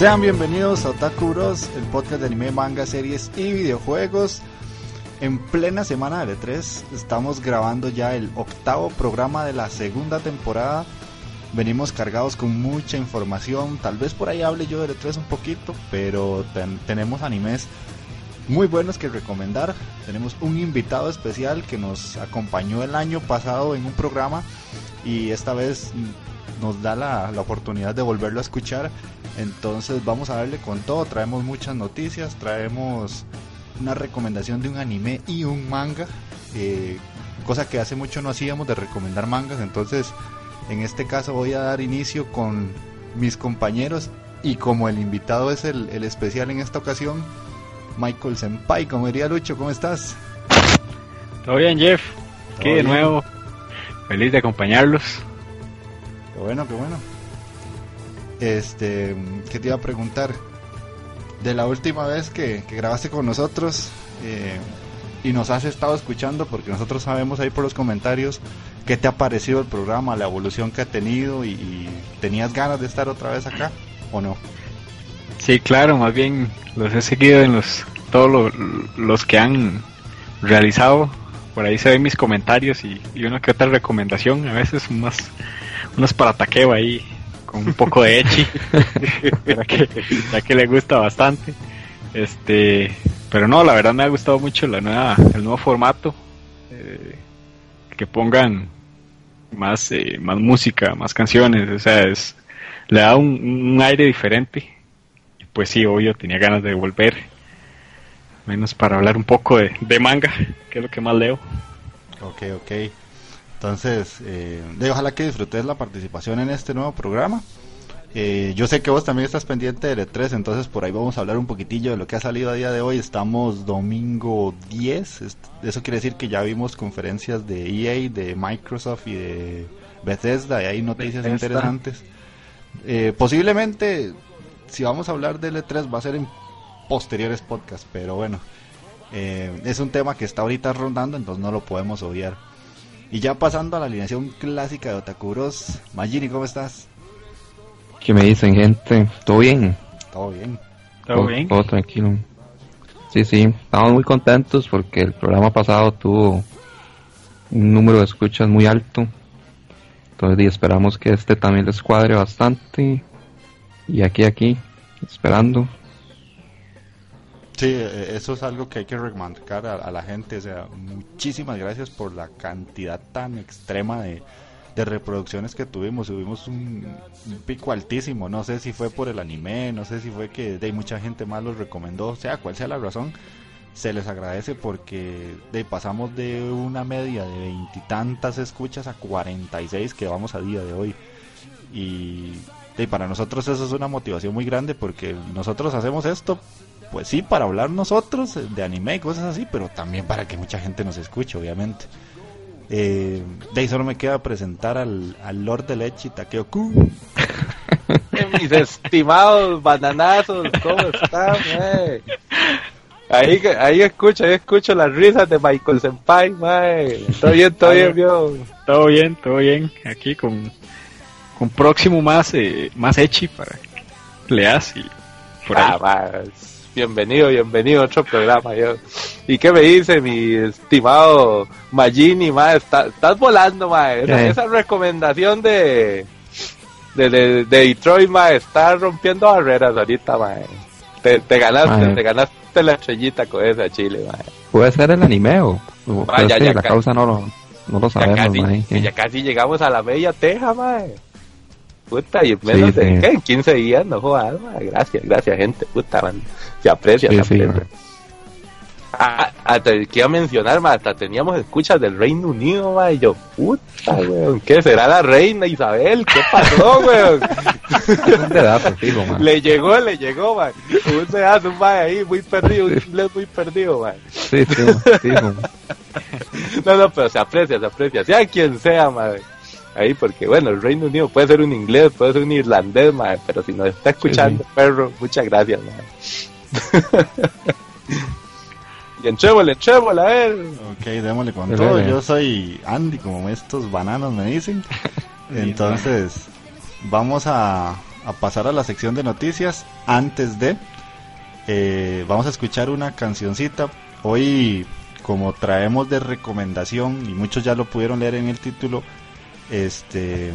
Sean bienvenidos a Otaku Bros, el podcast de anime, manga, series y videojuegos. En plena semana de E3 estamos grabando ya el octavo programa de la segunda temporada. Venimos cargados con mucha información. Tal vez por ahí hable yo de E3 un poquito, pero tenemos animes muy buenos que recomendar. Tenemos un invitado especial que nos acompañó el año pasado en un programa y esta vez nos da la, la oportunidad de volverlo a escuchar entonces vamos a darle con todo, traemos muchas noticias, traemos una recomendación de un anime y un manga, eh, cosa que hace mucho no hacíamos de recomendar mangas, entonces en este caso voy a dar inicio con mis compañeros. Y como el invitado es el, especial en esta ocasión, Michael Senpai, como diría Lucho, ¿cómo estás? Todo bien Jeff, aquí de nuevo, feliz de acompañarlos. Qué bueno, qué bueno. Este, ¿qué te iba a preguntar? De la última vez que, grabaste con nosotros eh, y nos has estado escuchando, porque nosotros sabemos ahí por los comentarios qué te ha parecido el programa, la evolución que ha tenido y, tenías ganas de estar otra vez acá o no. Sí, claro, más bien los he seguido en los todos los, que han realizado. Por ahí se ven mis comentarios y, y una que otra recomendación, a veces más unos para taqueo ahí con un poco de echi, ya, que, que le gusta bastante. Este, pero no, la verdad me ha gustado mucho la nueva, el nuevo formato, eh, que pongan más, eh, más música, más canciones, o sea, es, le da un, aire diferente. Pues sí, obvio, tenía ganas de volver, menos para hablar un poco de, de manga, que es lo que más leo. Ok, ok. Entonces, eh, ojalá que disfrutes la participación en este nuevo programa. Eh, yo sé que vos también estás pendiente del E3, entonces por ahí vamos a hablar un poquitillo de lo que ha salido a día de hoy. Estamos domingo 10, eso quiere decir que ya vimos conferencias de EA, de Microsoft y de Bethesda, y hay noticias interesantes. Eh, posiblemente, si vamos a hablar del E3, va a ser en posteriores podcasts, pero bueno, eh, es un tema que está ahorita rondando, entonces no lo podemos obviar. Y ya pasando a la alineación clásica de Otakuros, Magini, ¿cómo estás? ¿Qué me dicen, gente? ¿Todo bien? Todo bien. Todo, bien. Todo tranquilo. Sí, sí, estamos muy contentos porque el programa pasado tuvo un número de escuchas muy alto. Entonces, esperamos que este también les cuadre bastante. Y aquí, aquí, esperando. Sí, e, eso es algo que hay que remarcar a, la gente. O sea, muchísimas gracias por la cantidad tan extrema de, reproducciones que tuvimos. Tuvimos un, pico altísimo. No sé si fue por el anime, no sé si fue que de mucha gente más los recomendó. Sea, cual sea la razón, se les agradece porque de, pasamos de una media de veintitantas escuchas a 46 que vamos a día de hoy. Y para nosotros eso es una motivación muy grande porque nosotros hacemos esto pues sí, para hablar nosotros de anime y cosas así, pero también para que mucha gente nos escuche, obviamente. Eh, de ahí solo me queda presentar al, al Lord de Leche, Takeo-kun. Mis estimados bananazos, ¿cómo están? Ahí, ahí escucho, ahí escucho las risas de Michael Senpai, mae. Todo bien, todo bien, vio. Todo bien, todo bien. Aquí con, con próximo más, eh, más Echi para que leas y por ahí. Ah, Bienvenido, bienvenido a otro programa. Yo. ¿Y qué me dice mi estimado Magini, mae? Está- estás volando, mae. Esa, esa recomendación de, de, de, de Detroit, mae, está rompiendo barreras ahorita. Te, te ganaste, te ganaste la estrellita con esa Chile. Puede ser el anime o, ya la ca- causa no lo, no lo Ya sabemos, casi, mae, que sí. ya casi llegamos a la media teja, mae. Puta, y en menos Sí, de sí. ¿qué? En 15 días, no jodas. Gracias, gracias, gente. Puta, man. Se aprecia, Sí, se sí, aprecia. mae. Ah, hasta que iba a mencionar, hasta teníamos escuchas del Reino Unido, mae. Y yo, puta, weón. ¿Qué será la reina Isabel? ¿Qué pasó, weón? Un dedazo, fijo, mae. le llegó, le llegó, mae. Un pedazo, un ahí, muy perdido, un inglés muy perdido, mae. Sí, sí, fijo, mae. No, no, pero se aprecia, se aprecia. Sea quien sea, madre. Ahí, porque bueno, el Reino Unido puede ser un inglés, puede ser un irlandés, madre. Pero si nos está escuchando, perro, muchas gracias, madre. y enchémosle, enchémosle, a ver. Ok, démosle con todo. Yo soy Andy, como estos bananos me dicen. Entonces, vamos a, a pasar a la sección de noticias. Antes de, eh, vamos a escuchar una cancioncita. Hoy, como traemos de recomendación, y muchos ya lo pudieron leer en el título, este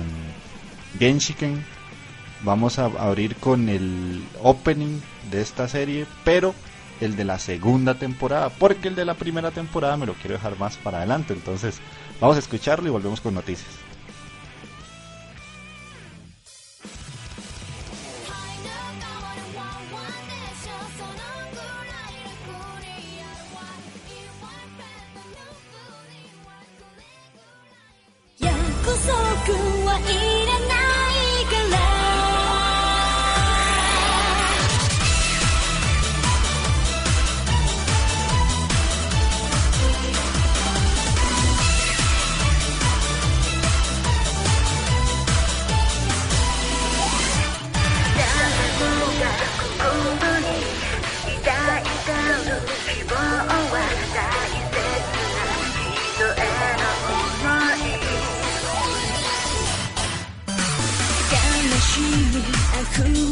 Genshiken, vamos a abrir con el opening de esta serie, pero el de la segunda temporada, porque el de la primera temporada me lo quiero dejar más para adelante. Entonces, vamos a escucharlo y volvemos con noticias. cool.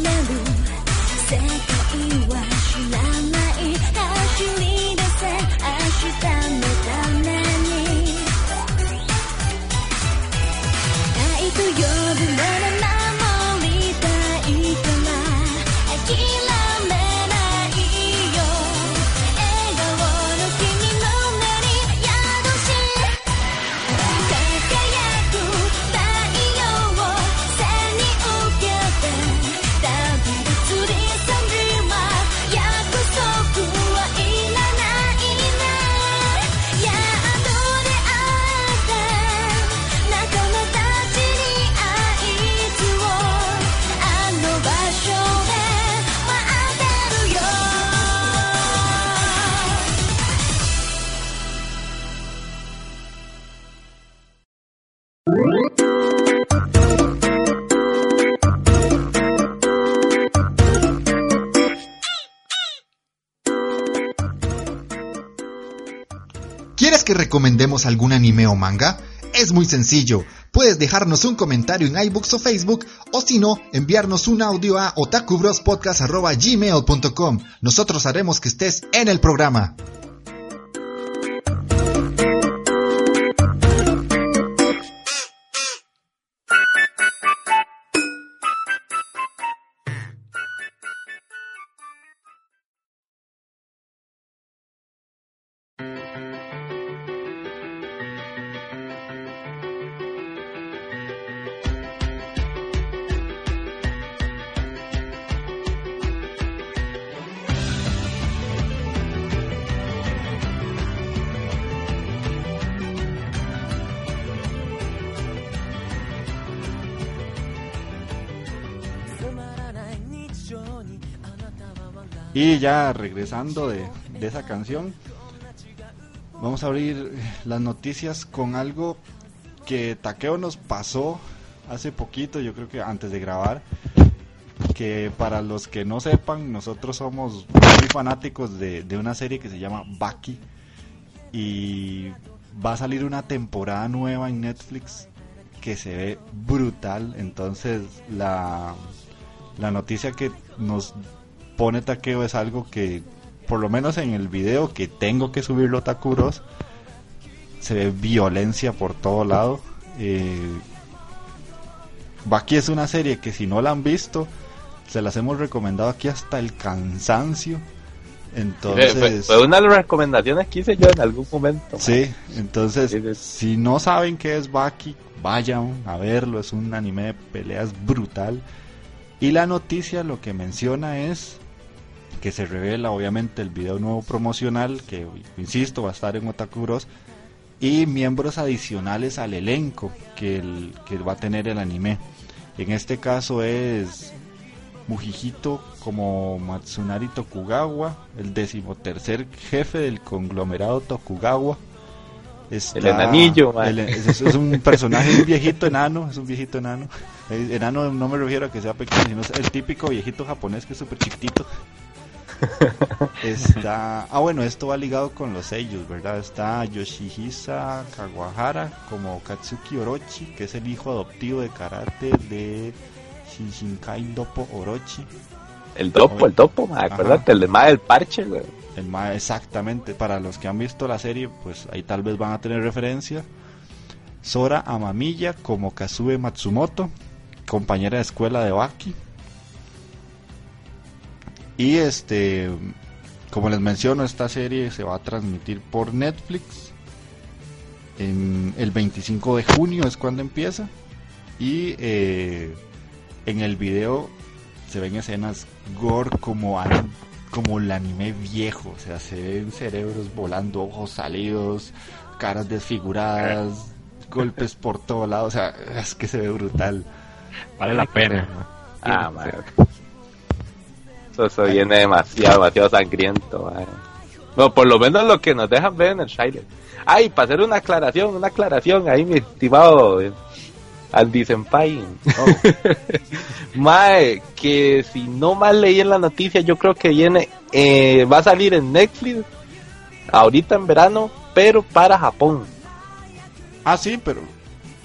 Algún anime o manga? Es muy sencillo. Puedes dejarnos un comentario en iBooks o Facebook o si no, enviarnos un audio a otakubrospodcast.gmail.com. Nosotros haremos que estés en el programa. Y ya regresando de, de esa canción, vamos a abrir las noticias con algo que Takeo nos pasó hace poquito, yo creo que antes de grabar. que para los que no sepan, nosotros somos muy fanáticos de, de una serie que se llama Baki y va a salir una temporada nueva en Netflix que se ve brutal. Entonces la, la noticia que nos pone Takeo es algo que, por lo menos en el video que tengo que subirlo Takuros, se ve violencia por todo lado. Eh, Baki es una serie que si no la han visto, se las hemos recomendado aquí hasta el cansancio. Entonces, fue una de las recomendaciones que hice yo en algún momento. sí, entonces sí. si no saben qué es Baki, vayan a verlo, es un anime de peleas brutal. Y la noticia lo que menciona es que se revela obviamente el video nuevo promocional, que insisto va a estar en Otaku Bros, y miembros adicionales al elenco que, el, que va a tener el anime. En este caso es Mujijito como Matsunari Tokugawa, el decimotercer jefe del conglomerado Tokugawa. Está- El enanillo, el- es, es un personaje, un viejito enano, es un viejito enano. El enano no me refiero a que sea pequeño, sino es el típico viejito japonés que es súper chiquitito. Está, ah bueno, esto va ligado con los sellos, ¿verdad? Está Yoshihisa Kawahara como Katsuki Orochi, que es el hijo adoptivo de karate de Shinshinkai Dopo Orochi. El dopo, el dopo, ma, acuérdate, el de más del parche, güey. El ma- exactamente, para los que han visto la serie, pues ahí tal vez van a tener referencia. Sora Amamiya como Kazue Matsumoto, compañera de escuela de Baki. Y este, como les menciono, esta serie se va a transmitir por Netflix. En el 25 de junio es cuando empieza. Y eh, en el video se ven escenas gore como, an- como el anime viejo. O sea, se ven cerebros volando, ojos salidos, caras desfiguradas, golpes por todo lado. O sea, es que se ve brutal. Vale la pena. Ah. Eso, viene demasiado, demasiado sangriento, man. No, por lo menos lo que nos dejan ver en el trailer. Ay, para hacer una aclaración, una aclaración ahí, mi estimado eh, Andy Senpai. Mae, que si no mal leí en la noticia, yo creo que viene, eh, va a salir en Netflix ahorita en verano, pero para Japón. Ah, sí, pero...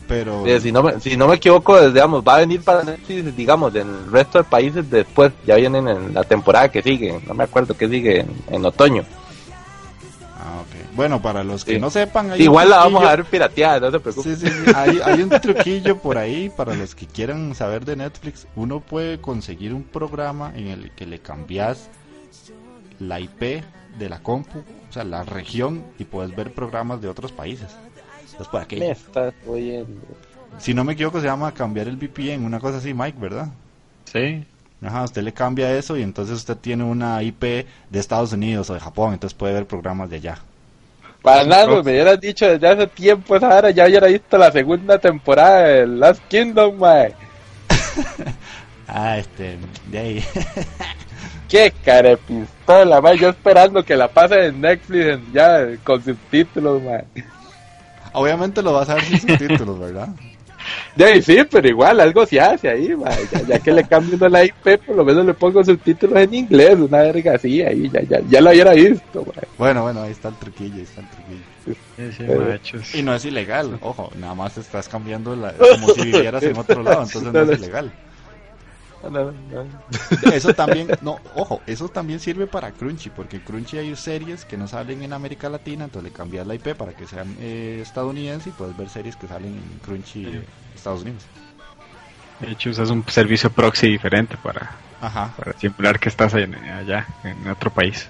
pero Eh, si, no me, si no me equivoco, digamos, va a venir para Netflix, digamos, en el resto de países después, ya vienen en la temporada que sigue, no me acuerdo qué sigue en, en otoño. Ah, ok. Bueno, para los que Sí. no sepan... hay Igual la vamos a ver pirateada, no se preocupe. Sí, sí, sí. Hay, hay un truquillo por ahí para los que quieran saber de Netflix. Uno puede conseguir un programa en el que le cambias la IP de la compu, o sea, la región, y puedes ver programas de otros países. Entonces, ¿para Me estás oyendo. Si no me equivoco, se llama cambiar el VPN, una cosa así, Mike, ¿verdad? Sí. Ajá, usted le cambia eso y entonces usted tiene una IP de Estados Unidos o de Japón, entonces puede ver programas de allá. Para nada, pues, me hubieras dicho desde hace tiempo esa hora, ya hubiera visto la segunda temporada de Last Kingdom, mae. Ah, este, de ahí. Qué cara de pistola, mae. Yo esperando que la pase en Netflix ya con subtítulos, mae. Obviamente lo vas a ver sin subtítulos, ¿verdad? De ahí sí, pero igual algo se hace ahí, mae. Ya, ya que le cambio la IP, por lo menos le pongo subtítulos en inglés, una verga así, ahí ya, ya, ya lo hubiera visto, mae. Bueno, bueno, ahí está el truquillo, ahí está el truquillo. Pero- machos. Y no es ilegal, ojo, nada más estás cambiando la, como si vivieras en otro lado, entonces no es ilegal. Eso también, no, ojo, eso también sirve para Crunchy, porque en Crunchy hay series que no salen en América Latina, entonces le cambias la IP para que sean eh, estadounidenses y puedes ver series que salen en Crunchy eh, Estados Unidos. De hecho, usas un servicio proxy diferente para, Ajá. para simular que estás en- allá, en otro país.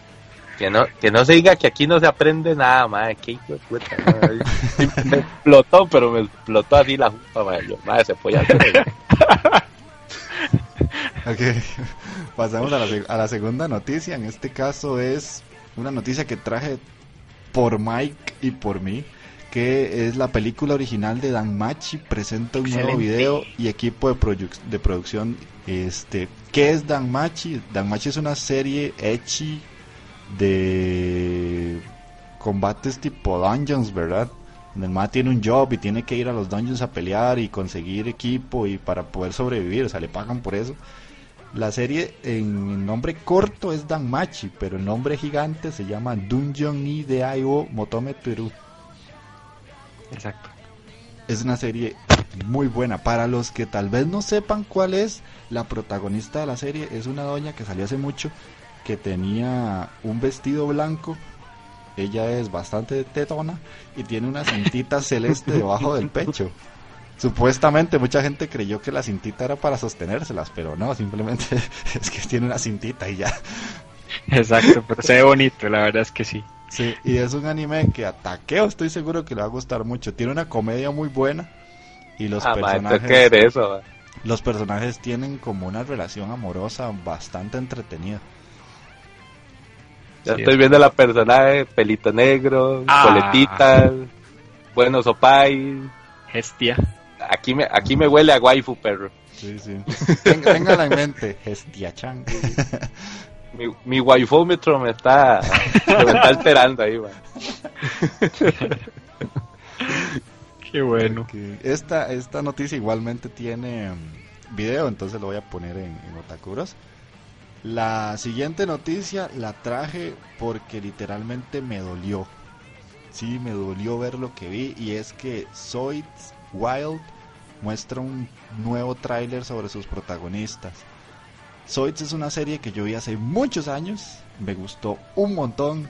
Que no, que no se diga que aquí no se aprende nada, madre. Qué hijo de puta, madre. Sí, Me explotó, pero me explotó así la jupa, madre. Yo, madre, se fue a hacer. Ok, pasamos a la, seg- a la segunda noticia. En este caso es una noticia que traje por Mike y por mí, que es la película original de Dan Machi. Presenta un nuevo video y equipo de, produ- de producción. Este, ¿Qué es Dan Machi? Dan Machi es una serie hechi de combates tipo dungeons, ¿verdad? Donde el ma tiene un job y tiene que ir a los dungeons a pelear y conseguir equipo y para poder sobrevivir, o sea, le pagan por eso. La serie en nombre corto es Danmachi, pero el nombre gigante se llama Dungeon ni de Aibo Motome Teru. Exacto. Es una serie muy buena. Para los que tal vez no sepan cuál es, la protagonista de la serie es una doña que salió hace mucho, que tenía un vestido blanco. Ella es bastante tetona y tiene una cintita celeste debajo del pecho. Supuestamente mucha gente creyó que la cintita era para sostenérselas, pero no, simplemente es que tiene una cintita y ya. Exacto, pero se ve bonito, la verdad es que sí. Sí, y es un anime que a Takeo estoy seguro que le va a gustar mucho. Tiene una comedia muy buena y los Ah, personajes los personajes tienen como una relación amorosa bastante entretenida. Ya Sí, estoy es- viendo la personaje, pelito negro, Ah. coletitas, buenos opais. Gestia. Aquí me, aquí me huele a waifu, perro. Sí, sí. Téngala en mente, Gestia-chan. Mi, mi waifómetro me está, me está alterando ahí, man. Qué bueno. Esta, esta noticia igualmente tiene mm, video, entonces lo voy a poner en, en Otakuros. La siguiente noticia la traje porque literalmente me dolió. Sí, me dolió ver lo que vi y es que Zoids Wild muestra un nuevo tráiler sobre sus protagonistas. Zoids es una serie que yo vi hace muchos años, me gustó un montón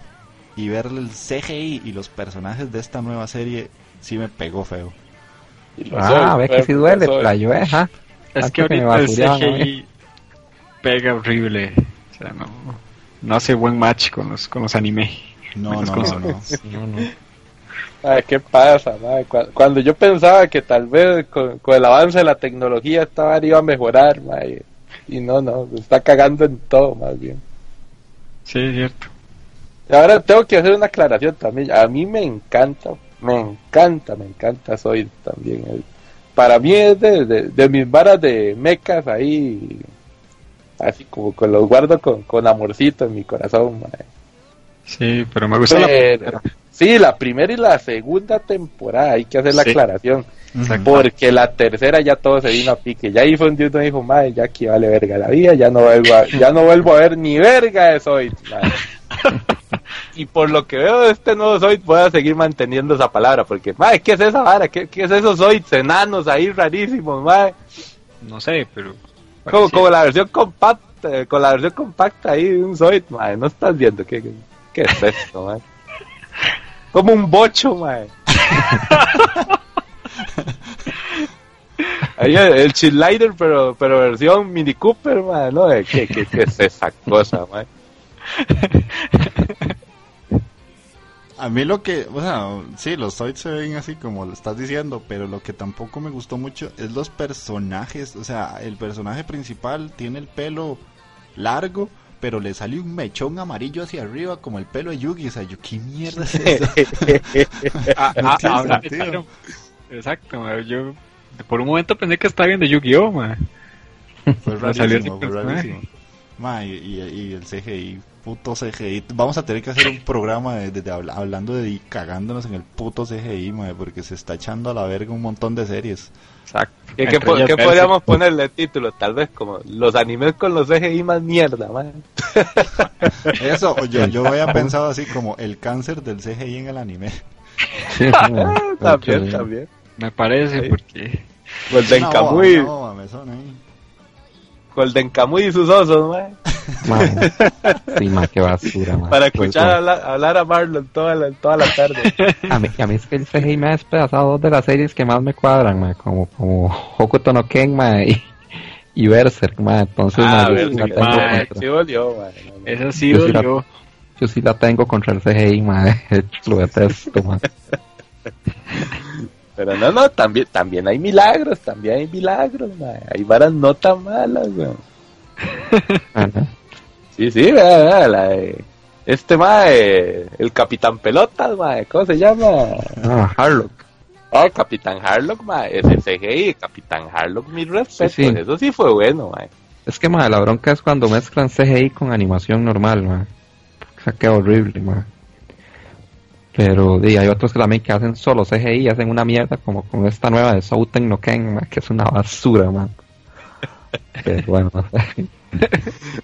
y ver el CGI y los personajes de esta nueva serie sí me pegó feo. Ah, soy, ve que sí duele, playo, eh. Es que Antes que me ahorita el CGI pega horrible. O sea, no, no hace buen match con los, con los anime. No, no. No, no. Ay, ¿qué pasa? Cu- Cuando yo pensaba que tal vez con, con el avance de la tecnología esta vara iba a mejorar, mae, y no, no, se está cagando en todo, más bien. Sí, es cierto. Y ahora tengo que hacer una aclaración también. A mí me encanta, me encanta, me encanta Soy también. Para mí es de, de, de mis varas de mecas ahí, así como que los guardo con, con amorcito en mi corazón, mae. Sí, pero me gusta la Pero- sí, la primera y la segunda temporada, hay que hacer la Sí. aclaración. Exacto. Porque la tercera ya todo se vino a pique. Ya ahí fue donde uno dijo, madre, ya aquí vale verga la vida, ya no vuelvo a, ya no vuelvo a ver ni verga de Zoid. y por lo que veo de este nuevo Zoid, voy a seguir manteniendo esa palabra. Porque, madre, ¿qué es esa vara? ¿Qué, qué es esos Zoids enanos ahí rarísimos, madre? No sé, pero. Como, como la versión compacta, eh, con la versión compacta ahí de un Zoid, madre. No estás viendo qué, qué, es esto, madre. Como un bocho, madre. Ahí el, Chillider, pero, pero versión Mini Cooper, madre, ¿no? Eh, ¿Qué, qué, qué es esa cosa? A mí lo que, o sea, sí, los Zoids se ven así como lo estás diciendo, pero lo que tampoco me gustó mucho es los personajes. O sea, el personaje principal tiene el pelo largo, pero le sale un mechón amarillo hacia arriba como el pelo de Yugi. O sea, yo, ¿qué mierda es eso? Ah, No ah. Exacto, yo por un momento pensé que estaba viendo Yu-Gi-Oh. Fue salió rarísimo, fue rarísimo. Y, y- y el CGI, puto CGI. Vamos a tener que hacer un programa de, de- de habla- hablando de y cagándonos en el puto CGI, ma, porque se está echando a la verga un montón de series. Exacto. ¿Qué, qué, qué podríamos ponerle de título? Tal vez como los animes con los CGI más mierda, madre. Eso, yo, yo había pensado así como el cáncer del CGI en el anime. Sí, de también, también. Me parece Sí. porque una ova, me suena ahí. Golden Kamuy y sus osos, madre. Ma, sí, ma, qué basura, ma. Para Pues, escuchar ma, hablar, hablar a Marlon toda la, toda la tarde. A mí, a mí es que el CGI me ha despedazado dos de las series que más me cuadran, ma, como, como Hokuto no Ken, ma, y, y Berserk, ma, entonces, ma, Ah, yo, ver, sí la tengo ma, contra, sí volvió, madre. no, no. esa sí Yo sí la- dolió. yo sí la tengo contra el CGI, ma, lo detesto, ma. Pero no, no, también, también hay milagros, también hay milagros, madre. Hay varas no tan malas, weón. Sí, sí, vea, vea, la de- este mae, el Capitán Pelotas, mae, ¿cómo se llama? Ah, Harlock. Oh, Capitán Harlock, mae, ese CGI, Capitán Harlock, mi respeto, Sí, sí. eso sí fue bueno, mae. Es que, ma, la bronca es cuando mezclan CGI con animación normal, ma. O sea, queda horrible, ma. Pero, di, hay otros que también que hacen solo CGI y hacen una mierda como con esta nueva de Souten no Ken, que es una basura, ma. Pero bueno,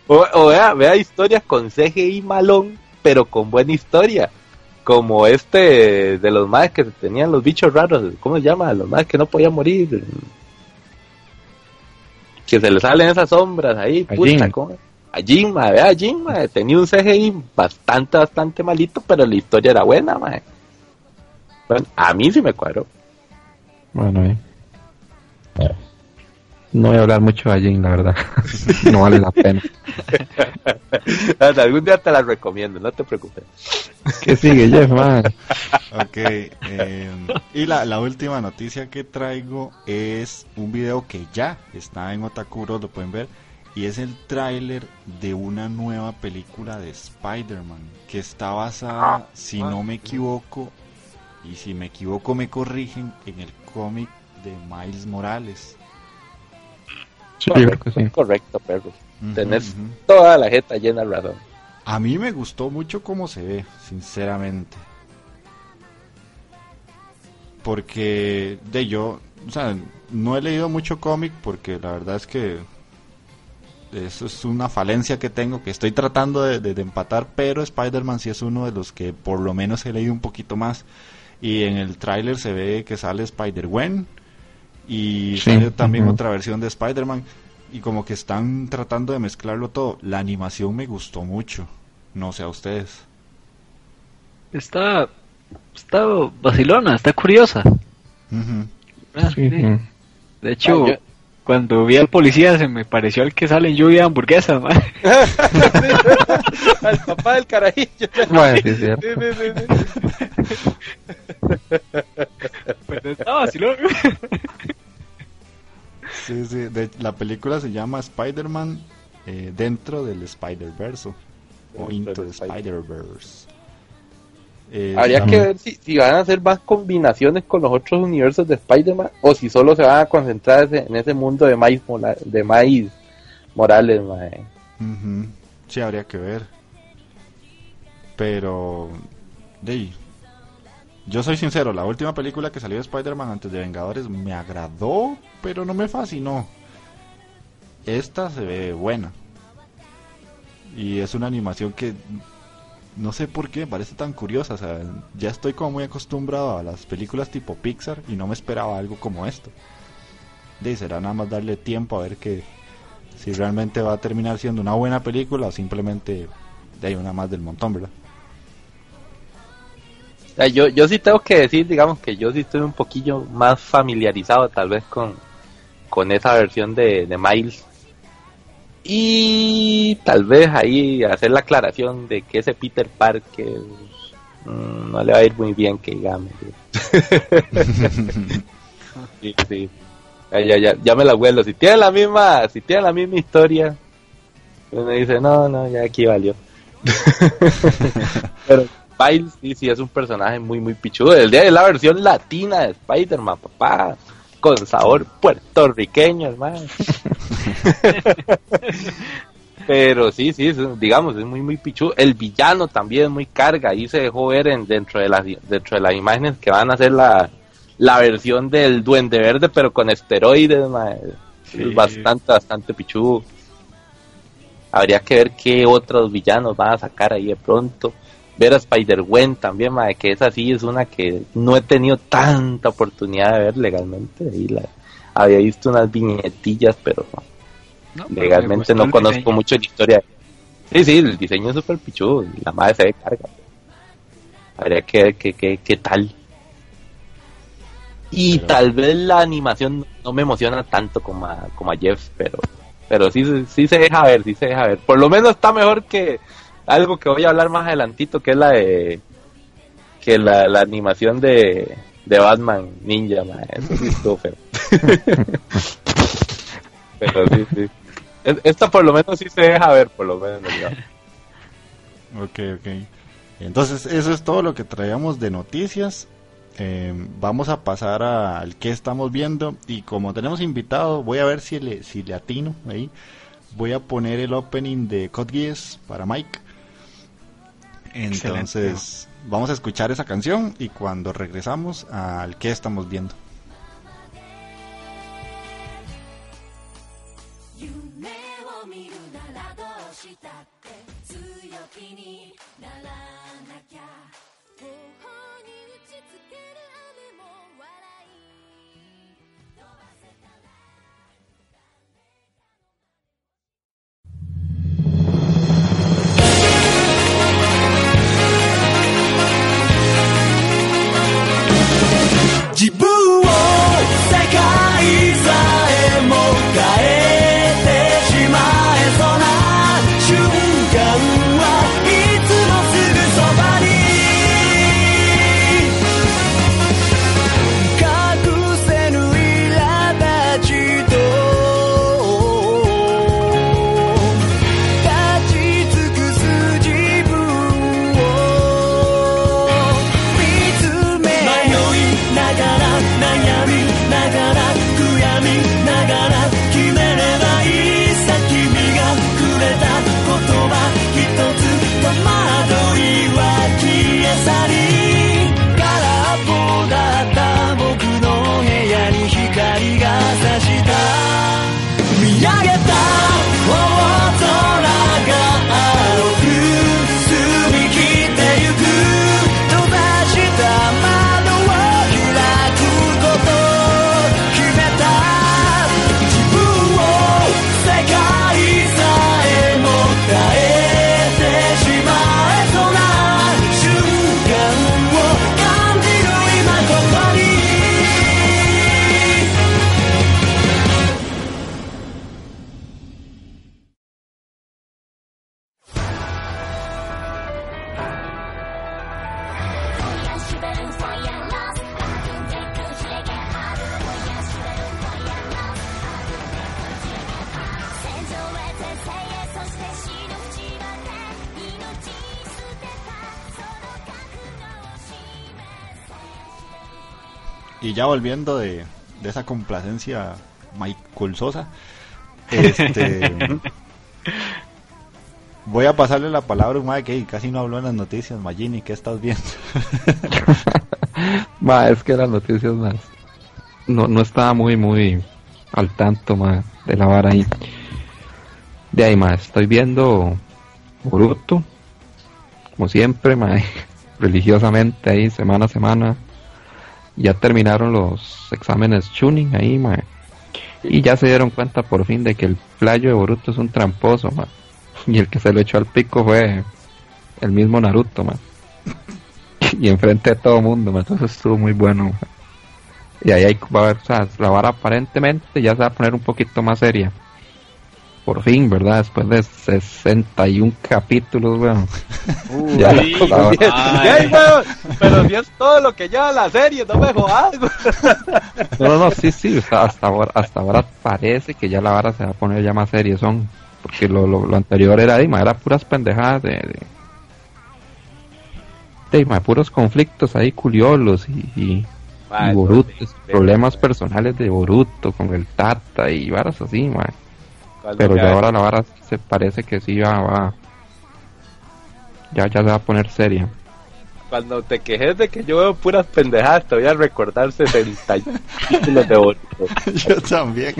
O, o vea, vea historias con CGI malón, pero con buena historia. Como este de los más que tenían los bichos raros, ¿cómo se llama? Los más que no podían morir. Que se le salen esas sombras ahí, puta. ¿cómo? A Jin, mae, vea, Jin, mae, tenía un CGI bastante, bastante malito, pero la historia era buena. Bueno, a mí sí me cuadró. bueno, eh. No voy a hablar mucho de Jin, la verdad. no vale la pena. Algún día te la recomiendo, no te preocupes. ¿Qué sigue, Jeff, man? Ok, eh, y la, la última noticia que traigo es un video que ya está en Otakuro, lo pueden ver, y es el tráiler de una nueva película de Spider-Man, que está basada, si no me equivoco, y si me equivoco me corrigen, en el cómic de Miles Morales. Sí, yo creo que sí. Correcto, perro. Tenés toda la jeta llena de razón. A mí me gustó mucho cómo se ve, sinceramente. Porque de yo, o sea, no he leído mucho cómic porque la verdad es que eso es una falencia que tengo que estoy tratando de, de- de empatar, pero Spider-Man sí es uno de los que por lo menos he leído un poquito más. Y en el tráiler se ve que sale Spider-Gwen y Sí, sale también otra versión de Spider-Man y como que están tratando de mezclarlo todo. La animación me gustó mucho, no sé a ustedes. Está, está vacilona, está curiosa. Ah, Sí, sí. sí. De hecho, Ah, yo- cuando vi al policía se me pareció al que sale en lluvia de hamburguesas, man. Al papá del carajillo. Bueno, sí. Sí, sí. Pero está vacilón. Sí, sí, de- la película se llama Spider-Man eh, dentro del Spider-Verse o Dentro Into the Spider- Spider-Verse. Eh, Habría que ver si, si van a hacer más combinaciones con los otros universos de Spider-Man o si solo se van a concentrar en ese mundo de Mola- de Miles Morales. mae. Sí, habría que ver. Pero, ahí, yo soy sincero, la última película que salió de Spider-Man antes de Vengadores me agradó, pero no me fascinó. Esta se ve buena. Y es una animación que no sé por qué me parece tan curiosa. O sea, ya estoy como muy acostumbrado a las películas tipo Pixar y no me esperaba algo como esto. De será nada más darle tiempo a ver que si realmente va a terminar siendo una buena película o simplemente de ahí una más del montón, ¿verdad? Yo, yo sí tengo que decir, digamos que yo sí estoy un poquillo más familiarizado tal vez con, con esa versión de, de Miles. Y tal vez ahí hacer la aclaración de que ese Peter Parker mm, no le va a ir muy bien, que digamos. Sí, sí. Ya, ya, ya, ya me la vuelo. Si tiene la misma, si tiene la misma historia, uno dice, no, no, ya aquí valió. Pero Miles sí, sí es un personaje muy, muy pichudo. El día de la versión latina de Spider-Man, papá. Con sabor puertorriqueño, hermano. Pero sí, sí, es- digamos, es muy, muy pichudo. El villano también es muy carga. Ahí se dejó ver en, dentro, de las, dentro de las imágenes que van a hacer la, la versión del Duende Verde, pero con esteroides. Sí. Es bastante, bastante pichudo. Habría que ver qué otros villanos van a sacar ahí de pronto. Ver a Spider-Gwen también, mae, que esa sí es una que no he tenido tanta oportunidad de ver legalmente. Ahí la, había visto unas viñetillas, pero no, No, legalmente no conozco diseño. mucho la historia. Sí, sí, el diseño es súper pichudo. y La madre se ve carga. Habría que ver qué, qué, qué tal. Y Pero- tal vez la animación no me emociona tanto como a, como a Jeff, pero pero sí, se- sí se deja ver, sí se deja ver. Por lo menos está mejor que algo que voy a hablar más adelantito, que es la de que la, la animación de, de Batman Ninja, ma, eso sí estuvo feo. pero sí, sí. Es- Esta por lo menos sí se deja ver, por lo menos. Ok, ok. Entonces, eso es todo lo que traíamos de noticias. Eh, vamos a pasar a- al que estamos viendo. Y como tenemos invitado, voy a ver si le, si le atino ahí. Voy a poner el opening de Code Geass para Mike. Entonces, vamos a escuchar esa canción y cuando regresamos al que estamos viendo. Volviendo de, de esa complacencia Michael Sosa, este, voy a pasarle la palabra a un que casi no habló en las noticias. Magini, ¿qué estás viendo? Ma, es que las noticias más. No, no estaba muy, muy al tanto, ma, de la vara ahí. De ahí, ma, estoy viendo Boruto, como siempre, ma, religiosamente ahí, semana a semana. Ya terminaron los exámenes tuning ahí, ma. Y ya se dieron cuenta por fin de que el playo de Boruto es un tramposo, ma. Y el que se lo echó al pico fue el mismo Naruto, ma y enfrente de todo mundo, ma, entonces estuvo muy bueno. Y ahí hay, va a haber, o sea, la vara aparentemente ya se va a poner un poquito más seria. Por fin, ¿verdad? Después de 61 capítulos, weón. ya la- Sí, Ay, weón, pero si es todo lo que lleva la serie, no me jodas. No, no, no, sí, sí, o sea, hasta ahora, hasta ahora parece que ya la vara se va a poner ya más seria, son, porque lo, lo, lo anterior era, de, ma, era puras pendejadas de, de, de, ma, puros conflictos ahí curiosos y, y, y Boruto, problemas personales de Boruto con el Tata y varas así, ma. Cuando pero ya- ya ahora la vara se parece que sí va, va ya, ya se va a poner seria. Cuando te quejes de que yo veo puras pendejadas, te voy a recordar 60 títulos de Boruto. Yo también.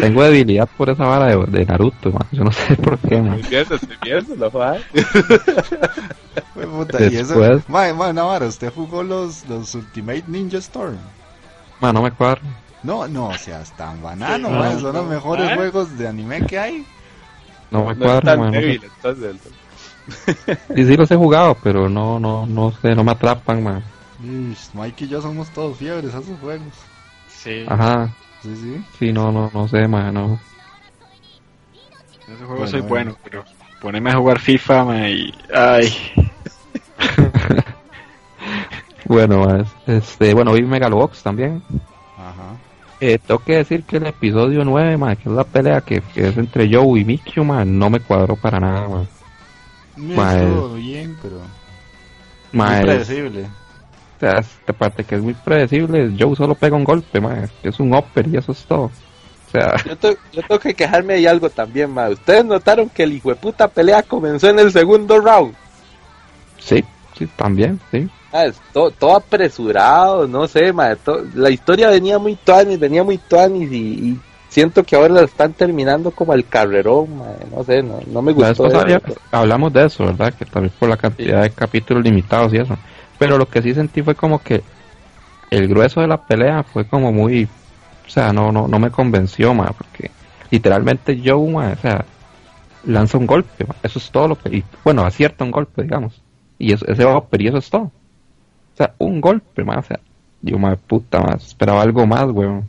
Tengo debilidad por esa vara de, de Naruto, ma. yo no sé por qué, ma. Muy bien, te estoy viendo, no jodas. Fue puta, y eso, Después- mae, mae, Navarro, ¿usted jugó los, los Ultimate Ninja Storm? Ma, no me cuadra. No, no, o sea, tan banano, No, mae, son los mejores ¿Ah? juegos de anime que hay. No me cuadra, no sé. débil, entonces. Sí, sí los he jugado, pero no, no, no sé, no me atrapan, ma. Ish, Mike y yo somos todos fiebres a esos juegos. Sí, Ajá, Sí, sí. sí, no, no, no sé, ma, no. en ese juego Bueno, soy bueno. bueno, pero ponerme a jugar FIFA ma, y... Ay, Bueno, este, bueno, vi Megalobox también. Ajá. Eh, tengo que decir que el episodio 9, ma, que es la pelea que, que es entre Joe y Mikio, ma, no me cuadró para nada, ma. Me Mae. estuvo bien, pero Ma, muy es- predecible. o sea, esta parte que es muy predecible, Joe solo pega un golpe, ma, es un upper y eso es todo. O sea, Yo, te- yo tengo que quejarme de algo también, ma. Ustedes notaron que el hijo de puta pelea comenzó en el segundo round. sí, sí, también, sí. Todo, apresurado, no sé, ma. to- la historia venía muy tuanis, venía muy tuanis y, y siento que ahora la están terminando como el carrerón, no sé, no, no me gustó. hablamos de eso, ¿verdad? Que tal vez por la cantidad de capítulos limitados y eso. Pero lo que sí sentí fue como que el grueso de la pelea fue como muy... O sea, no no no me convenció, porque literalmente Joe, ma, o sea, lanza un golpe, eso es todo lo que... y, bueno, acierta un golpe, digamos. Y eso, ese upper y eso es todo. O sea, un golpe, ma, o sea, yo, ma, puta, ma, esperaba algo más, weón.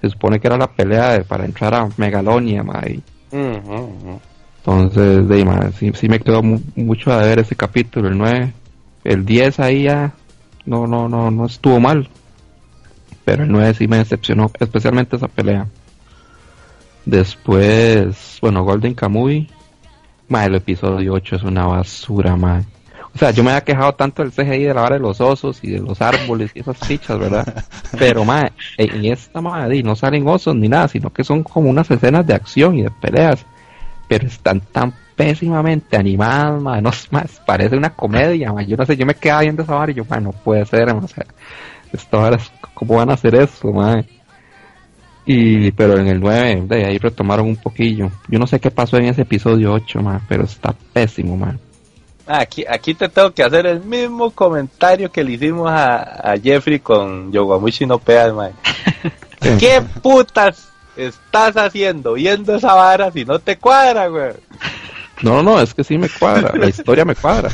Se supone que era la pelea de- para entrar a Megalonia, ma, y Ujú, ujú. entonces, de ahí, ma, sí, sí me quedó mu- mucho a ver ese capítulo, el 9. El 10 ahí ya no, no, no, no estuvo mal. Pero el 9 sí me decepcionó, especialmente esa pelea. Después, bueno, Golden Kamuy. Ma, el episodio 8 es una basura, ma. O sea, yo me había quejado tanto del CGI de la vara de los osos y de los árboles y esas fichas, ¿verdad? Pero, ma, en esta, ma, di, no salen osos ni nada, sino que son como unas escenas de acción y de peleas pero están tan pésimamente animadas, ma, no más, parece una comedia, ma. yo no sé, yo me quedaba viendo esa vara y yo, ma, no puede ser, ma, o sea, esta vara es- ¿cómo van a hacer eso, ma? Y, pero en el 9, de ahí retomaron un poquillo, yo no sé qué pasó en ese episodio 8, ma, pero está pésimo, ma. Aquí, aquí te tengo que hacer el mismo comentario que le hicimos a, a Jeffrey con Yoguamushi no Peas, mae. ¿Qué putas estás haciendo viendo esa vara si no te cuadra, güey? No, no, es que sí me cuadra, la historia me cuadra,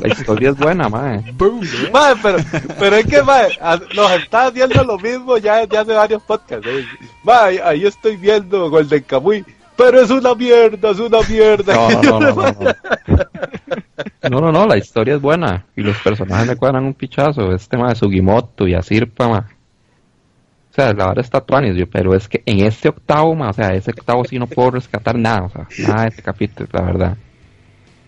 la historia es buena, ma. Mae, pero, pero es que, mae, nos está haciendo lo mismo ya desde hace varios podcasts. ¿eh? Mae, ahí estoy viendo Golden Kamuy, pero es una mierda, es una mierda. No, no, no, no, no. No, no, no, la historia es buena. Y los personajes me cuadran un pichazo. Este tema de Sugimoto y Asirpa, ma. O sea, la verdad está tuanis, yo, pero es que en este octavo, ma, o sea, ese octavo sí no puedo rescatar nada, o sea, nada de este capítulo, la verdad.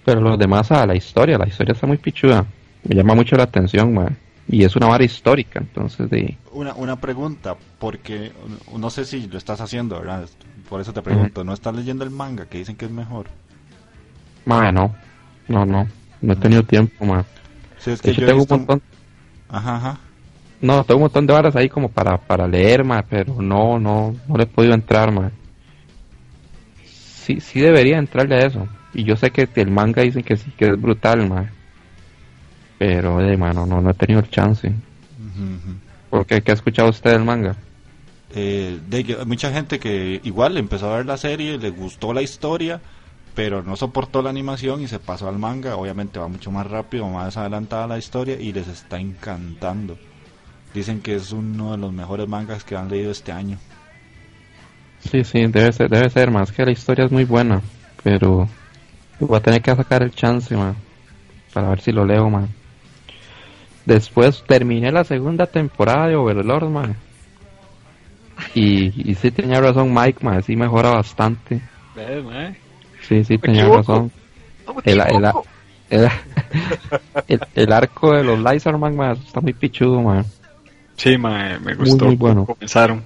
Pero los demás, ah, la historia, la historia está muy pichuda. Me llama mucho la atención, ma. Y es una vara histórica, entonces, de... Una, una pregunta, porque no sé si lo estás haciendo, ¿verdad? Por eso te pregunto, ¿no estás leyendo el manga que dicen que es mejor? Ma, no, no, no, no he tenido tiempo, ma. Sí, es que hecho, yo tengo un montón, Ajá, ajá. No, tengo un montón de varas ahí como para, para leer, ma, pero no, no, no le he podido entrar, ma. Sí, sí debería entrarle a eso. Y yo sé que el manga dicen que sí, que es brutal, ma. Pero, de mano, no, no he tenido el chance. Ujú, ujú. ¿Por qué? ¿Qué ha escuchado usted del manga? Eh, de mucha gente que igual empezó a ver la serie, le gustó la historia, pero no soportó la animación y se pasó al manga. Obviamente va mucho más rápido, más adelantada la historia y les está encantando. Dicen que es uno de los mejores mangas que han leído este año. Sí, sí, debe ser, debe ser, más que la historia es muy buena. Pero voy a tener que sacar el chance, ma. Para ver si lo leo, ma. Después terminé la segunda temporada de Overlord, ma. Y, y sí tenía razón Mike, ma. Sí mejora bastante. ¿Ves, mae? Sí, sí tenía equivoco. razón. No El, el, el, el- el arco de los Lizardman, ma, está muy pichudo, ma. Sí, mae, me gustó. muy bueno. Comenzaron.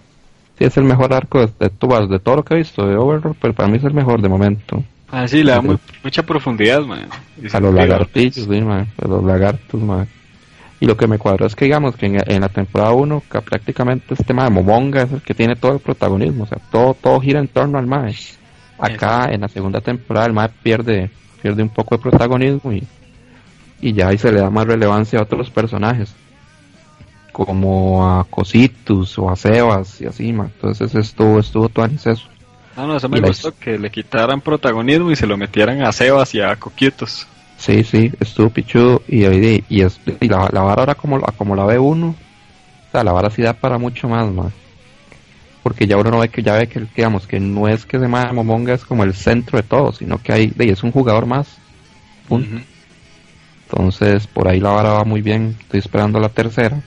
Sí, es el mejor arco de, de, de todo lo que he visto de Overlord, pero para mí es el mejor de momento. Ah, sí, le da mu- mucha profundidad, mae. Y A los sentido. lagartillos, sí, ma, a los lagartos, ma. Y lo que me cuadró es que, digamos, que en, en la temporada 1, que prácticamente este tema de Momonga es el que tiene todo el protagonismo, o sea, todo, todo gira en torno al Mae. Acá, en la segunda temporada, el Mae pierde, pierde un poco de protagonismo y, y ya ahí se le da más relevancia a otros personajes, como a Cositus o a Sebas y así, ma. Entonces estuvo, estuvo todo en eso. No, no, eso me Y la gustó que le quitaran protagonismo y se lo metieran a Sebas y a Coquitos. Sí, sí, estuvo pichudo y, y, y, es- y la, la vara ahora como, la- como la ve uno, o sea, la vara sí da para mucho más, más. Porque ya uno no ve que, ya ve que, digamos, que no es que se llama Momonga es como el centro de todo, sino que hay, de, es un jugador más. Punto. Entonces, por ahí la vara va muy bien, estoy esperando la tercera.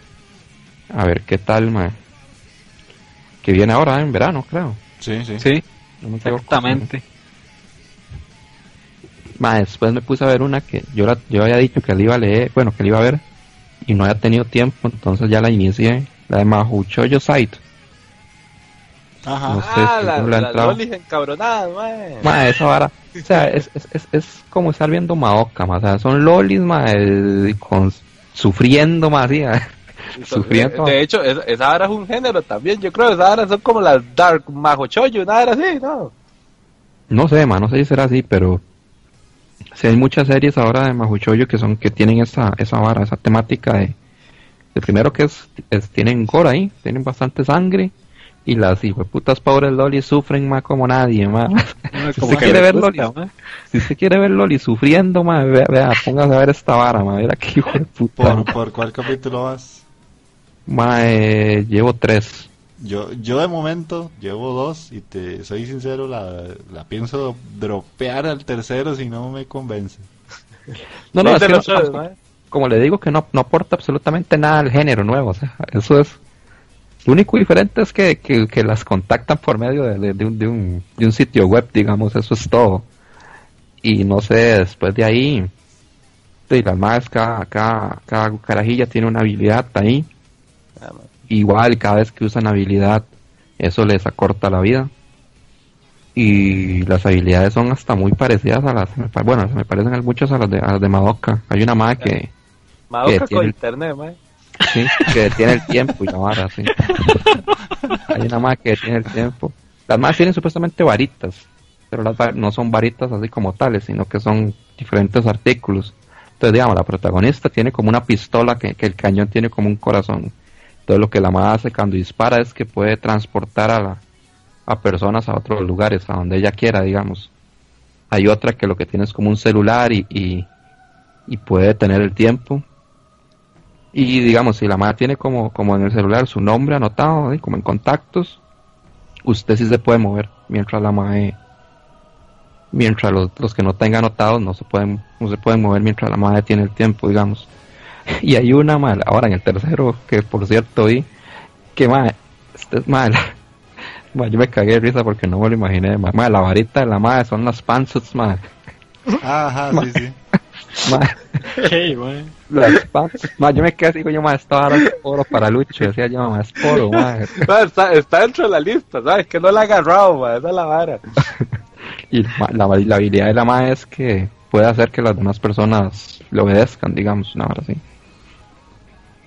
A ver qué tal, ma. Que viene ahora, en verano, creo. Sí, sí. Sí, No me equivoco. exactamente. Ma, después me puse a ver una que yo, la, yo había dicho que la iba a leer, bueno, que la iba a ver, y no había tenido tiempo, entonces ya la inicié, la de Mahuchoyo Site. Ajá. No sé Ah, si la, entrado. lolis encabronadas, mae. Ma, esa vara, o sea, es, es, es, es como estar viendo Maoka, ma, o sea, son lolis, ma, eh, con, sufriendo, ma, así. Sufriendo. De hecho, esa, esa vara es un género también. Yo creo esas varas son como las Dark Majo Choyo, una vara así, ¿no? No sé, man, no sé si será así, pero si hay muchas series ahora de Majuchoyo que son que tienen esa esa vara, esa temática de, de primero que es, es- tienen gore ahí, tienen bastante sangre y las putas pobres Loli sufren más como nadie, más. si usted que quiere ver Loli, si usted quiere ver Loli sufriendo, más, vea, vea, póngase a ver esta vara, ma, mira qué hijo de puta. ¿Por, por cuál capítulo vas? Ma, eh, llevo tres. Yo, yo de momento llevo dos y te soy sincero, la, la pienso dropear al tercero si no me convence. No, no, es que no- ¿no? como le digo que no, no aporta absolutamente nada al género nuevo, o sea, eso es lo único diferente es que, que, que las contactan por medio de, de- de un, de, un, de un sitio web, digamos, eso es todo. Y no sé, después de ahí, sí, las más, cada, cada, cada carajilla tiene una habilidad ahí. Ah. Igual, cada vez que usan habilidad, eso les acorta la vida. Y las habilidades son hasta muy parecidas a las, bueno, se me parecen muchas a las de, a las de Madoka. Hay una más que, Madoka Que con internet, man. Sí, que detiene el tiempo y la vara, sí. Hay una más que detiene el tiempo. Las más tienen supuestamente varitas, pero las no son varitas así como tales, sino que son diferentes artículos. Entonces, digamos, la protagonista tiene como una pistola que, que el cañón tiene como un corazón. Entonces, lo que la más hace cuando dispara es que puede transportar a, la, a personas a otros lugares, a donde ella quiera, digamos. Hay otra que lo que tiene es como un celular y, y, puede detener el tiempo. Y digamos, si la madre tiene como, como en el celular su nombre anotado, ¿sí? como en contactos, usted sí se puede mover, mientras la madre, mientras los, los que no tengan anotados no se pueden, no se pueden mover mientras la madre tiene el tiempo, digamos. Y hay una mal, ahora en el tercero, que por cierto vi, que madre, este es mal. Ma, yo me cagué de risa porque no me lo imaginé. Ma, Ma, la varita de la madre son las panzas, madre. Ajá, sí, sí. Hey, ma. Las. Ma, yo me quedé así, digo yo, ma, esto ahora es poro para Lucho. Decía yo, ma, es poro, ma. No, está, está dentro de la lista, ¿sabes? Que no la ha agarrado, man. Esa es la vara. Y ma- la, la habilidad de la MAE es que puede hacer que las demás personas le obedezcan, digamos, una hora así.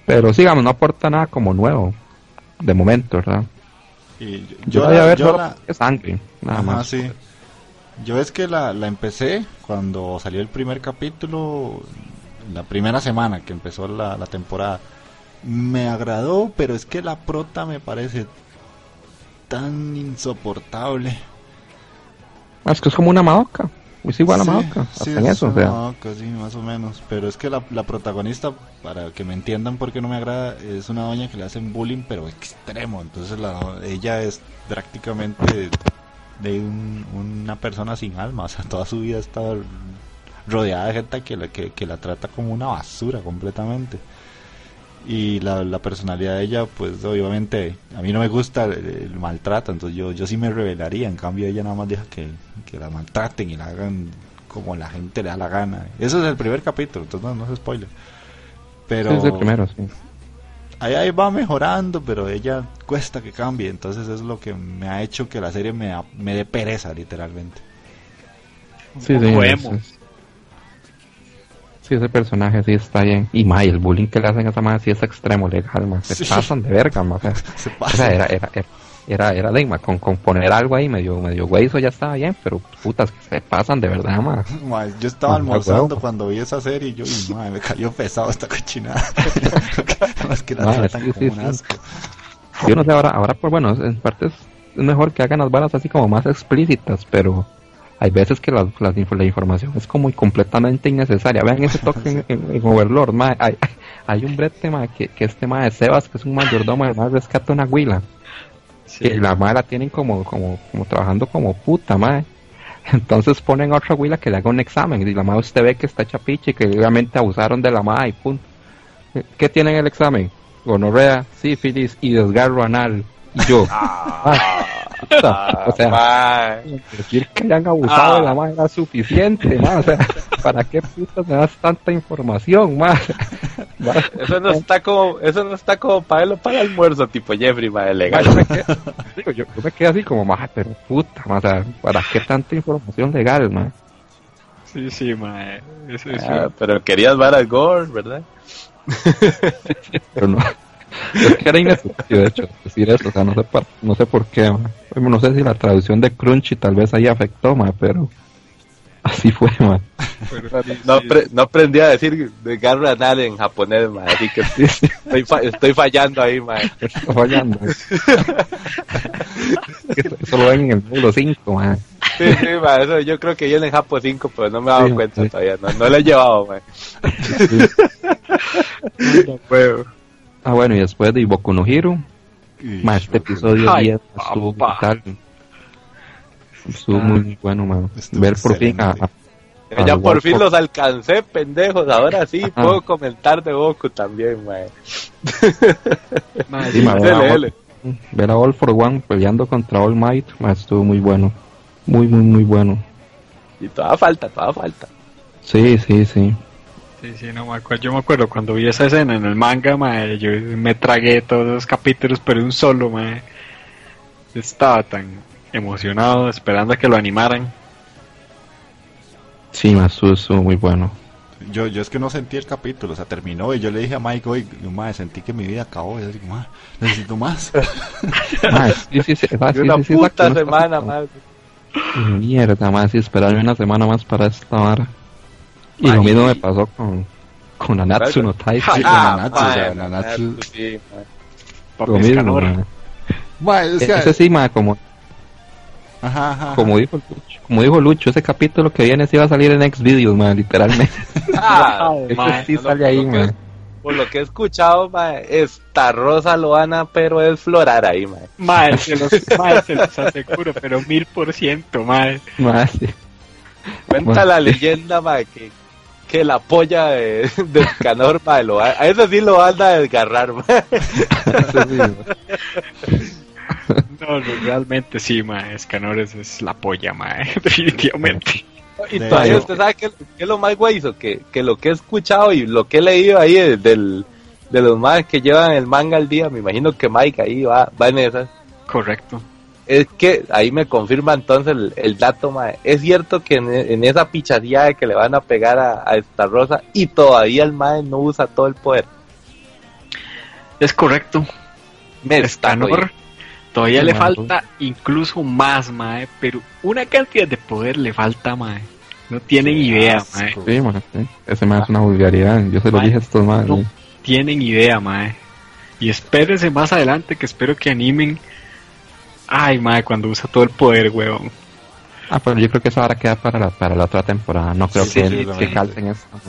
Pero sí, digamos, no aporta nada como nuevo, de momento, ¿verdad? Y Yo, yo, la- ver yo solo la- porque es sangre, nada Ajá, más. sí. Yo es que la, la empecé cuando salió el primer capítulo, la primera semana que empezó la, la temporada. Me agradó, pero es que la prota me parece tan insoportable. Ah, es que es como una Madoka, es igual a Sí, Madoka, sí, hasta en es eso, o sea. Madoka, sí, más o menos. Pero es que la, la protagonista, para que me entiendan por qué no me agrada, es una doña que le hacen bullying, pero extremo. Entonces la, ella es prácticamente de un- una persona sin alma. O sea, toda su vida está rodeada de gente que la, que, que la trata como una basura completamente. Y la, la personalidad de ella, pues obviamente, a mí no me gusta el, el maltrato, entonces yo, yo sí me rebelaría. En cambio, ella nada más deja que, que la maltraten y la hagan como la gente le da la gana. Eso es el primer capítulo, entonces no, no es spoiler. Pero Sí, es el primero, sí. ahí, ahí va mejorando, pero ella cuesta que cambie, entonces es lo que me ha hecho que la serie me, da- me dé pereza, literalmente. Sí, sí, sí, ese personaje sí está bien. Y y el bullying que le hacen a esa madre sí es extremo, legal, ma. Se Sí. pasan de verga, Se sea, era, era, era, era, era de, ma, con, con poner algo ahí medio, medio güey, eso ya estaba bien, pero putas que se pasan de verdad. Ma, yo estaba Ah, almorzando cuando vi esa serie y yo, y, ma, me cayó pesado esta cochinada. Más que la Ma, tratan sí, como sí, un sí. asco. Yo no sé, ahora, ahora pues bueno, en parte es, es mejor que hagan las balas así como más explícitas, pero hay veces que la, la, inf- la información es como completamente innecesaria. Vean ese toque en, en- en Overlord, ma, hay, hay un brete ma, que, que este ma de Sebas, que es un mayordomo, además rescata una huila. que la madre la tienen como, como, como trabajando como puta, madre. Entonces ponen a otra huila que le haga un examen y la madre usted ve que está chapiche, que obviamente abusaron de la madre y punto. ¿Qué tiene en el examen? Gonorrea, sífilis y desgarro anal. Y yo, ah, o sea, Man. decir que hayan abusado Ah. de la madre era suficiente, o sea, ¿para qué putas me das tanta información, ma? Ma, Eso no está como, eso no está como para él o para el almuerzo, tipo Jeffrey, madre, Ma, legal. yo, me quedé, digo, yo, yo me quedé así como, ma, pero puta, ma, o sea, ¿para qué tanta información legal, ma? Sí, sí, ma. Eso, eso. Ah, pero querías ver al Gore, ¿verdad? Pero no, Es que era innecesario, de hecho, decir eso. O sea, no sé, no sé por qué, ma. Bueno, No sé si la traducción de Crunchy tal vez ahí afectó, ma, pero así fue, ma. No, no aprendí a decir de garra anal en japonés, ma, así que estoy, fa- estoy fallando ahí, ma. Está fallando. eso, lo ven en el módulo 5, ma. Sí, sí, ma, eso yo creo que viene en Japo 5, pero no me he dado Sí, cuenta sí. todavía, no, no lo he llevado, ma. No puedo. Ah, bueno, y después de Boku no Hero, Ma, este episodio Ay, 10 estuvo brutal. Estuvo muy bueno, ma. Estuvo Ver por fin a, excelente. a- Ya, Al por fin los alcancé, pendejos. Ahora sí Ajá. puedo comentar de Goku también, mae. Sí, ver a ver a All for One peleando contra All Might, ma, estuvo muy bueno. Muy, muy, muy bueno. Y toda falta, toda falta. Sí, sí, sí. Sí, sí, no me acuerdo. Yo me acuerdo cuando vi esa escena en el manga, mae, yo me tragué todos los capítulos, pero un solo, mae. Estaba tan emocionado esperando a que lo animaran. Sí, ma, estuvo, muy bueno. Yo, yo es que no sentí el capítulo, o sea, terminó y yo le dije a Mike, oye, madre, sentí que mi vida acabó. Y yo digo, "Ma, necesito más. Ma, sí, sí, sí, sí, una puta semana más. Mierda, más y esperarme una semana más para esta vara. Y lo mismo me pasó con, con Anatsu no Taizai. Sí, Ah, con sí, mae. Papi Lo mismo, es que- Ese sí, ma, como, Ajá, ajá. como dijo Lucho, como dijo Lucho, ese capítulo que viene sí va a salir en Xvideos, ma, literalmente. Ah, Ese mae, sí no, sale por ahí, lo que- ma. Por lo que he escuchado, mae, esta Rosa Loana, pero es florar ahí, mae. Mae, se los, se los aseguro, pero mil por ciento, mae. Ma, sí. Cuenta la leyenda, mae, que, que la polla de, de Escanor, mae, lo, a eso sí lo anda a desgarrar, mae. No, no, realmente sí, mae. Escanor es, es la polla, mae. Definitivamente. Y todavía usted sabe que, que es lo más guayzo, que, que lo que he escuchado y lo que he leído ahí de, del, de los más que llevan el manga al día, me imagino que Mike ahí va, va en esas. Correcto. Es que ahí me confirma entonces el, el dato, mae. Es cierto que en, en esa pichadilla que le van a pegar a, a esta rosa y todavía el mae no usa todo el poder. Es correcto. Me está Escanor jodiendo. todavía le mae, falta incluso más, mae. Pero una cantidad de poder le falta, mae. No tienen Qué idea, asco. mae. Sí, ma, sí. Ese ma es una vulgaridad. Yo se lo dije a estos más. no. Tienen idea, mae. Y espérense más adelante que espero que animen. Ay, mae, cuando usa todo el poder, weón. Ah, pero yo creo que eso ahora queda para la, para la otra temporada. No creo Sí, que, sí, que calcen esto. ma.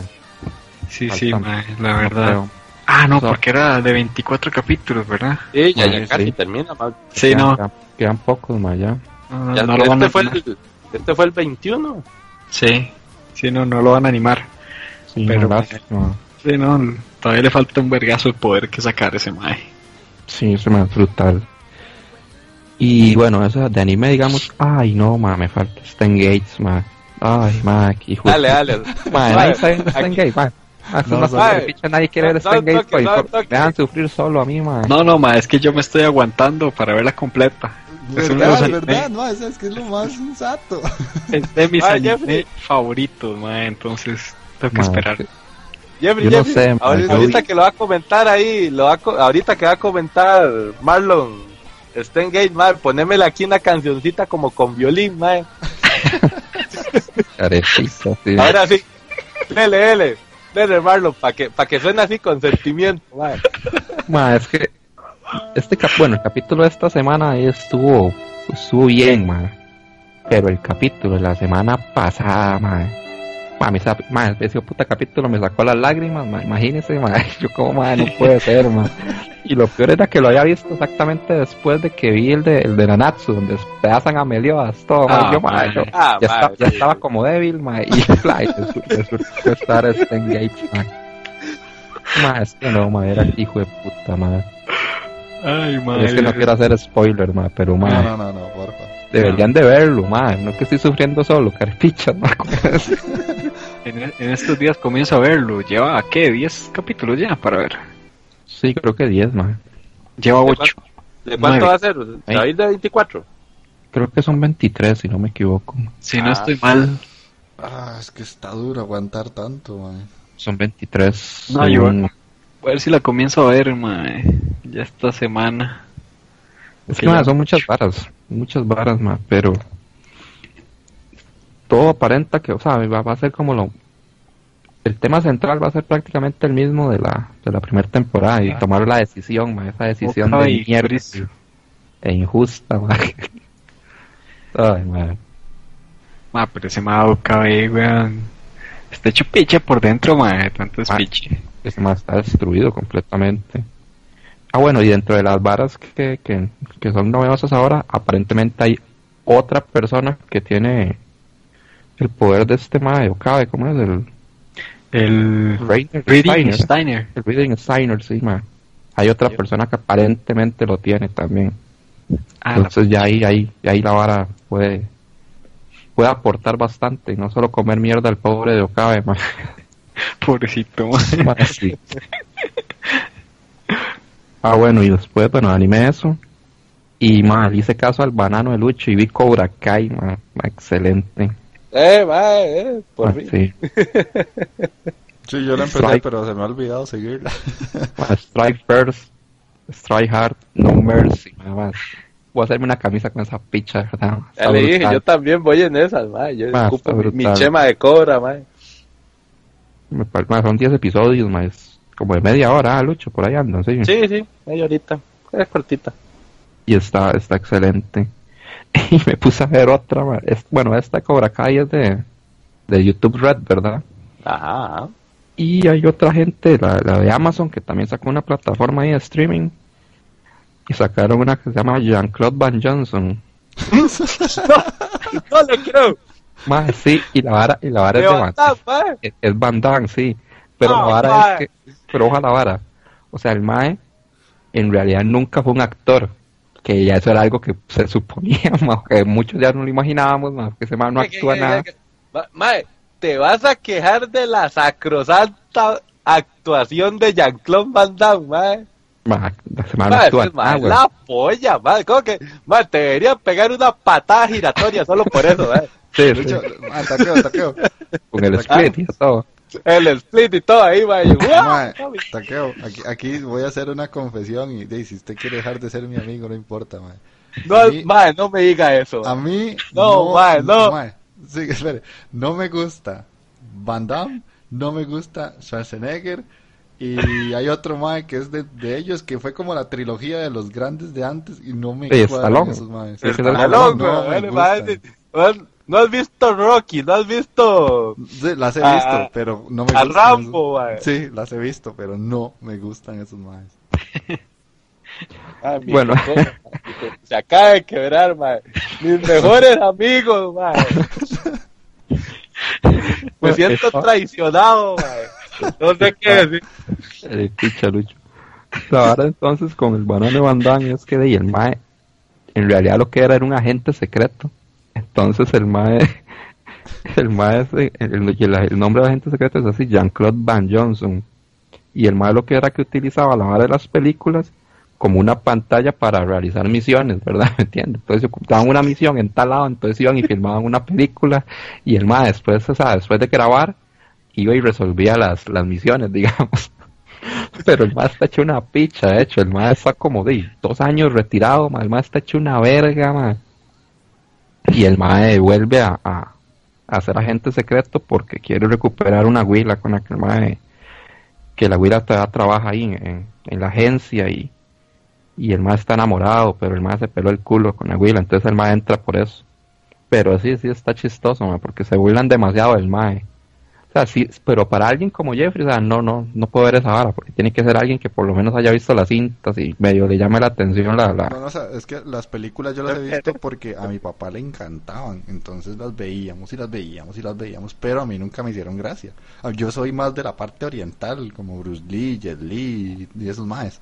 Sí, Falta- sí, mae, la No verdad. Ah, no, No. porque era de 24 capítulos, ¿verdad? Sí, ya, casi sí. termina, mae. Sí, Quedan- no. Quedan, quedan pocos más ya. no, Ya- no lo van este, a fue animar. el, este fue el 21. Sí, sí, no, no lo van a animar. Sí, Pero- no, lástima. Sí, no, todavía le falta un vergazo de poder que sacar ese mae. Sí, se me hace brutal. Y bueno, eso de anime, digamos, ay no, ma, me falta Stan Gates, ma. Ay, ma, hijo de Dale, dale. Ma, nadie de Stan aquí- Gates, ma. Ah, eso No, no, picha, nadie quiere ver No, Stan no Gates, toque, no por- toque. me dejan sufrir solo a mí, ma. No, no, ma, es que yo me estoy aguantando para verla completa. Es ¿Verdad, anime- verdad? No, es, es que es lo más sensato. Es de mis Ah, anime Jeffrey. favoritos, ma, entonces tengo que Ma, esperar. que- Jeffrey, Yo no Jeffrey, sé, ahorita, ahorita que lo va a comentar ahí, lo va a co- ahorita que va a comentar Marlon Stengate, mae, ponémele aquí una cancioncita como con violín, mae. Carecita, sí. Ahora sí, dele, dele, dele Marlon, para que, pa que suene así con sentimiento, mae. Ma, es que este cap bueno, el capítulo de esta semana estuvo estuvo bien, ma. Pero el capítulo de la semana pasada, ma. Ma, me ma, ese puta capítulo me sacó las lágrimas, ma. Imagínese, ma. Yo como, ma, no puede ser, ma. Y lo peor era que lo había visto exactamente después de que vi el de, el de Nanatsu, donde despedazan a Meliodas, todo, ma. Ah, yo, ma, yo- Ah, ya, ya estaba como débil, ma. Y fly, resultó estar este engaged, ma. Ma, es que no, ma, era hijo de puta, ma. Ay, ma. Es que no quiero hacer spoiler, ma, pero ma, No, no, no, no, porfa. deberían de verlo, ma. No que estoy sufriendo solo, carpichas, ma. En, en estos días comienzo a verlo. Lleva, ¿qué? ¿10 capítulos ya para ver? sí, creo que 10, ma. Lleva ¿De 8. ¿De cuánto Nueve. va a ser? ¿Se va a ir de 24? Creo que son 23, si no me equivoco. Si no Ah. estoy mal. Ah, es que está duro aguantar tanto, man. Son 23. No, según- A ver si la comienzo a ver, mae. Ya esta semana. Es que, ma, ya. son muchas varas, muchas varas, ma, pero todo aparenta que, o sea, va, va a ser como lo... El tema central va a ser prácticamente el mismo de la, de la primera temporada y Ah. tomar la decisión, ma, esa decisión de mierda e injusta, ma. Ay, ma. Ma, pero ese ma KB, weón. Está hecho picha por dentro, ma. de Tanto es Ah. piche. Ese ma está destruido completamente. Ah, bueno, y dentro de las varas que, que, que son novedosas ahora, aparentemente hay otra persona que tiene el poder de este ma de Okabe, ¿cómo es? El El Reiner Reading Steiner. Steiner. El Reading Steiner, sí, ma. Hay otra persona que aparentemente lo tiene también. Ah, la- Entonces ya ahí, ahí, ahí la vara puede, puede aportar bastante, y no solo comer mierda al pobre de Okabe, ma. pobrecito, ma. Ma, sí. Ah, bueno, y después, bueno, animé eso. Y, ma, le hice caso al banano de Lucho y vi Cobra Kai, ma, ma, excelente. Eh, mae, eh, por Ma, fin. sí. Sí, yo la empecé, Strike. pero se me ha olvidado seguirla. Ma, strike first, strike hard, no mercy, ma, ma. Voy a hacerme una camisa con esa picha, ¿verdad? Ya Está le dije, brutal. yo también voy en esas, mae. Yo Ma, mi, mi chema de cobra. Me ma, son 10 episodios, ma, es como de media hora, ah, Lucho, por ahí andan, sí. Sí, sí, media horita. Es cortita. y está, está excelente. Y me puse a ver otra, es- bueno, esta Cobra Kai es de, de YouTube Red, ¿verdad? Ajá. Y hay otra gente, la, la de Amazon, que también sacó una plataforma ahí de streaming. Y sacaron una que se llama Jean-Claude Van Johnson. No le creo. Más sí, y la vara, y la vara es de Van, mae. es, es Van Damme, sí. Pero Ah, la vara es que, pero ojalá la vara. O sea, el Mae en realidad nunca fue un actor. Que ya eso era algo que se suponía, ma, que muchos ya no lo imaginábamos, ma, que ese Mae no actúa nada. Ma- Mae, te vas a quejar de la sacrosanta actuación de Jean-Claude Van Damme, mae. Ma, ese mae nada, es güey. la polla, mae. ¿Cómo que? Mae, te deberían pegar una patada giratoria solo por eso, mae. Sí, sí, Lucho, ah, taqueo, taqueo. con el split y todo. El split y todo ahí, mae. Yo. Mae, taqueo, aquí, aquí voy a hacer una confesión y si usted quiere dejar de ser mi amigo, no importa, mae. No, a mí- mae, no me diga eso. A mí No, mae, no. mae, sí, espere, no me gusta Van Damme, no me gusta Schwarzenegger y hay otro mae que es de, de ellos que fue como la trilogía de los grandes de antes y no me cuadran esos maes. No mae. No- has visto Rocky, no has visto Sí, las he a- visto, pero no me a gustan. Rambo, esos-. Sí, las he visto, pero no me gustan esos maes. Ah, mi Bueno. Se acaba de quebrar, mae. Mis mejores amigos, mae. Me siento eso- traicionado, mae. No sé qué decir. El picha Lucho. La vara entonces con el banano de Van Damme es que de ahí el Mae, en realidad lo que era era un agente secreto. Entonces el Mae, el Mae, el, el- el nombre de agente secreto es así, Jean-Claude Van Johnson. Y el Mae lo que era que utilizaba la vara de las películas como una pantalla para realizar misiones, ¿verdad? ¿Me entiendes? Entonces ocupaban una misión en tal lado, entonces iban y filmaban una película y el Mae después, o sea, después de grabar, iba y resolvía las, las misiones, digamos. Pero el más está hecho una picha, de hecho, el más está como de dos años retirado, el más está hecho una verga, ma. Y el mae vuelve a, a, ser agente secreto porque quiere recuperar una huila con la que el mae, que la huila trabaja ahí en, la agencia y, y el mae está enamorado, pero el mae se peló el culo con la huila, entonces el mae entra por eso. Pero sí, sí está chistoso, porque se burlan demasiado del mae. O sea, sí, pero para alguien como Jeffrey, o sea, no, no, no puedo ver esa vara, porque tiene que ser alguien que por lo menos haya visto las cintas y medio le llame la atención la, la... No, no, o sea, es que las películas yo las he visto porque a mi papá le encantaban, entonces las veíamos y las veíamos y las veíamos, pero a mí nunca me hicieron gracia. Yo soy más de la parte oriental, como Bruce Lee, Jet Li y esos más.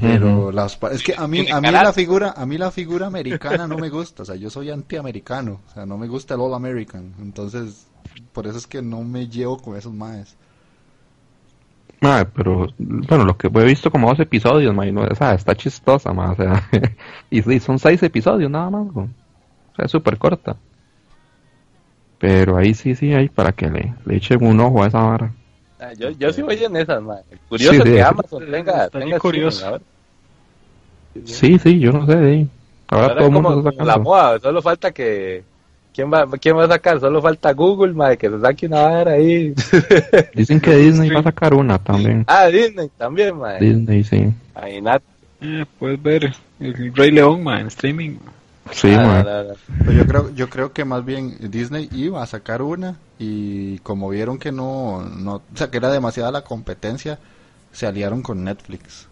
Pero las pa- es que a mí a mí la figura a mí la figura americana no me gusta, o sea, yo soy antiamericano, o sea, no me gusta el all American, entonces por eso es que no me llevo con esos maes. Mae, pero, bueno, lo que he visto como dos episodios, no, o sea, está chistosa, mae, o sea, y sí, son seis episodios nada más, o sea, es súper corta. Pero ahí sí, sí, ahí para que le, le echen un ojo a esa vara. Ah, yo, yo sí voy en esas, man. Curioso Sí, sí. que Amazon tenga, Está tenga curioso. Sí, sí, yo no sé. sí. Ahora, Ahora todo el como, mundo está como la moda, solo falta que... ¿Quién va, ¿Quién va a sacar? Solo falta Google, madre, que se saque una vara ahí. Dicen que Disney va a sacar una también. ah, Disney también, madre. Disney, sí. Imagínate. Eh, puedes ver el Rey León, ma, en streaming. Sí, Ah, man. no, no, no. Pero yo creo, yo creo que más bien Disney iba a sacar una y como vieron que no, no, o sea, que era demasiada la competencia, se aliaron con Netflix.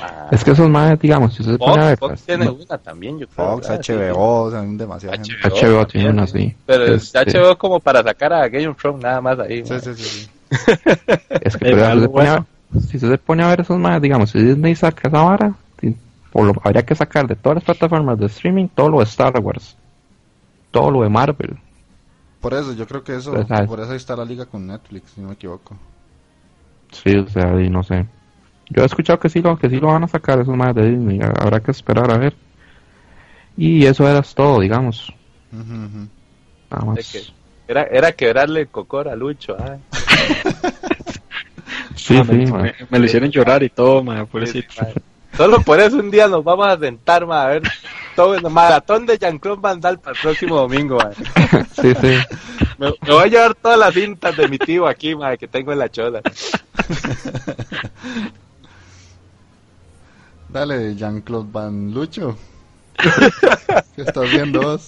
Ah, Es que esos más, digamos, si usted se pone a Fox, ver, Fox pues, tiene no, una también, yo creo. Fox, HBO, o sea, demasiada gente. HBO tiene también, una, sí. Pero Este, HBO es como para sacar a Game of Thrones nada más ahí. Sí, madre. sí, sí, sí. Es que pero si, se pone a, bueno. si usted se pone a ver esos más, digamos, si Disney saca esa vara, sí, por lo, habría que sacar de todas las plataformas de streaming todo lo de Star Wars, todo lo de Marvel. Por eso, yo creo que eso, Pues, ah. por eso ahí está la liga con Netflix, si no me equivoco. Sí, o sea, y no sé. Yo he escuchado que sí lo, que sí lo van a sacar esos más de Disney, ha- habrá que esperar a ver. Y eso era todo, digamos. Nada más. Que era, era quebrarle el cocor a Lucho. ah. Sí, Ah, sí, me, man. me- me lo hicieron llorar y todo, ma, Sí, pobrecito. madre. Solo por eso un día nos vamos a sentar, ma, a ver todo el maratón de Jean-Claude Van Damme para el próximo domingo. ma. Sí, sí. Me, me voy a llevar todas las cintas de mi tío aquí, ma, que tengo en la chola. Dale, Jean-Claude Van Lucho. ¿Qué estás viendo vos?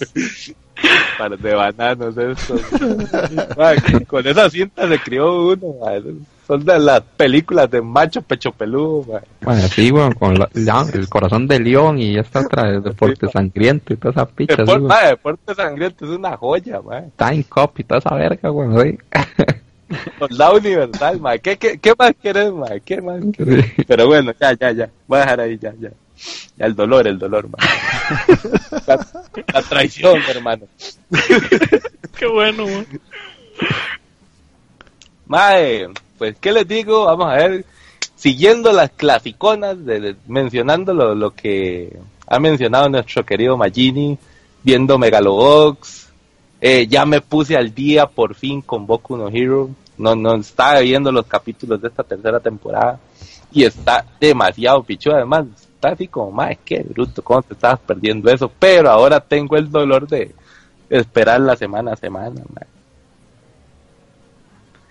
Para de bananos estos. Con esas cintas se crió uno, ma. Son de las películas de macho pecho peludo, ma. Bueno, sí, weón, con la- el corazón de león y esta otra de deporte sangriento y toda esa picha, Depor- Deporte Sangriento es una joya, ma. Time Cop y toda esa verga, weón, sí. Soldado Universal, ma. ¿Qué, qué, qué más querés, ma? ¿Qué más querés? Pero bueno, ya, ya, ya. Voy a dejar ahí, ya, ya. Ya el dolor, el dolor, ma. La, la traición, hermano. Qué bueno, ma. Mae, pues, ¿qué les digo? Vamos a ver, siguiendo las clasiconas, de, de- mencionando lo, lo que ha mencionado nuestro querido Magini, viendo Megalobox, eh, ya me puse al día por fin con Boku no Hero, no, no estaba viendo los capítulos de esta tercera temporada y está demasiado pichu, además está así como, mae, qué bruto, cómo te estabas perdiendo eso, pero ahora tengo el dolor de esperar la semana a semana, mae.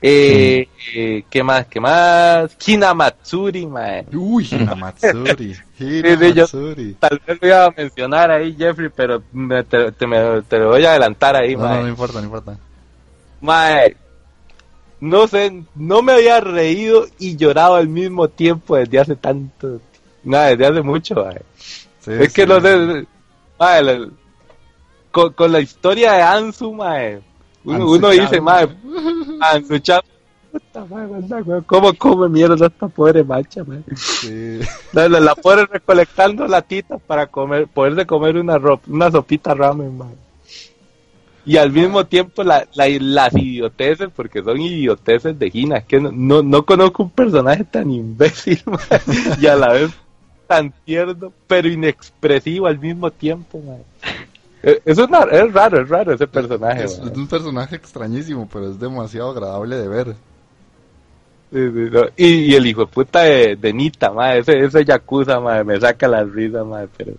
Eh, eh, ¿Qué más? ¿Qué más? Hinamatsuri, mae. Uy, Hinamatsuri. sí, yo- Hinamatsuri. Tal vez lo iba a mencionar ahí, Jeffrey, pero me- te, te me- te lo voy a adelantar ahí, No, no, mae. no importa, no importa. Mae, no sé, no me había reído y llorado al mismo tiempo desde hace tanto, nada, desde hace mucho, mae. Sí, es que no sé, mae, la- con, con la historia de Ansu, mae, uno, uno dice, madre, anda, güey, ¿cómo come mierda esta pobre macha, mae? Sí. La, la, la pobre recolectando latitas para comer, poderse comer una, ro- una sopita ramen, man. Y al mismo tiempo la, la- las idioteces, porque son idioteces de Gina, que no, no, no conozco un personaje tan imbécil, man, y a la vez tan tierno, pero inexpresivo al mismo tiempo, man. Eh, Es, una, es raro, es raro ese personaje, Es, es un personaje extrañísimo, pero es demasiado agradable de ver. Sí, sí, no. y, y el hijo de puta de, de Nita, madre, ese, ese Yakuza, madre, me saca la risa, madre, pero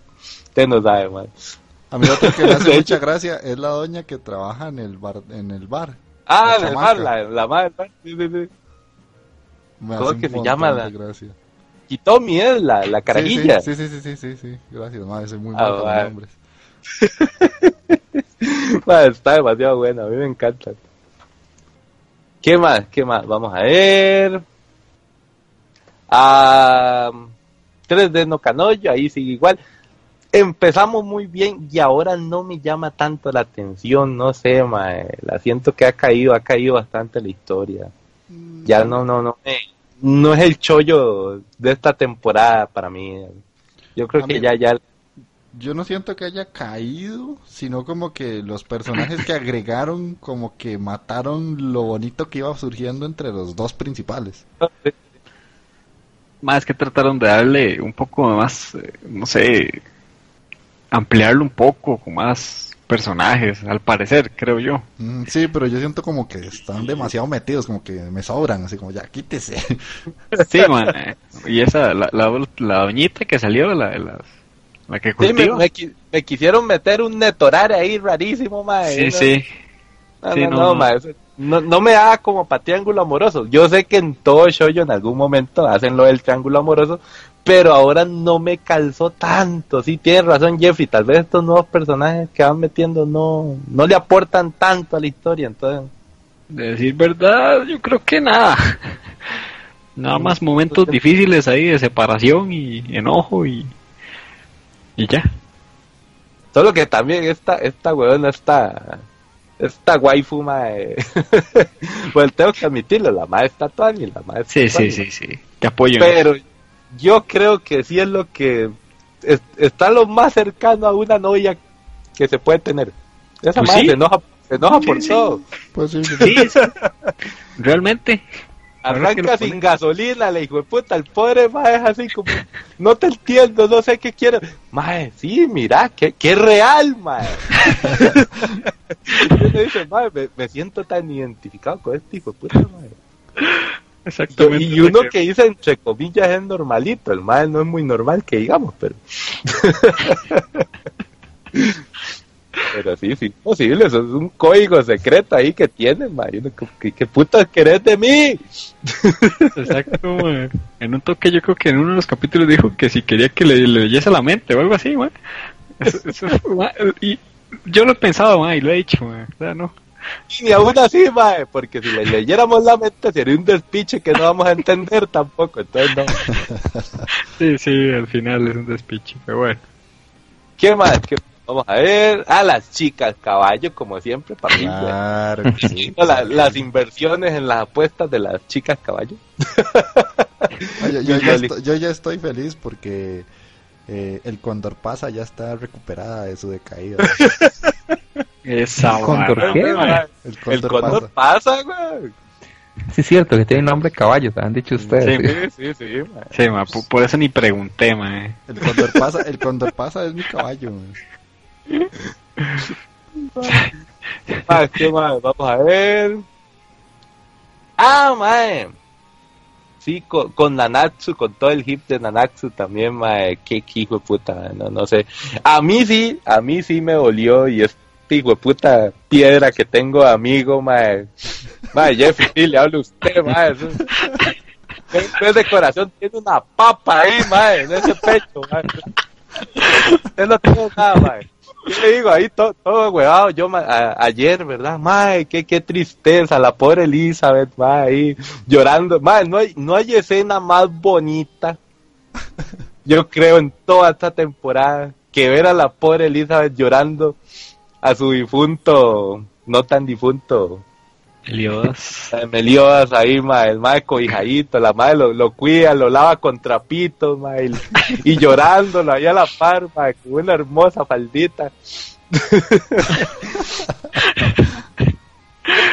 usted no sabe, madre. A mí otro que me hace mucha gracia es la doña que trabaja en el bar. En el bar. Ah, La el mar, la, la madre, sí, sí, sí. ¿Cómo que se llama la- gracia. Hitomi es la, la carajilla. Sí, sí, sí, sí, sí, sí. Gracias, madre, soy muy Ah, mal con nombres. Está demasiado buena, a mí me encanta. ¿Qué más? ¿Qué más? Vamos a ver. Ah, 3D no Canoyo, ahí sigue igual. Empezamos muy bien y ahora no me llama tanto la atención, no sé, mae. La siento que ha caído, ha caído bastante la historia. Ya no, no, no, me- no es el chollo de esta temporada para mí. Yo creo A que mí- ya, ya, Yo no siento que haya caído, sino como que los personajes que agregaron, como que mataron lo bonito que iba surgiendo entre los dos principales. Más que trataron de darle un poco más, eh, no sé, ampliarlo un poco con más personajes, al parecer, creo yo. Mm, sí, pero yo siento como que están demasiado metidos, como que me sobran, así como ya quítese. Sí, man. eh, Y esa, la, la, la doñita que salió, la, la, la que Sí, me, quisieron meter un netorare ahí rarísimo, mae. Sí, No, sí. No, Sí, no, no, no, no. mae, eso- no, no me da como para triángulo amoroso. Yo sé que en todo shoyo en algún momento hacen lo del triángulo amoroso, pero ahora no me calzó tanto. Sí, tienes razón, Jeffrey. Tal vez estos nuevos personajes que van metiendo no, no le aportan tanto a la historia. Entonces, De decir verdad, yo creo que nada. Nada más momentos difíciles ahí de separación y enojo y, y ya. solo que también esta, esta weona, esta, esta waifu, mae. pues tengo que admitirlo, la mae está toda ni la mae está Sí, sí, sí, sí. Te apoyo. Pero yo creo que sí es lo que es- está lo más cercano a una novia que se puede tener. Esa Pues madre sí. se enoja, se enoja por sí. todo. Pues sí, Sí, sí. Realmente. Arranca sin gasolina, le hijo de puta, el pobre mae es así como, no te entiendo, no sé qué quiero. Mae, sí, mira, que, que real, mae. y uno dice, mae, me, me siento tan identificado con este hijo de puta, mae. Exactamente. Y uno que dice, entre comillas, es normalito. El mal no es muy normal que digamos, pero. pero sí, sí, posible. Eso es un código secreto ahí que tienen, ma. ¿qué, qué putas querés de mí? Exacto. En un toque yo creo que en uno de los capítulos dijo que si quería que le, le leyese la mente o algo así. Eso- eso mae, y yo lo he pensado, mae, y lo he dicho, mae. O sea, no. Y ni aún así, mae, porque si le leyéramos la mente sería un despiche que no vamos a entender tampoco. Entonces, no. Sí, sí, al final es un despiche, pero bueno. ¿Qué más? ¿Qué Vamos a ver. A las chicas caballo, como siempre, para mí. Claro sí. La- las inversiones en las apuestas de las chicas caballo. Oye, yo, ya estoy, yo ya estoy feliz porque eh, el Condor Pasa ya está recuperada de su decaída. Esa ¿Condor vara, qué? El El Condor condor Pasa. güey. Sí, es cierto, que tiene nombre de caballo, te han dicho ustedes. Sí, sí, sí. Sí, mae, por, por eso ni pregunté, mae. El Condor Pasa, el Condor Pasa es mi caballo. man. Ah, ¿qué más? Vamos a ver. Ah, mae. Sí, con, Nanatsu, con todo el hip de Nanatsu también, mae. Qué, qué hijo de puta, no, no sé. A mí sí, a mí sí me dolió y este hijo de puta piedra que tengo amigo, mae. Mae, Jeffrey, le hablo a usted, mae. Eso- Usted de corazón tiene una papa ahí, mae, en ese pecho, mae. Usted no tiene nada, mae. Yo le digo ahí todo, todo huevado, yo ayer, ¿verdad? Mae, qué, qué tristeza, la pobre Elizabeth, mae, ahí llorando. Mae, no hay, no hay escena más bonita, yo creo, en toda esta temporada, que ver a la pobre Elizabeth llorando a su difunto, no tan difunto, Eliodas. eh, Meliodas ahí, ma, el mae cobijadito, la madre lo, lo cuida, lo lava con trapitos, ma, y, y llorándolo ahí a la par, ma, con una hermosa faldita.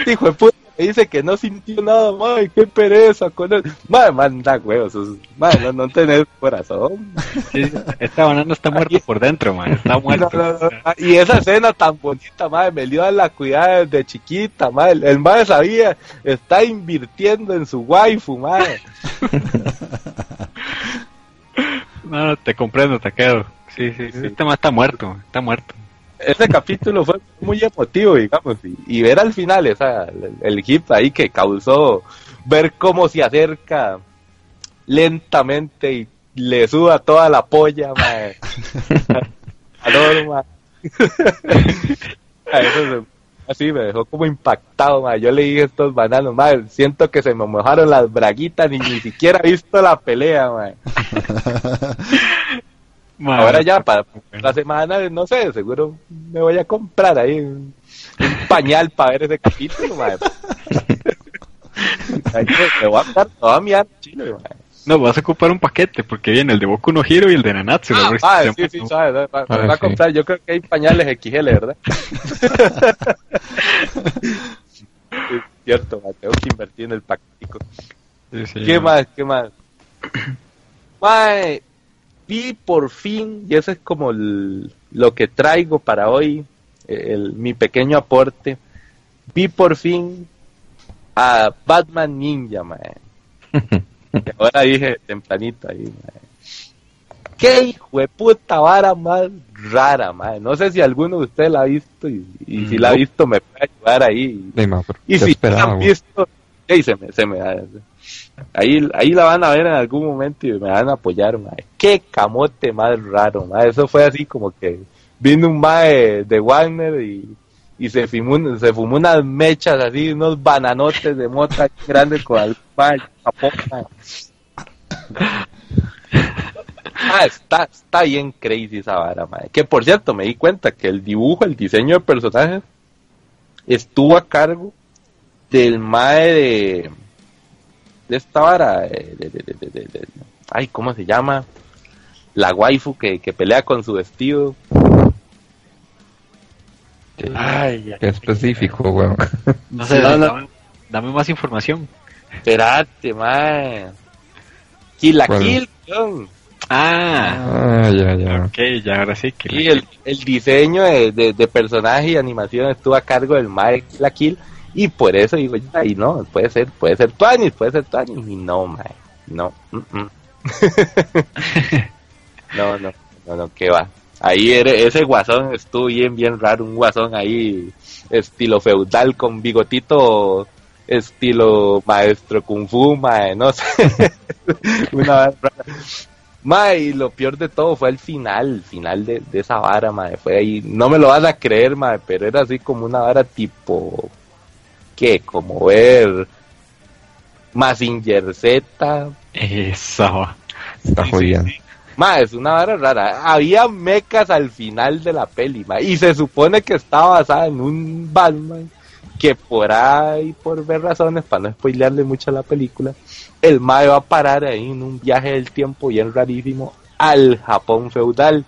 Hijo de puta, dice que no sintió nada, ma, qué pereza con él. Madre, manda huevos, madre, no, no tenés corazón. Sí, esta banana está muerta por dentro, mae. Está No, muerta. no, no, ma, Y esa escena tan bonita, madre, Meliodas la cuidaba desde chiquita, madre. El, el madre sabía, está invirtiendo en su waifu, madre. No, te comprendo, te quedo. Sí, sí, sí. Este mae está muerto, está muerto. Ese capítulo fue muy emotivo, digamos, y, y ver al final esa, el, el hip ahí que causó ver cómo se acerca lentamente y le suda toda la polla, mae. Calor, eso se- así me dejó como impactado, mae. Yo le dije a estos bananos, mae, siento que se me mojaron las braguitas y ni siquiera he visto la pelea, mae. Mae, Ahora ya, para la semana, no sé, seguro me voy a comprar ahí un, un pañal para ver ese capítulo. Ahí me- me voy a dar toda mi chile, mae. No, vas a ocupar un paquete porque viene el de Boku no Hero y el de Nanatsu. Ah, ah, sí, sí, sabes, va, Ah, va a sí. comprar, yo creo que hay pañales XL, ¿verdad? Sí, cierto, mae, tengo que invertir en el paquetico. Sí, sí, ¿Qué más? ¿Qué más? Mae, vi por fin, y eso es como el- lo que traigo para hoy, el- mi pequeño aporte, vi por fin a Batman Ninja, mae. Que ahora dije tempranito ahí, mae. Qué hijo de puta vara más rara, mae. No sé si alguno de ustedes la ha visto y, y si la ha visto me puede ayudar ahí. Sí, ma, Y ¿qué si esperaba, la han visto, se me, se me da- ahí, ahí la van a ver en algún momento y me van a apoyar, mae. Qué camote más raro, mae. Eso fue así como que vino un mae de Wagner y, y se fumó, se fumó unas mechas así, unos bananotes de mota grandes con algún mae. Ah, está, está bien crazy esa vara, mae. Que por cierto, me di cuenta que el dibujo, el diseño de personajes estuvo a cargo del mae de, de esta vara, eh, de, de- de- de- de- de- ay, ¿cómo se llama? La waifu que, que pelea con su vestido. Ay, Qué específico, weón. No sé. Dame, dame más información. espérate, mae. Kill la. Kill, weón. Ah, Ah, ya, ya. ok, ya ahora sí que... Y el, el diseño de, de, de personaje y animación estuvo a cargo del mae Kill la Kill. Y por eso digo, ay, no, puede ser, puede ser Tuanis, puede ser Tuanis. Y no, mae, no. mm, mm. no, no, no, no, qué va. Ahí era- ese guasón estuvo bien, bien raro, un guasón ahí estilo feudal con bigotito estilo maestro kung fu, mae, no sé. Una vara rara. Mae, y lo peor de todo fue el final, el final de, de esa vara, mae, fue ahí, no me lo vas a creer, mae, pero era así como una vara tipo, ¿qué? Como ver Mazinger Z, Eso. Está jodiendo. Ma, es una vara rara. Había mecas al final de la peli, ma, y se supone que estaba basada en un Batman que por ahí, por ver razones, para no spoilearle mucho la película, el mae va a parar ahí en un viaje del tiempo bien rarísimo al Japón feudal.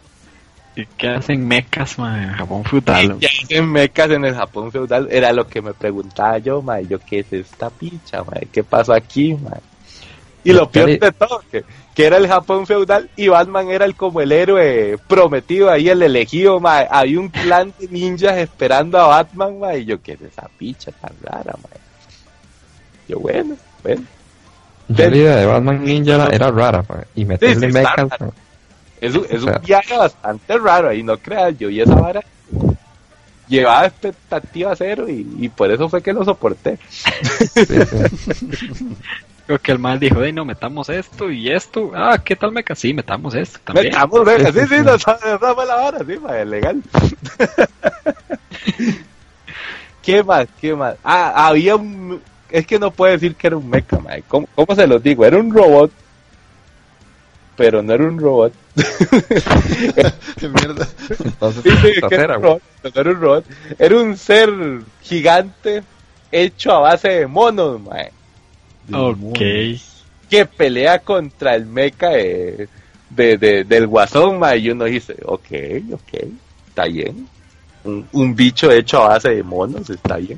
¿Y qué hacen mecas, man, en Japón feudal? Y hacen mecas en el Japón feudal, era lo que me preguntaba yo, ma, yo qué es esta picha, ma, qué pasó aquí, ma. Y lo peor de todo, que, que era el Japón feudal y Batman era el como el héroe prometido ahí, el elegido, ma. Había un clan de ninjas esperando a Batman, ma, y yo qué es esa picha tan rara, ma. Yo bueno, bueno. La idea de Batman Ninja era, era rara, pa, y meterle Sí, sí, mechas. Es, un- es O sea- un viaje bastante raro ahí, no creas, yo y esa vara llevaba expectativa cero y, y por eso fue que lo soporté. Sí, sí. Creo que el mal dijo, "Ey, no, metamos esto y esto. Ah, ¿qué tal meca? Sí, metamos esto también. Metamos verga, sí, Sí, sí, sí, no, esa fue la vara, sí, ma, legal. ¿Qué más? ¿Qué más? Ah, había un... Es que no puedo decir que era un mecha, ma. ¿Cómo, ¿Cómo se los digo? Era un robot, pero no era un robot. Mierda. Entonces, Sí, sí, era un robot, era un robot. Era un ser gigante hecho a base de monos, ma. Ok. que pelea contra el mecha de, de- de- del guasón, ma, y uno dice, ok, ok, está bien. Un, un bicho hecho a base de monos, está bien.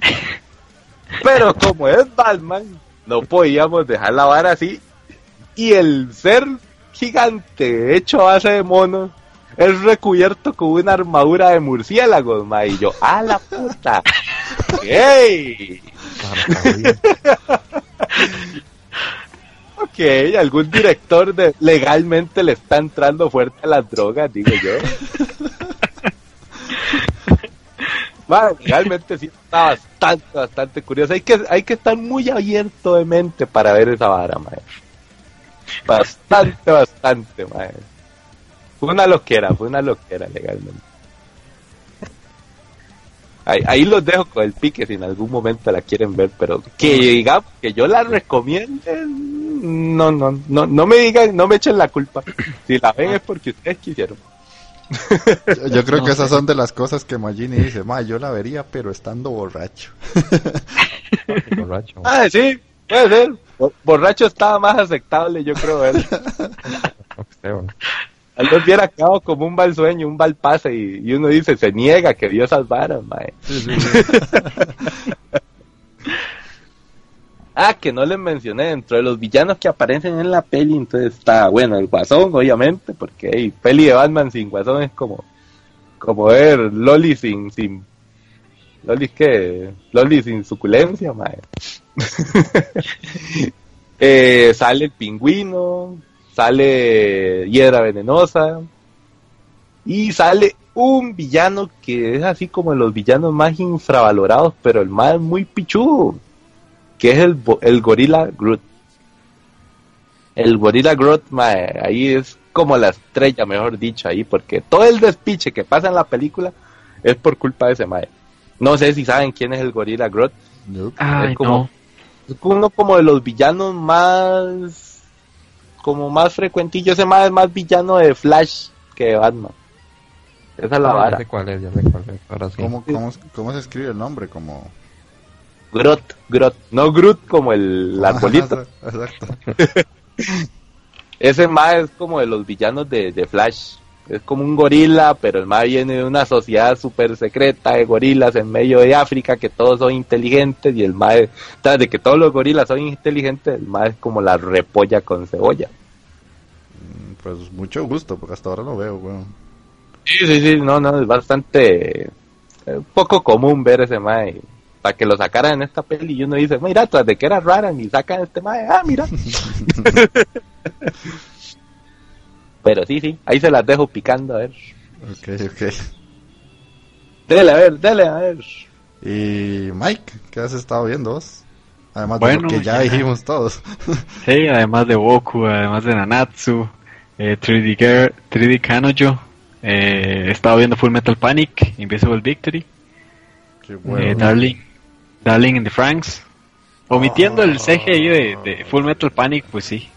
Pero como es Batman, no podíamos dejar la vara así. Y el ser gigante hecho a base de monos es recubierto con una armadura de murciélagos, ma, y yo, ¡a la puta! ¡Ey! Ok, algún director de legalmente le está entrando fuerte a las drogas, digo yo. Bueno, legalmente sí está bastante, bastante curioso. Hay que, hay que estar muy abierto de mente para ver esa vara, mae. Bastante, bastante, mae. Fue una loquera, fue una loquera legalmente. Ahí, ahí los dejo con el pique si en algún momento la quieren ver, pero que digamos que yo la recomiende, no, no, no, no me digan, no me echen la culpa. Si la ven es porque ustedes quisieron. Yo, yo creo No que esas son de las cosas que Magini dice, ma, yo la vería, pero estando borracho. Borracho. Ah, sí, puede ser. Bo- Borracho estaba más aceptable, yo creo. Él. Tal vez hubiera quedado como un mal sueño, un mal pase, y, y uno dice, se niega que Dios salvara, mae. Ah, que no les mencioné, dentro de los villanos que aparecen en la peli, entonces está, bueno, el Guasón, obviamente, porque hey, peli de Batman sin Guasón es como, como ver Loli sin, sin, Loli que, Loli sin suculencia, mae. Eh, sale el pingüino, sale Hiedra Venenosa, y sale un villano que es así como los villanos más infravalorados, pero el más muy pichudo, que es el, el gorila Groot. El gorila Groot, mae, ahí es como la estrella, mejor dicho, ahí, porque todo el despiche que pasa en la película es por culpa de ese mae. No sé si saben quién es el gorila. Nope. Ay, es como, no. es uno como de los villanos más como más frecuentillo, ese más es más villano de Flash que de Batman. Esa es la Ah, ya vara. sé cuál es, ya sé cuál es. Ahora sí. ¿Cómo, cómo, cómo se escribe el nombre? Como... Grot, Grot, no Groot como el arbolito. Exacto. Ese más es como de los villanos de, de Flash. Es como un gorila, pero el más viene de una sociedad súper secreta de gorilas en medio de África, que todos son inteligentes, y el más, tras de que todos los gorilas son inteligentes, el más es como la repolla con cebolla. Mm, Pues mucho gusto, porque hasta ahora lo veo, weón. Sí, sí, sí, no, no, es bastante eh, poco común ver ese mae. Para que lo sacaran en esta peli y uno dice, mira, tras de que era rara y sacan este mae, ah, mira. Pero sí, sí, ahí se las dejo picando, a ver. Ok, ok. Dele, a ver, dele, a ver. Y Mike, ¿qué has estado viendo vos? Además Bueno, de lo que ya, ya. dijimos todos. Sí, además de Boku, además de Nanatsu, eh, 3D, Girl, 3D Kanojo, eh, he estado viendo Full Metal Panic, Invisible Victory, Qué eh, bueno. Darling, Darling in the Franks. Omitiendo el CGI de, de Full Metal Panic, pues sí.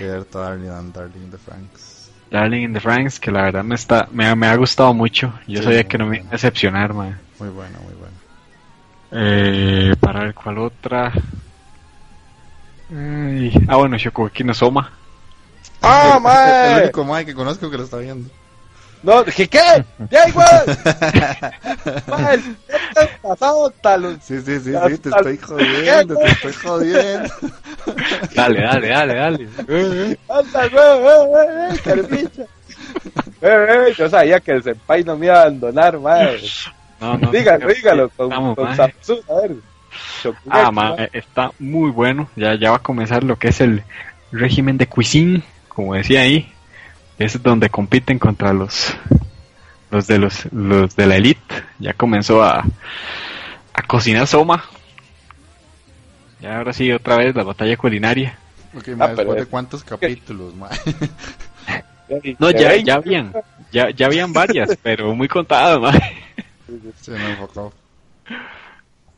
Cierto, Darling and Darling the Franks. Darling in the Franks, que la verdad me está me, ha- me ha gustado mucho. Yo Sí, sabía que no me iba a decepcionar, man. Muy bueno, muy bueno. Eh, para ver cuál otra. Ay, ah, bueno, Shokugeki no Soma. ¡Ah, El mae! único Mike que conozco que lo está viendo. No, ¿qué qué? ¡Ya igual! podcast pasado tal Sí, sí, sí, Ya sí, te estoy jodiendo, te estoy jodiendo. Dale, dale, dale, dale. ¡Anda, güey, güey, güey! Eh, eh, Yo sabía que el senpai no me iba a abandonar, mae. No, no. Dígalo, dígalo, con, Estamos, con. Samsung, a ver. Ah, ma, mae. está muy bueno. Ya, ya va a comenzar lo que es el régimen de cuisine, como decía ahí. Es donde compiten contra los los de los, los de la elite. Ya comenzó a, a cocinar Soma. Ya ahora sí, otra vez la batalla culinaria. Ok, ma, Ah, después de cuántos capítulos, ma. No, ya, ya habían, ya, ya habían varias, pero muy contadas, ma. Se me enfocó.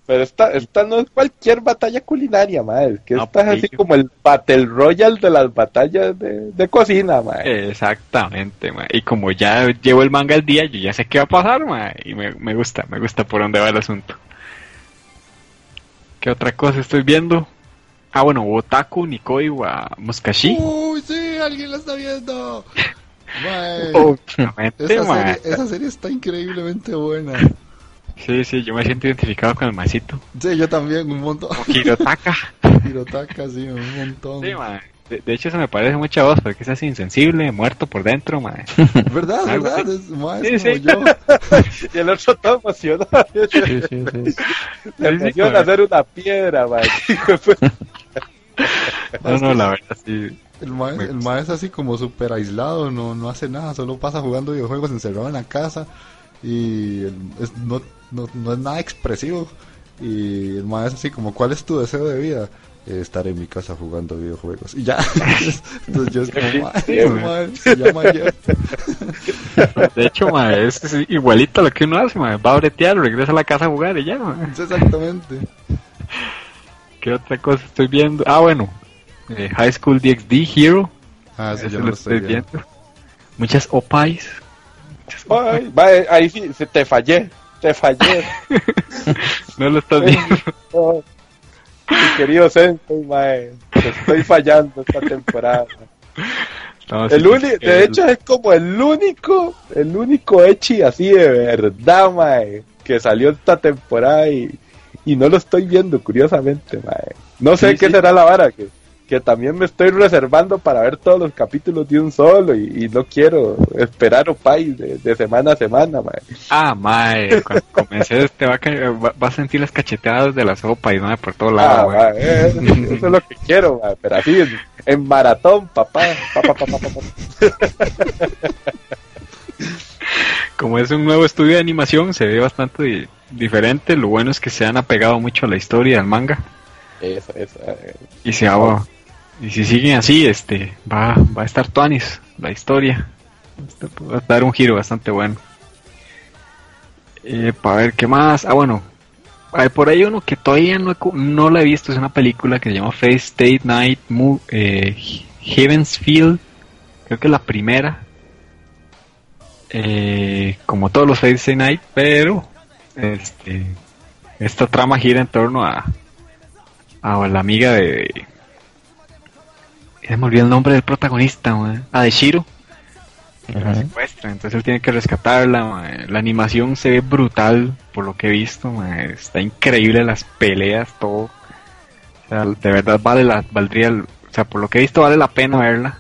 Pero esta, esta no es cualquier batalla culinaria, mae. Es que No, esta es así pillo. como el Battle Royale de las batallas de, de cocina, mae. Exactamente, ma. Y como ya llevo el manga al día, yo ya sé qué va a pasar, ma. Y me, me gusta, me gusta por dónde va el asunto. ¿Qué otra cosa estoy viendo? Ah, bueno, Otaku, Nikoi, wa Muskashi. Uy, sí, alguien la está viendo. Ma, Obviamente, esa, serie, esa serie está increíblemente buena. Sí, sí, yo me siento identificado con el maecito. Sí, yo también, un montón. Hirotaka. Hirotaka, sí, un montón. Sí. De, de hecho, se me parece mucho a vos, porque es así insensible, muerto por dentro, ma. ¿Verdad? ¿Verdad? Es, ma, Sí, es como sí. yo. Y el otro todo emocionado. Sí, sí, sí. Mae. a hacer una piedra, mae. Puta. No, no, la verdad, sí. El ma, el ma es así como súper aislado, no, no hace nada, solo pasa jugando videojuegos encerrado en la casa y el- es- no, no, no es nada expresivo. Y el ma es así como, ¿cuál es tu deseo de vida? Eh, estar en mi casa jugando videojuegos. Y ya. Entonces yo es como, "Ma, Sí, ese mae. ma se llama Jeff". De hecho, ma, es, es igualito a lo que uno hace, ma. Va a bretear, regresa a la casa a jugar y ya, ma. Sí, Exactamente. ¿Qué otra cosa estoy viendo? Ah, bueno. eh, High School DxD Hero. Ah, sí, Eso yo lo lo estoy viendo. viendo. Muchas opais. Muchas opais. Ay, ahí sí, se te fallé. Te fallé. No lo estás viendo. Mi querido Sensei, mae. Te estoy fallando esta temporada. No, El uni que de hecho es como el único, el único Echi así de verdad, mae, que salió esta temporada y, y no lo estoy viendo, curiosamente, mae. No sé Sí, qué sí. será la vara, que, que también me estoy reservando para ver todos los capítulos de un solo y, y no quiero esperar o país de, de semana a semana, mae. Ah, mae, cuando comencé te va a, caer- va, a sentir las cachetadas de la sopa y no por Ah, lados, güey. mae, eh, eso, eso es lo que quiero, mae, pero así en, en maratón, papá. papá, papá, papá. Como es un nuevo estudio de animación, se ve bastante di- diferente. Lo bueno es que se han apegado mucho a la historia del manga. Eso, eso. eh. Y se va- y si siguen así, este, va, va a estar Tuanis, la historia. Este, va a dar un giro bastante bueno. Eh, para ver qué más. Ah, bueno. Hay por ahí uno que todavía no, he no la he visto. Es una película que se llama Face State Night Mo eh, Heaven's Field. Creo que es la primera. Eh, como todos los Face State Night, pero este, esta trama gira en torno a, a la amiga de. Ya me olvidé el nombre del protagonista, man. Ah, de Shiro. que la secuestra, entonces él tiene que rescatarla. man. La animación se ve brutal, por lo que he visto. man. Está increíble las peleas, todo. O sea, de verdad vale la, valdría, el- o sea, por lo que he visto vale la pena verla.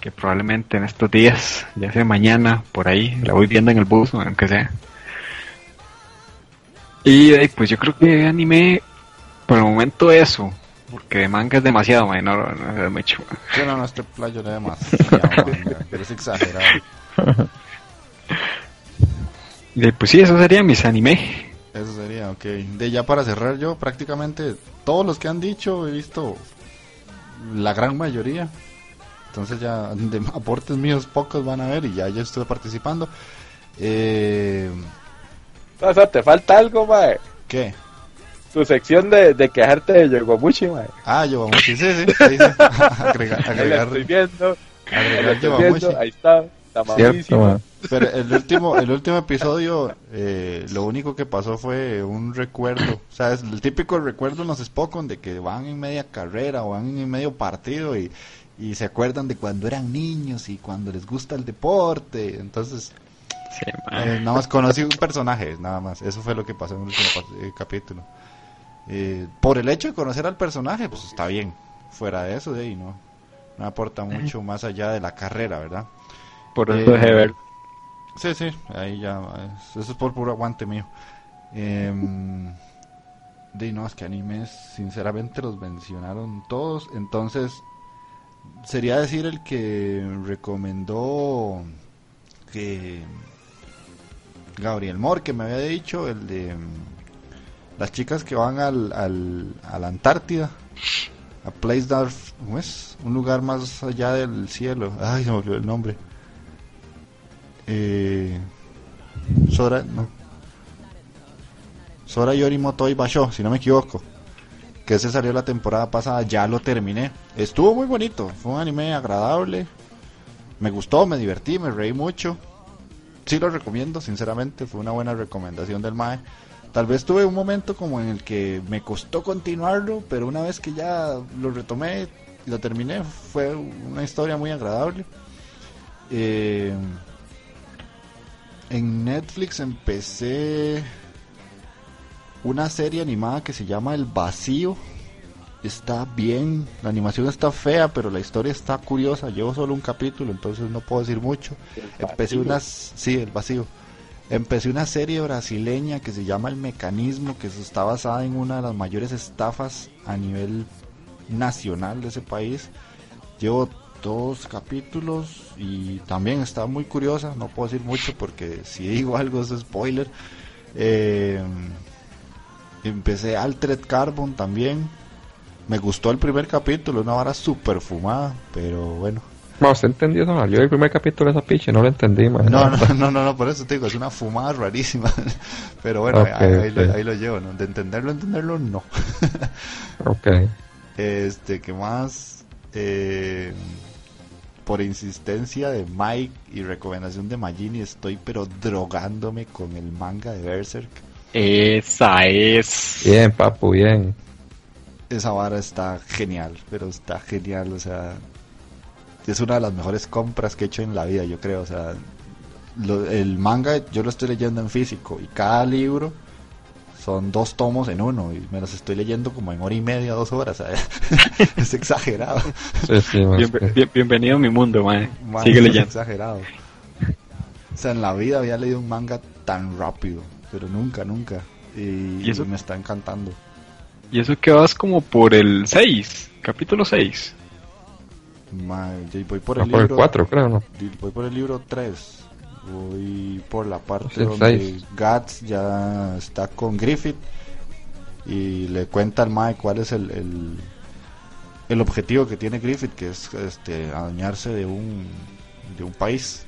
Que probablemente en estos días, ya sea mañana, por ahí, la voy viendo en el bus, man, aunque sea. Y eh, pues yo creo que anime por el momento eso. Porque de manga es demasiado, man, no, es mucho. man. Yo no, no, este playo le demasiado pero es exagerado. Pues sí, eso sería mis anime. Eso sería, ok. De ya para cerrar yo, prácticamente todos los que han dicho he visto la gran mayoría. Entonces ya de aportes míos pocos van a ver y ya yo estoy participando. Eh, O sea, te falta algo, mae. ¿Qué? Tu sección de, de quejarte de Yogomushi, mae. Ah, Yobamushi, sí, sí. ahí sí. agregar, agregar, estoy viendo. Ahí agregar está. Está Cierto. Pero el último, el último episodio, eh, lo único que pasó fue un recuerdo. O sea, es el típico recuerdo en los Spokon de que van en media carrera o van en medio partido y, y se acuerdan de cuando eran niños y cuando les gusta el deporte. Entonces, Sí, eh, nada más conocí un personaje, nada más. Eso fue lo que pasó en el último eh, capítulo. Eh, por el hecho de conocer al personaje, pues está bien. Fuera de eso, de ahí no, no aporta mucho más allá de la carrera, ¿verdad? Por eh, eso dejé de ver. Sí, sí, ahí ya, es- eso es por puro aguante mío. Em, de no, es que animes, sinceramente los mencionaron todos, entonces sería decir el que recomendó que Gabriel Moore, que me había dicho, el de las chicas que van al, al, a la Antártida, a Place Dark, ¿cómo es? Un lugar más allá del cielo, ay, se me olvidó el nombre. Eh, Sora, no. Sora Yorimoto y Basho, si no me equivoco. Que ese salió la temporada pasada, ya lo terminé. Estuvo muy bonito, fue un anime agradable. Me gustó, me divertí, me reí mucho. Sí lo recomiendo, sinceramente, fue una buena recomendación del MAE. Tal vez tuve un momento como en el que me costó continuarlo, pero una vez que ya lo retomé y lo terminé, fue una historia muy agradable. Eh, en Netflix empecé una serie animada que se llama El Vacío. Está bien, la animación está fea, pero la historia está curiosa. Llevo solo un capítulo, entonces no puedo decir mucho. Empecé unas, sí, El Vacío. Empecé una serie brasileña que se llama El Mecanismo, que está basada en una de las mayores estafas a nivel nacional de ese país. Llevo dos capítulos y también está muy curiosa. No puedo decir mucho porque si digo algo es spoiler. Eh, empecé Altered Carbon también. Me gustó el primer capítulo, una vara super fumada, pero bueno. Bueno, ¿usted entendió eso? Yo el primer capítulo de esa piche no lo entendí, man. No, no, no, no, no, por eso te digo, es una fumada rarísima. Pero bueno, Ok, ahí, ahí lo, ok. ahí lo llevo, ¿no? De entenderlo, entenderlo, no. Ok. Este, ¿qué más? Eh, por insistencia de Mike y recomendación de Magini, estoy pero drogándome con el manga de Berserk. Esa es. Bien, papu, bien. Esa vara está genial, pero está genial, o sea, es una de las mejores compras que he hecho en la vida, yo creo, o sea, lo- el manga yo lo estoy leyendo en físico y cada libro son dos tomos en uno y me los estoy leyendo como en hora y media, dos horas. ¿sabes? es exagerado. Sí, sí, mae, Bien- es que- bien- bienvenido a mi mundo. Man, Sigue leyendo. Es exagerado. O sea, en la vida había leído un manga tan rápido, pero nunca, nunca. Y, ¿Y eso? y me está encantando. Y eso que vas como por el 6, capítulo 6. Ma, ya voy por Ah, el libro 4, creo, Voy por el libro 3. Voy por la parte donde seis. Guts ya está con Griffith y le cuenta al Mae cuál es el, el, el objetivo que tiene Griffith, que es este adueñarse de un, de un país.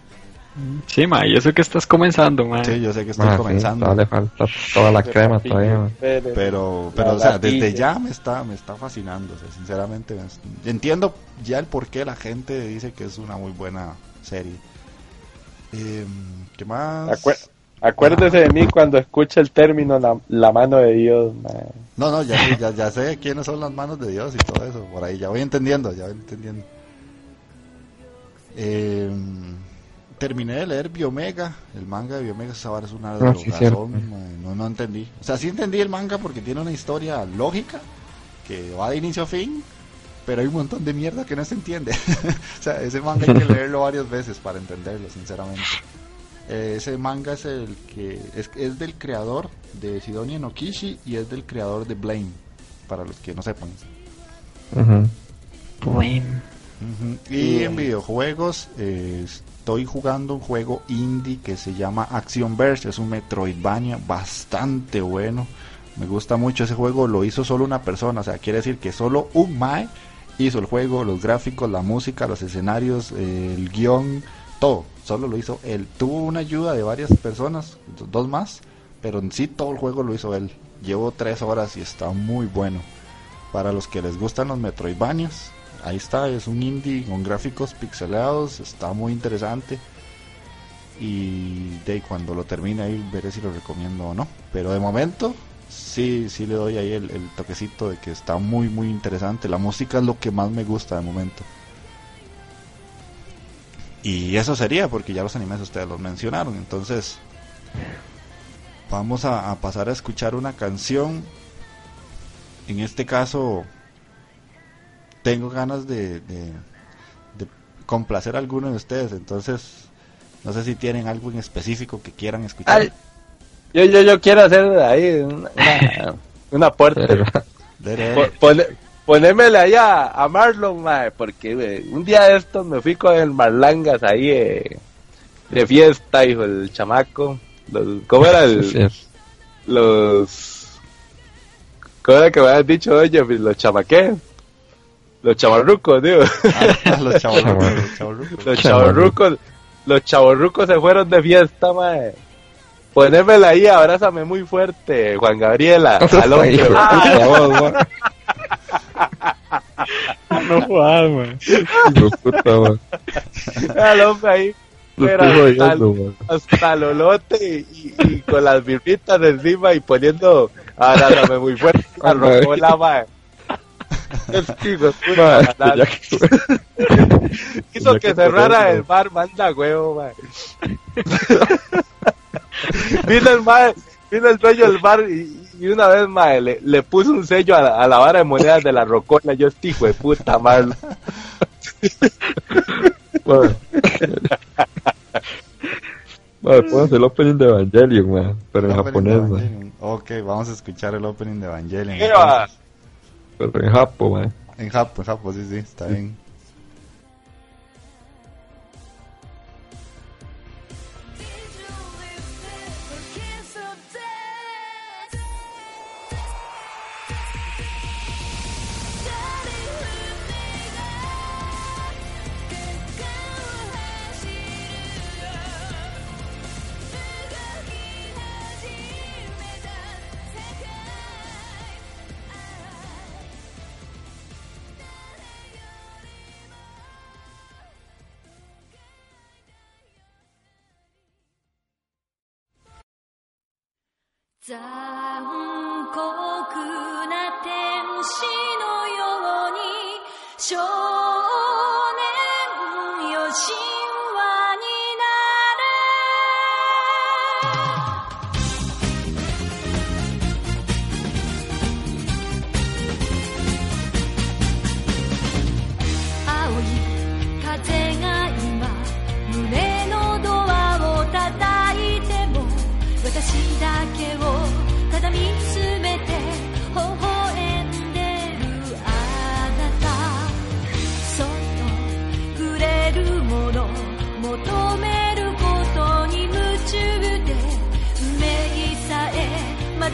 Sí, mae, y eso que estás comenzando, mae. Sí, yo sé que estoy Mae, sí, comenzando. todavía le falta toda la crema todavía, mae. pero La pero o sea desde ya me está me está fascinando o sea, sinceramente me- entiendo ya el por qué la gente dice que es una muy buena serie Em, qué más Acuer- Acuérdese de mí cuando escuche el término la, la mano de Dios. mae. no no ya, ya ya sé quiénes son las manos de Dios y todo eso por ahí ya voy entendiendo ya voy entendiendo Em, terminé de leer Biomega el manga de Biomega esa vara es una Ah, sí, no no entendí o sea sí entendí el manga porque tiene una historia lógica que va de inicio a fin pero hay un montón de mierda que no se entiende. o sea, ese manga hay que leerlo varias veces para entenderlo, sinceramente. Eh, ese manga es el que es, es del creador de Sidonia no Kishi y es del creador de Blame, para los que no sepan. Y en videojuegos eh, estoy jugando un juego indie que se llama Action Verge, es un Metroidvania bastante bueno. Me gusta mucho ese juego, lo hizo solo una persona, o sea, quiere decir que solo un Mae hizo el juego, los gráficos, la música, los escenarios, el guion, todo, solo lo hizo él. Tuvo una ayuda de varias personas, dos más, pero en sí todo el juego lo hizo él. Llevo tres horas y está muy bueno. Para los que les gustan los Metroidvanias, ahí está, es un indie con gráficos pixelados, está muy interesante. Y de cuando lo termine ahí veré si lo recomiendo o no. Pero de momento, sí, sí le doy ahí el, toquecito de que está muy, muy interesante. La música es lo que más me gusta de momento. Y eso sería, porque ya los animes ustedes los mencionaron. Entonces, vamos a pasar a escuchar una canción. En este caso, tengo ganas de, de, de complacer a alguno de ustedes. Entonces, no sé si tienen algo en específico que quieran escuchar. Ay, yo, yo, yo quiero hacer ahí una, pone- ponémele ahí a, a Marlon, mae, porque un día de estos me fui con el Marlangas ahí eh, de fiesta, hijo, el chamaco. Los, ¿Cómo era el, los... ¿Cómo era que me habías dicho, oye, pues, los chamaqués? Los chavarrucos, digo. Ah, los chavorrucos, los chavorrucos. Los chavorrucos se fueron de fiesta, mae. Ponémela ahí, abrázame muy fuerte, Juan Gabriela. al hombre. Mae. No jodas, mae. Hijo de puta, mae. al hombre ahí. Jodiendo, mae. hasta lolote y, y con las birritas encima y poniendo abrázame muy fuerte la Ah, madre. rocola, mae. Ya que- hizo ya que que cerrara el bar, manda huevo, mae. vino el mae, vino el dueño del bar y, y una vez, mae, le, le puso un sello a la, a la vara de monedas de la rocola. Yo, este hijo de puta, mae. Mae. Mae, pónganse el opening de Evangelion, mae, pero en japonés. Ok, vamos a escuchar el opening de Evangelion. Pero en mae. En Japón, en Japón, sí, sí, está bien.「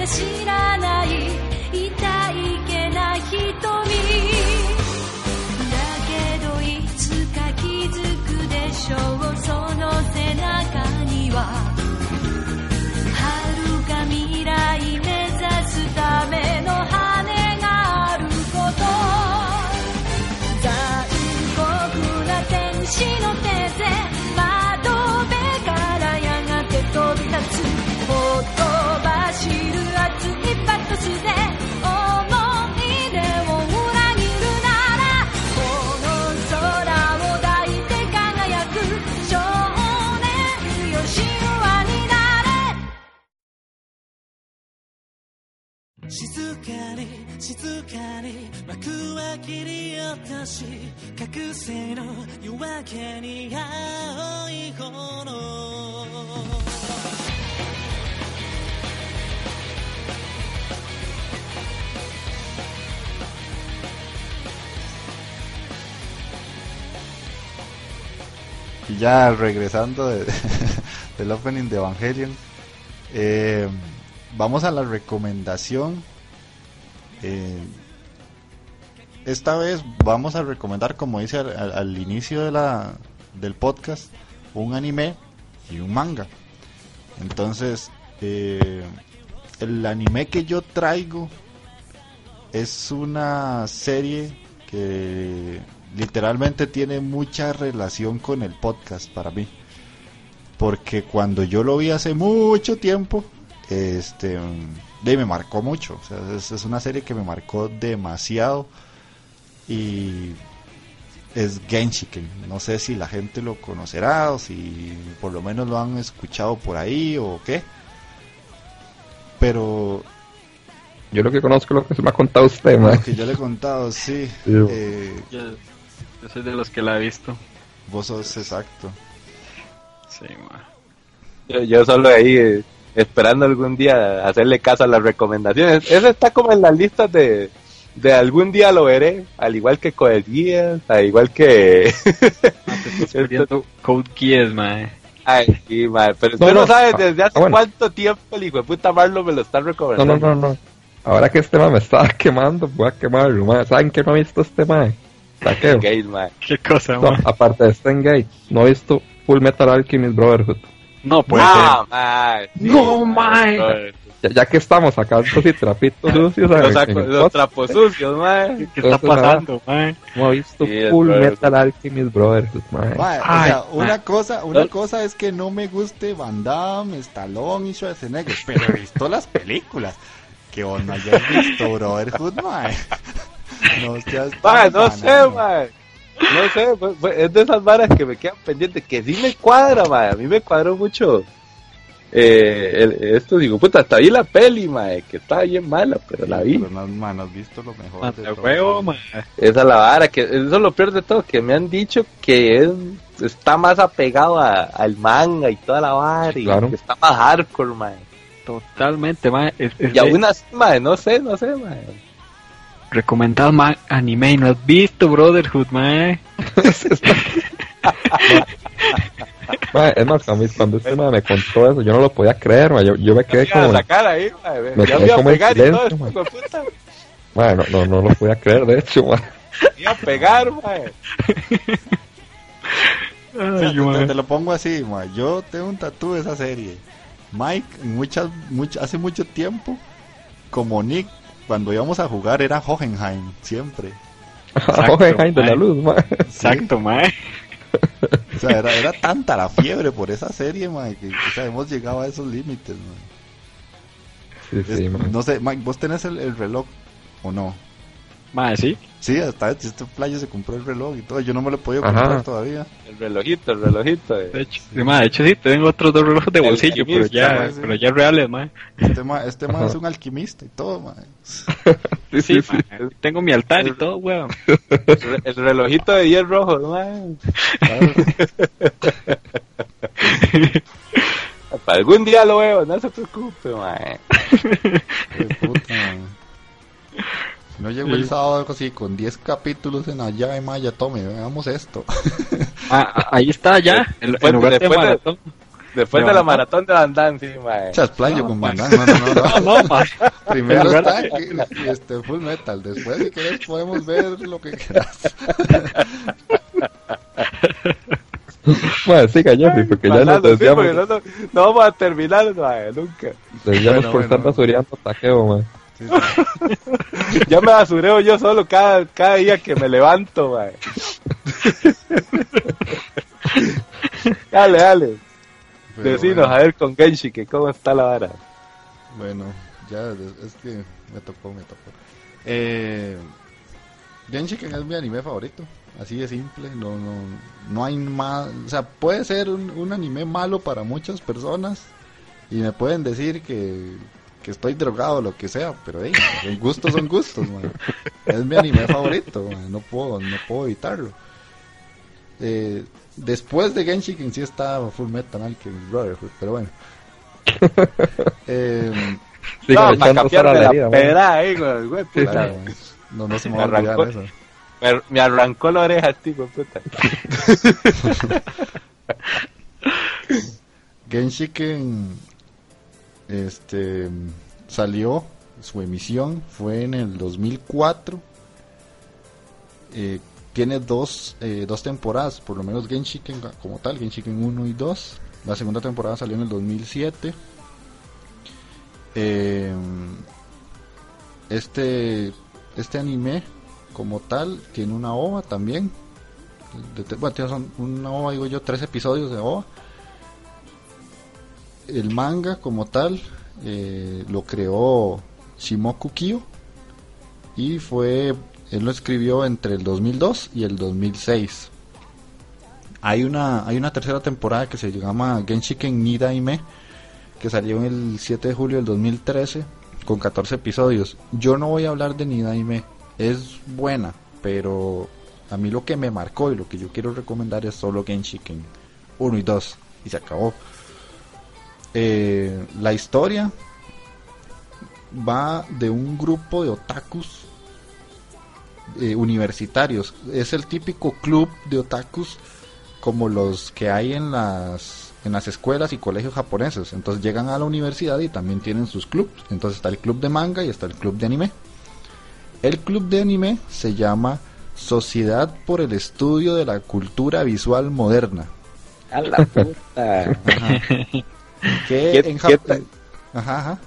的心。に幕は切り落とし覚醒の夜明けに青い炎Y ya regresando de- del opening de Evangelion, eh, vamos a la recomendación. Eh, esta vez vamos a recomendar, como dice al, al- inicio de la, del podcast, un anime y un manga. Entonces, eh, el anime que yo traigo es una serie que literalmente tiene mucha relación con el podcast para mí. Porque cuando yo lo vi hace mucho tiempo, este, de, me marcó mucho. Es una serie que me marcó demasiado. Y es Genshiken. No sé si la gente lo conocerá o si por lo menos lo han escuchado por ahí o qué. Pero Yo lo que conozco es lo que se me ha contado usted, lo man. que yo le he contado, sí. Sí. eh, Yo, yo soy de los que la he visto. vos sos exacto. Sí, ma. Yo, yo solo ahí eh, esperando algún día hacerle caso a las recomendaciones. Eso está como en las listas de, de algún día lo veré, al igual que Code Geass, al igual que... Ah, te estás perdiendo Code Geass, ma. Ay, sí, madre, pero No, tú no, no, sabes ah, desde hace ah, bueno. cuánto tiempo el hijo de puta Marlo me lo está No, recomendando. no, no, no. Ahora que este man me estaba quemando, voy a quemarlo, man. ¿Saben que no he visto este man? Saqueo. Gay, madre. Qué cosa, No, ma. aparte de Stengate, no he visto Full Metal Alchemist Brotherhood. No puede Ah, madre, sí, No, mae. Ya, ya que estamos sacando y trapitos sucios, Los, saco- trapos sucios, ser. ¿Qué está pasando, ma? no he visto Sí, Full Brotherhood. Metal Alchemist. Mae, o sea, una mae. cosa, una cosa es que no me guste Van Damme, Stallone y Schwarzenegger, pero he visto las películas. Que vos no hayas visto Brotherhood, mae. No seas Mae, no sé, mae. No sé, pues, pues, es de esas varas que me quedan pendientes, que sí me cuadra, mae. A mí me cuadró mucho. Eh, el- esto digo, puta, hasta vi la peli, mae, que estaba bien mala, pero la vi. Pero no, mae, has visto lo mejor. Ma, de todo. huevo, ma. Esa es la vara, que eso es lo peor de todo, que me han dicho que es, está más apegado a- al manga y toda la vara, y Claro. que está más hardcore, mae. Totalmente, ma. Es, es Y de- aún así, mae, no sé, no sé, mae. recomendado ma, anime y no has visto Brotherhood, ma. Es más, cuando, cuando este man me contó eso, yo no lo podía creer, man. Yo, yo me quedé a como, sacar ahí, mae. me Ya quedé a como en pegar y todo silencio, esto, no, no, no lo podía creer, de hecho. Me iba a pegar, mae. O sea, Ay, te, ma. te lo pongo así, mae. Yo tengo un tatú de esa serie. Mike, muchas, much- hace mucho tiempo, como Nick, cuando íbamos a jugar era Hohenheim, siempre. Exacto, Hohenheim de la luz, man. Exacto, ma. O sea, era, era tanta la fiebre por esa serie, mae, que o sea, hemos llegado a esos límites. Sí, sí, man. no sé, Mike, ¿vos tenés el, el reloj o no? Ma, sí. Sí, hasta este playo se compró el reloj y todo. Yo no me lo he podido Ajá. comprar todavía. El relojito, el relojito. eh. De hecho, sí, ma, de hecho sí, tengo otros dos relojes de El bolsillo, pero ya, ma, sí. pero ya reales, ma. Este ma, este ma es un alquimista y todo, ma. Sí, Sí, sí, sí. ma, Tengo mi altar y todo, weón. El, el relojito de 10 rojos, mae. Para algún día lo veo, no se preocupe, mae. Qué puta, ma. Si no llego el sábado algo así con 10 capítulos en allá, ma, ya tome, veamos esto. Ah, ah, ahí está ya, en, en Después- lugar de después de- maratón. Después De de la maratón de Van Damme, sí, mae. Chasplayo No, con Damme, No, no, no, no. Primero lugar está este, Full Metal. Después, si querés, podemos ver lo que quieras. Bueno, siga Jeffrey, porque ya nos desviamos, no, no, no vamos a terminar, mae, nunca. desviamos Bueno, por estar basureando taqueo, man. Sí, sí. Ya me basureo yo solo cada, cada día que me levanto, mae. dale, dale. Pero Decinos, bueno. a ver con Genshi, que cómo está la vara. Bueno, ya es es que me tocó, me tocó. Eh, Genshiken es mi anime favorito, así de simple, no, no, no hay más, o sea, puede ser un, un anime malo para muchas personas y me pueden decir que, que estoy drogado o lo que sea, pero hey, gustos son gustos, man. es mi anime favorito, man, no puedo, no puedo evitarlo. Eh, después de Genshiken sí está Full Metal Alchemist Brotherhood, pero bueno. Eh, Siga no, para cambiarme la la herida, pera ahí, güey, güey, puta. Claro, no, no se me va a olvidar arrancó. eso. Me, me arrancó la oreja, tipo, puta. Genshiken este salió su emisión fue en el 2004 Eh, tiene dos, eh, dos temporadas por lo menos Genshiken como tal Genshiken 1 y 2 la segunda temporada salió en el 2007 Eh, este este anime como tal tiene una ova también. Bueno, tiene una ova digo yo tres episodios de ova el manga como tal eh, lo creó Shimoku Kyo y fue él lo escribió entre el 2002 y el 2006 hay una hay una tercera temporada que se llama Genshiken Nidaime que salió el 7 de julio del 2013 con 14 episodios. Yo no voy a hablar de Nidaime es buena pero a mí lo que me marcó y lo que yo quiero recomendar es solo Genshiken 1 y 2 y se acabó eh, la historia va de un grupo de otakus eh, universitarios. Es el típico club de otakus como los que hay en las en las escuelas y colegios japoneses. Entonces llegan a la universidad y también tienen sus clubs. Entonces está el club de manga y está el club de anime. El club de anime se llama Sociedad por el Estudio de la Cultura Visual Moderna. A la puta. Ajá. ¿Qué- en qué tal? Ajá, ajá.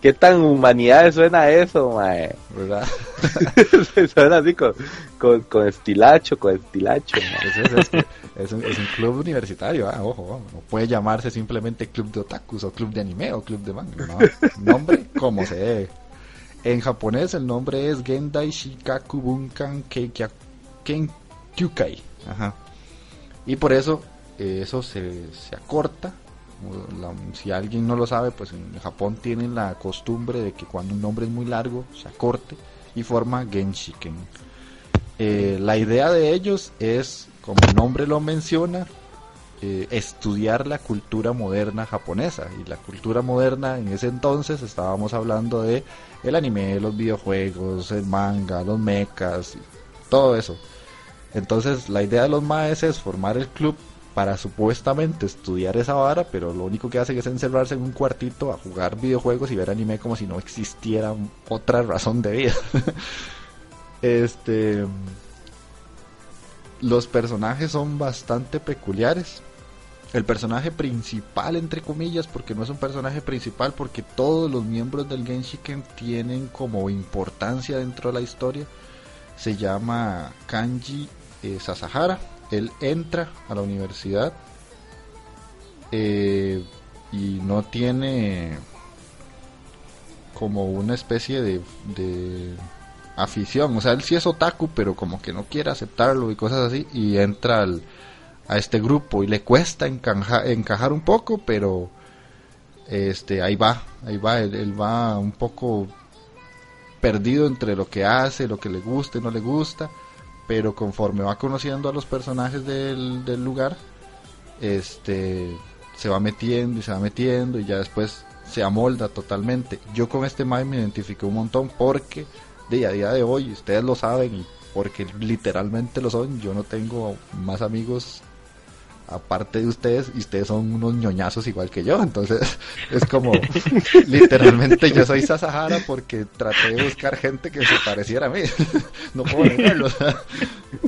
¿Qué tan humanidad suena eso, mae? ¿Verdad? suena así con, con, con estilacho, con estilacho, mae. Es, es- es que es un, es un club universitario, ah, ojo, no puede llamarse simplemente club de otakus o club de anime o club de manga, no, nombre como se debe. En japonés el nombre es Gendai Shikaku Bunkan Kenkyukai, ajá. Y por eso eh, eso se, se acorta. Si alguien no lo sabe, pues en Japón tienen la costumbre de que cuando un nombre es muy largo se acorte y forma Genshiken. Eh, la idea de ellos es, como el nombre lo menciona, eh, estudiar la cultura moderna japonesa. Y la cultura moderna en ese entonces estábamos hablando de el anime, los videojuegos, el manga, los mechas, todo eso. Entonces la idea de los maes es formar el club para supuestamente estudiar esa vara, pero lo único que hacen es encerrarse en un cuartito a jugar videojuegos y ver anime como si no existiera otra razón de vida. este los personajes son bastante peculiares. El personaje principal, entre comillas, porque no es un personaje principal, porque todos los miembros del Genshiken tienen como importancia dentro de la historia, se llama Kanji eh, Sasahara. Él entra a la universidad eh, y no tiene como una especie de, afición. O sea, él sí es otaku, pero como que no quiere aceptarlo y cosas así. Y entra al, a este grupo y le cuesta encaja- encajar un poco, pero este ahí va, ahí va, él, él va un poco perdido entre lo que hace, lo que le gusta y no le gusta, pero conforme va conociendo a los personajes del, del lugar, este se va metiendo y se va metiendo y ya después se amolda totalmente. Yo con este Mai me identifiqué un montón porque de a día de hoy, ustedes lo saben porque literalmente lo son, yo no tengo más amigos aparte de ustedes, y ustedes son unos ñoñazos igual que yo, entonces es como, literalmente yo soy Sasahara porque traté de buscar gente que se pareciera a mí, no puedo negarlo, o sea,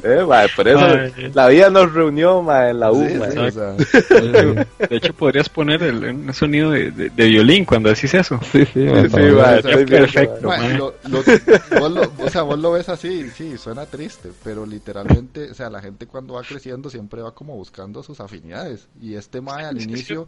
Eh, por eso la vida nos reunió mae, en la U. sí, mae. sí, o sea, De hecho, podrías poner el, un sonido de, de- de violín cuando decís eso. Sí, sí, perfecto. lo- lo- vos lo, o sea, vos lo ves así, sí, suena triste, pero literalmente, o sea, la gente cuando va creciendo siempre va como buscando sus afinidades. Y este mae al inicio,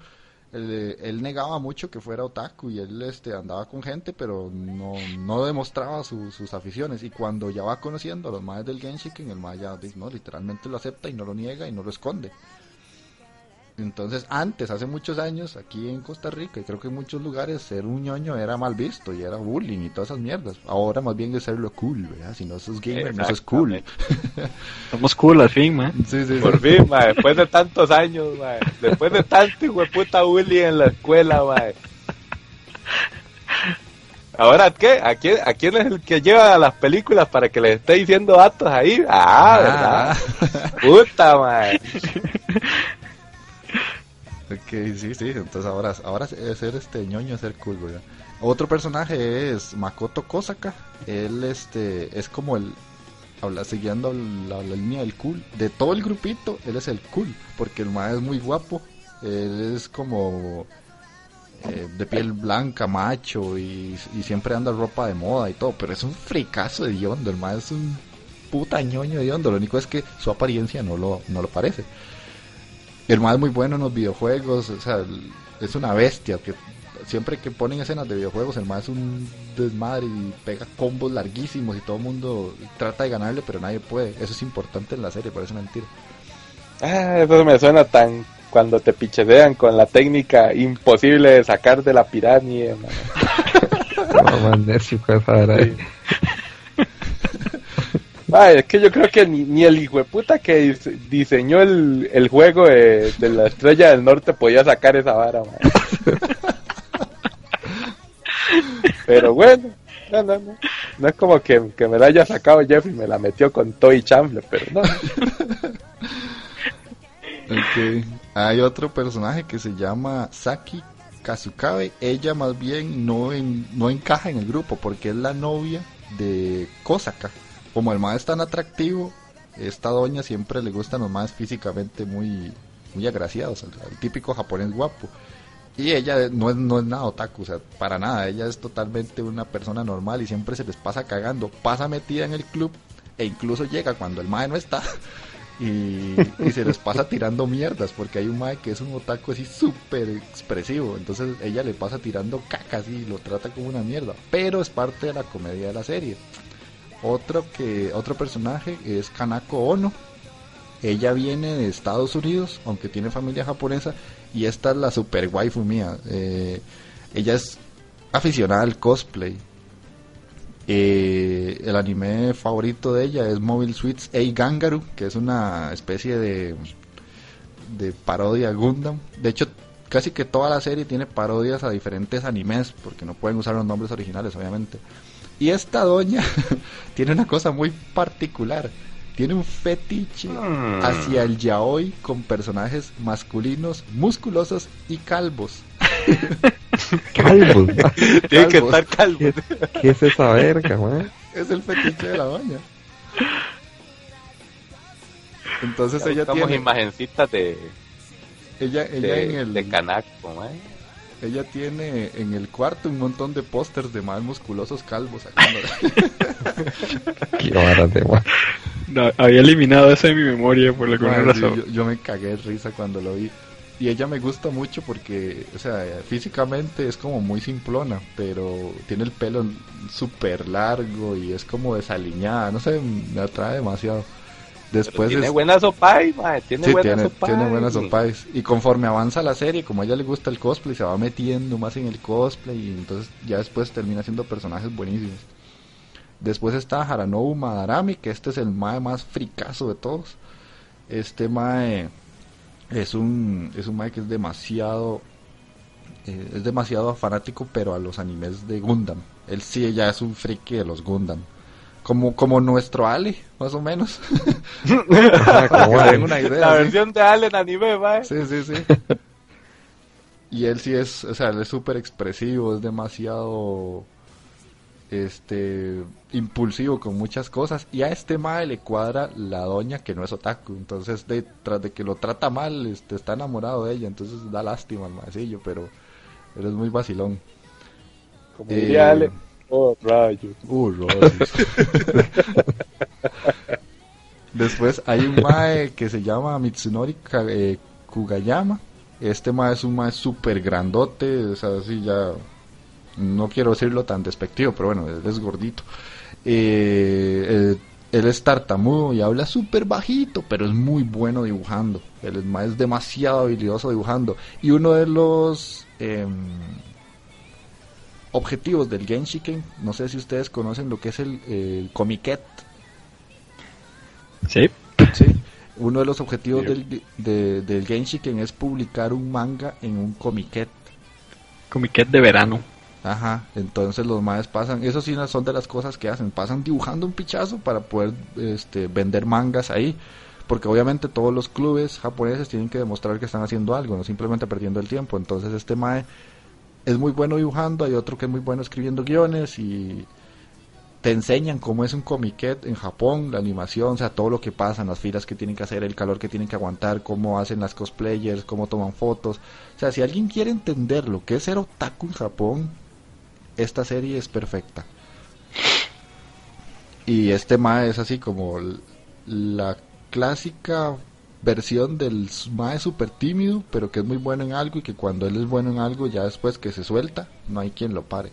él, él negaba mucho que fuera otaku y él este, andaba con gente, pero no, no demostraba su- sus aficiones. Y cuando ya va conociendo a los maes del Genshiken, el mae ya no, literalmente lo acepta y no lo niega y no lo esconde. Entonces, antes, hace muchos años, aquí en Costa Rica, y creo que en muchos lugares, ser un ñoño era mal visto y era bullying y todas esas mierdas. Ahora más bien es serlo cool, ¿verdad? Si no sos gamer, no sos cool. Somos cool al fin, man. Sí, sí, sí. Por fin, mae, después de tantos años, mae, después de tanto hijo puta bully en la escuela, mae. Ahora, ¿qué? ¿A quién, ¿A quién es el que lleva a las películas para que les esté diciendo datos ahí? Ah, ¿verdad? Puta, mae. Ok, sí, sí, entonces ahora, ahora ser este ñoño es ser cool, ¿verdad? Otro personaje es Makoto Kosaka, él este es como el, habla, siguiendo la, la línea del cool, de todo el grupito, él es el cool, porque el mae es muy guapo, él es como eh, de piel blanca, macho, y, y siempre anda ropa de moda y todo, pero es un fricazo de hondo, el mae es un puta ñoño de hondo, lo único es que su apariencia no lo, no lo parece. El más es muy bueno en los videojuegos, o sea, el- es una bestia. que Siempre que ponen escenas de videojuegos, el más es un desmadre y pega combos larguísimos y todo el mundo trata de ganarle, pero nadie puede. Eso es importante en la serie, parece mentira. Ah, eso me suena tan cuando te pichesean con la técnica imposible de sacar de la pirámide. No, man, necio con es que yo creo que ni, ni el hijo de puta que dise- diseñó el, el juego de, de la estrella del norte podía sacar esa vara. Pero bueno, no, no, no. No es como que, que me la haya sacado Jeff y me la metió con Toy Chamble, pero no. Ok. Hay otro personaje que se llama Saki Kazukabe. Ella más bien no, en- no encaja en el grupo porque es la novia de Kosaka. Como el más es tan atractivo, esta doña siempre le gustan los más físicamente muy, muy agraciados, el, el típico japonés guapo. Y ella no es, no es nada otaku, o sea, para nada. Ella es totalmente una persona normal y siempre se les pasa cagando. Pasa metida en el club e incluso llega cuando el mae no está. Y, y se les pasa tirando mierdas porque hay un mae que es un otaku así súper expresivo. Entonces ella le pasa tirando cacas y lo trata como una mierda. Pero es parte de la comedia de la serie. Otro, que, otro personaje es Kanako Ono. Ella viene de Estados Unidos, aunque tiene familia japonesa, y esta es la super waifu mía. Eh, ella es aficionada al cosplay. Eh, el anime favorito de ella es Mobile Suits A Gangaru, que es una especie de, de parodia Gundam. De hecho, casi que toda la serie tiene parodias a diferentes animes, porque no pueden usar los nombres originales, obviamente. Y esta doña tiene una cosa muy particular. Tiene un fetiche Hmm. hacia el yaoi con personajes masculinos, musculosos y calvos. Calvos. Tiene que Calvos. estar calvo. ¿Qué, qué es esa verga, man? Es el fetiche de la doña. Entonces ella tiene, imagencitas de, ella, ella de, en el, de Kanako, mae. Ella tiene en el cuarto un montón de pósters de más musculosos calvos. Qué man. No, había eliminado eso de mi memoria por alguna Madre, razón. yo, yo me cagué de risa cuando lo vi. Y ella me gusta mucho porque, o sea, físicamente es como muy simplona, pero tiene el pelo súper largo y es como desaliñada. No sé, me atrae demasiado. Después tiene es- buenas sopais, mae. Tiene Sí, buenas tiene, sopais. tiene buenas. Y conforme avanza la serie, como a ella le gusta el cosplay, se va metiendo más en el cosplay y entonces ya después termina siendo personajes buenísimos. Después está Haranobu Madarami, que este es el mae más fricazo de todos. Este mae es un, es un mae que es demasiado eh, es demasiado fanático pero a los animes de Gundam. Él sí ya es un friki de los Gundam. Como, como nuestro Ali, más o menos. Ajá, Para como una idea. La sí. versión de Allen anime, mae. Sí, sí, sí. Y él sí es, o sea, él es súper expresivo, es demasiado este impulsivo con muchas cosas y a este mae le cuadra la doña que no es otaku entonces de, tras de que lo trata mal este está enamorado de ella entonces da lástima al maecillo pero pero es muy vacilón Como Eh, diría Allen. Oh, rayos. Uh. Después hay un mae que se llama Mitsunori eh, Kugayama. Este mae es un mae súper grandote, o sea, así ya... No quiero decirlo tan despectivo, pero bueno, él es gordito. Eh, él, él es tartamudo y habla súper bajito, pero es muy bueno dibujando. Él es, mae es demasiado habilidoso dibujando. Y uno de los... em, objetivos del Genshiken, no sé si ustedes conocen lo que es el, el Comiket, Sí. ¿sí? Uno de los objetivos del, de- del Genshiken es publicar un manga en un Comiket. Comiquet de verano. Ajá, entonces los maes pasan, eso sí son de las cosas que hacen, pasan dibujando un pichazo para poder este, vender mangas ahí, porque obviamente todos los clubes japoneses tienen que demostrar que están haciendo algo, no simplemente perdiendo el tiempo, entonces este mae es muy bueno dibujando, hay otro que es muy bueno escribiendo guiones y te enseñan cómo es un comiquet en Japón, la animación, o sea, todo lo que pasa, las filas que tienen que hacer, el calor que tienen que aguantar, cómo hacen las cosplayers, cómo toman fotos. O sea, si alguien quiere entender lo que es ser otaku en Japón, esta serie es perfecta. Y este mae es así como la clásica versión del mae super tímido, pero que es muy bueno en algo y que cuando él es bueno en algo, ya después que se suelta, no hay quien lo pare.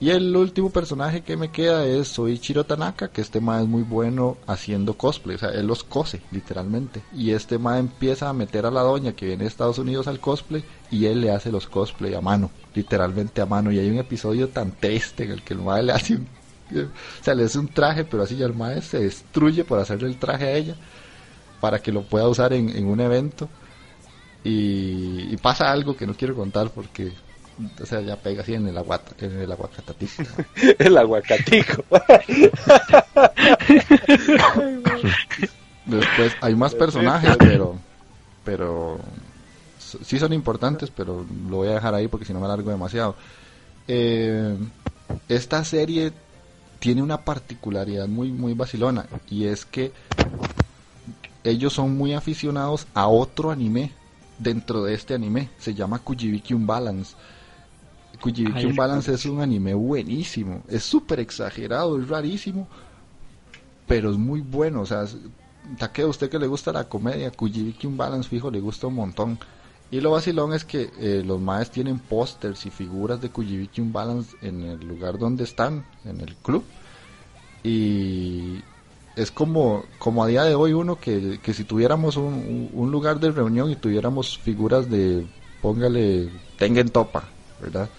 Y el último personaje que me queda es Soichiro Tanaka, que este mae es muy bueno haciendo cosplay, o sea, él los cose, literalmente. Y este mae empieza a meter a la doña que viene de Estados Unidos al cosplay y él le hace los cosplay a mano, literalmente a mano. Y hay un episodio tan triste en el que el mae le hace un, o sea, le hace un traje, pero así ya el mae se destruye por hacerle el traje a ella para que lo pueda usar en, en un evento. Y, y pasa algo que no quiero contar porque o sea, ya pega así en el aguata, en el aguacatatito. El aguacatico. Después hay más personajes, pero pero sí son importantes, pero lo voy a dejar ahí porque si no me alargo demasiado. Eh, esta serie tiene una particularidad muy muy vacilona y es que ellos son muy aficionados a otro anime dentro de este anime, se llama Kujibiki Unbalance. Kujibiki Unbalance es un anime buenísimo, es súper exagerado, es rarísimo, pero es muy bueno, o sea, Takeo, a usted que le gusta la comedia, Kujibiki Unbalance fijo le gusta un montón. Y lo vacilón es que eh, los maes tienen pósters y figuras de Kujibiki Unbalance en el lugar donde están, en el club. Y es como, como a día de hoy uno que, que si tuviéramos un, un- lugar de reunión y tuviéramos figuras de, póngale, Tengen Topa, ¿verdad?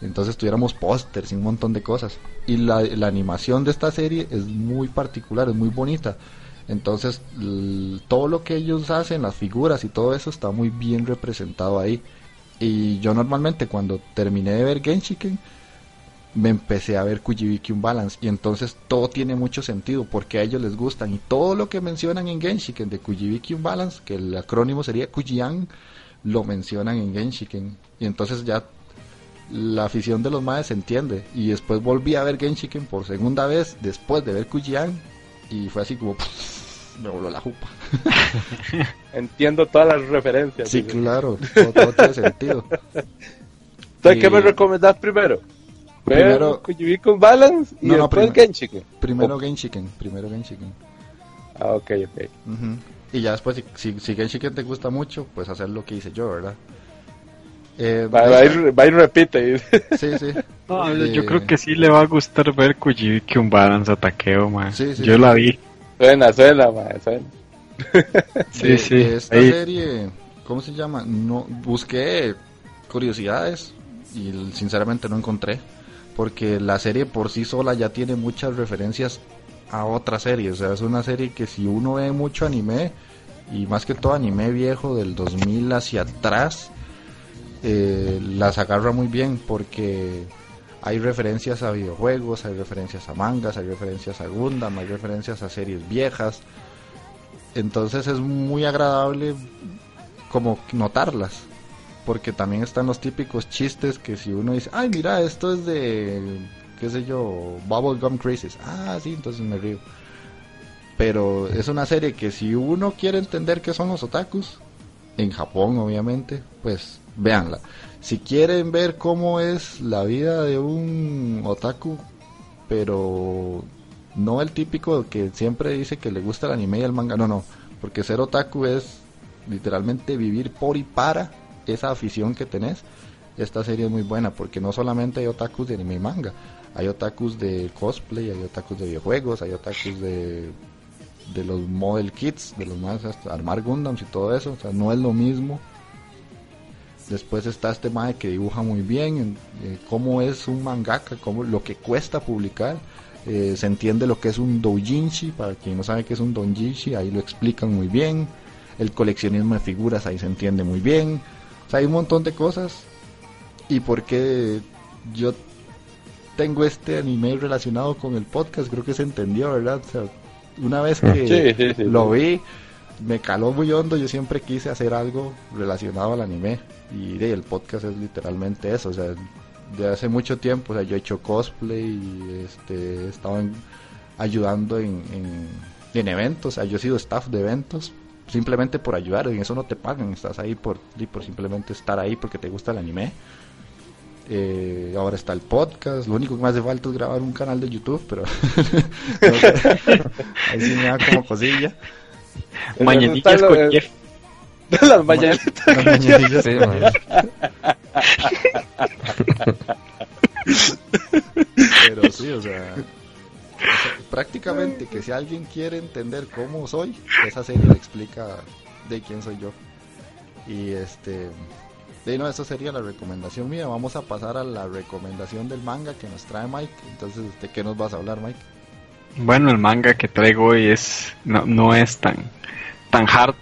Entonces tuviéramos pósters y un montón de cosas. Y la, la animación de esta serie es muy particular, es muy bonita. Entonces todo lo que ellos hacen, las figuras y todo eso está muy bien representado ahí. Y yo normalmente cuando terminé de ver Genshiken, me empecé a ver Kujibiki Unbalance y entonces todo tiene mucho sentido porque a ellos les gustan y todo lo que mencionan en Genshiken de Kujibiki Unbalance, que el acrónimo sería Kujian, lo mencionan en Genshiken y entonces ya la afición de los maes se entiende y después volví a ver Genshiken por segunda vez después de ver Kujian y fue así como me voló la jupa. Entiendo todas las referencias. Sí, claro, todo, todo tiene sentido. Entonces, ¿qué me recomendás primero? Primero- Kujibikun Balance y No, no, después primero- Genshiken. Primero Oh. Genshiken, primero Genshiken. Ah, ok, ok. Ujú. Y ya después, si, si, si Genshiken te gusta mucho, pues hacer lo que hice yo, ¿verdad? Eh, Va, va a ir, va a ir repite. Sí, sí. No, Eh, yo creo que sí le va a gustar ver Kujibiki un balance ataqueo, man. Sí, sí, yo sí. la vi. suena, suena, man, suena. Sí, sí. de esta ahí. serie, ¿cómo se llama? No busqué curiosidades y sinceramente no encontré, porque la serie por sí sola ya tiene muchas referencias a otras series, o sea, es una serie que si uno ve mucho anime y más que todo anime viejo del 2000 hacia atrás, eh, las agarra muy bien porque Hay referencias a videojuegos, hay referencias a mangas, hay referencias a Gundam, hay referencias a series viejas. Entonces es muy agradable como notarlas. Porque también están los típicos chistes que si uno dice, ay mira, esto es de, qué sé yo, Bubblegum Crisis. Ah, sí, entonces me río. Pero es una serie que si uno quiere entender qué son los otakus, en Japón obviamente, pues véanla. Si quieren ver cómo es la vida de un otaku, pero no el típico que siempre dice que le gusta el anime y el manga, no, no, porque ser otaku es literalmente vivir por y para esa afición que tenés. Esta serie es muy buena porque no solamente hay otakus de anime y manga, hay otakus de cosplay, hay otakus de videojuegos, hay otakus de de los model kits, de los más hasta armar Gundams y todo eso, o sea, no es lo mismo. Después está este mae que dibuja muy bien, eh, cómo es un mangaka, cómo lo que cuesta publicar. Eh, se entiende lo que es un doujinshi, para quien no sabe qué es un doujinshi, ahí lo explican muy bien. El coleccionismo de figuras ahí se entiende muy bien. Sea, hay un montón de cosas. Y porque yo tengo este anime relacionado con el podcast, creo que se entendió, ¿verdad? O sea, una vez que Sí, sí, sí, lo vi, me caló muy hondo, yo siempre quise hacer algo relacionado al anime. Y de, el podcast es literalmente eso, o sea, de hace mucho tiempo, o sea, yo he hecho cosplay y este, he estado en- ayudando en, en, en eventos, o sea, yo he sido staff de eventos simplemente por ayudar, en eso no te pagan, estás ahí por, y por simplemente estar ahí porque te gusta el anime. Eh, ahora está el podcast, lo único que me hace falta es grabar un canal de YouTube, pero no sé. ahí sí me da como cosilla. Mañanitas lo con de- Jeff. Las mañanitas. Las mañanillas. Sí, man. Pero sí, o sea, prácticamente que si alguien quiere entender cómo soy, esa serie le explica de quién soy yo. Y este, de no, eso sería la recomendación mía. Vamos a pasar a la recomendación del manga que nos trae Mike. Entonces, ¿de qué nos vas a hablar, Mike? Bueno, el manga que traigo hoy es no, no es tan tan hard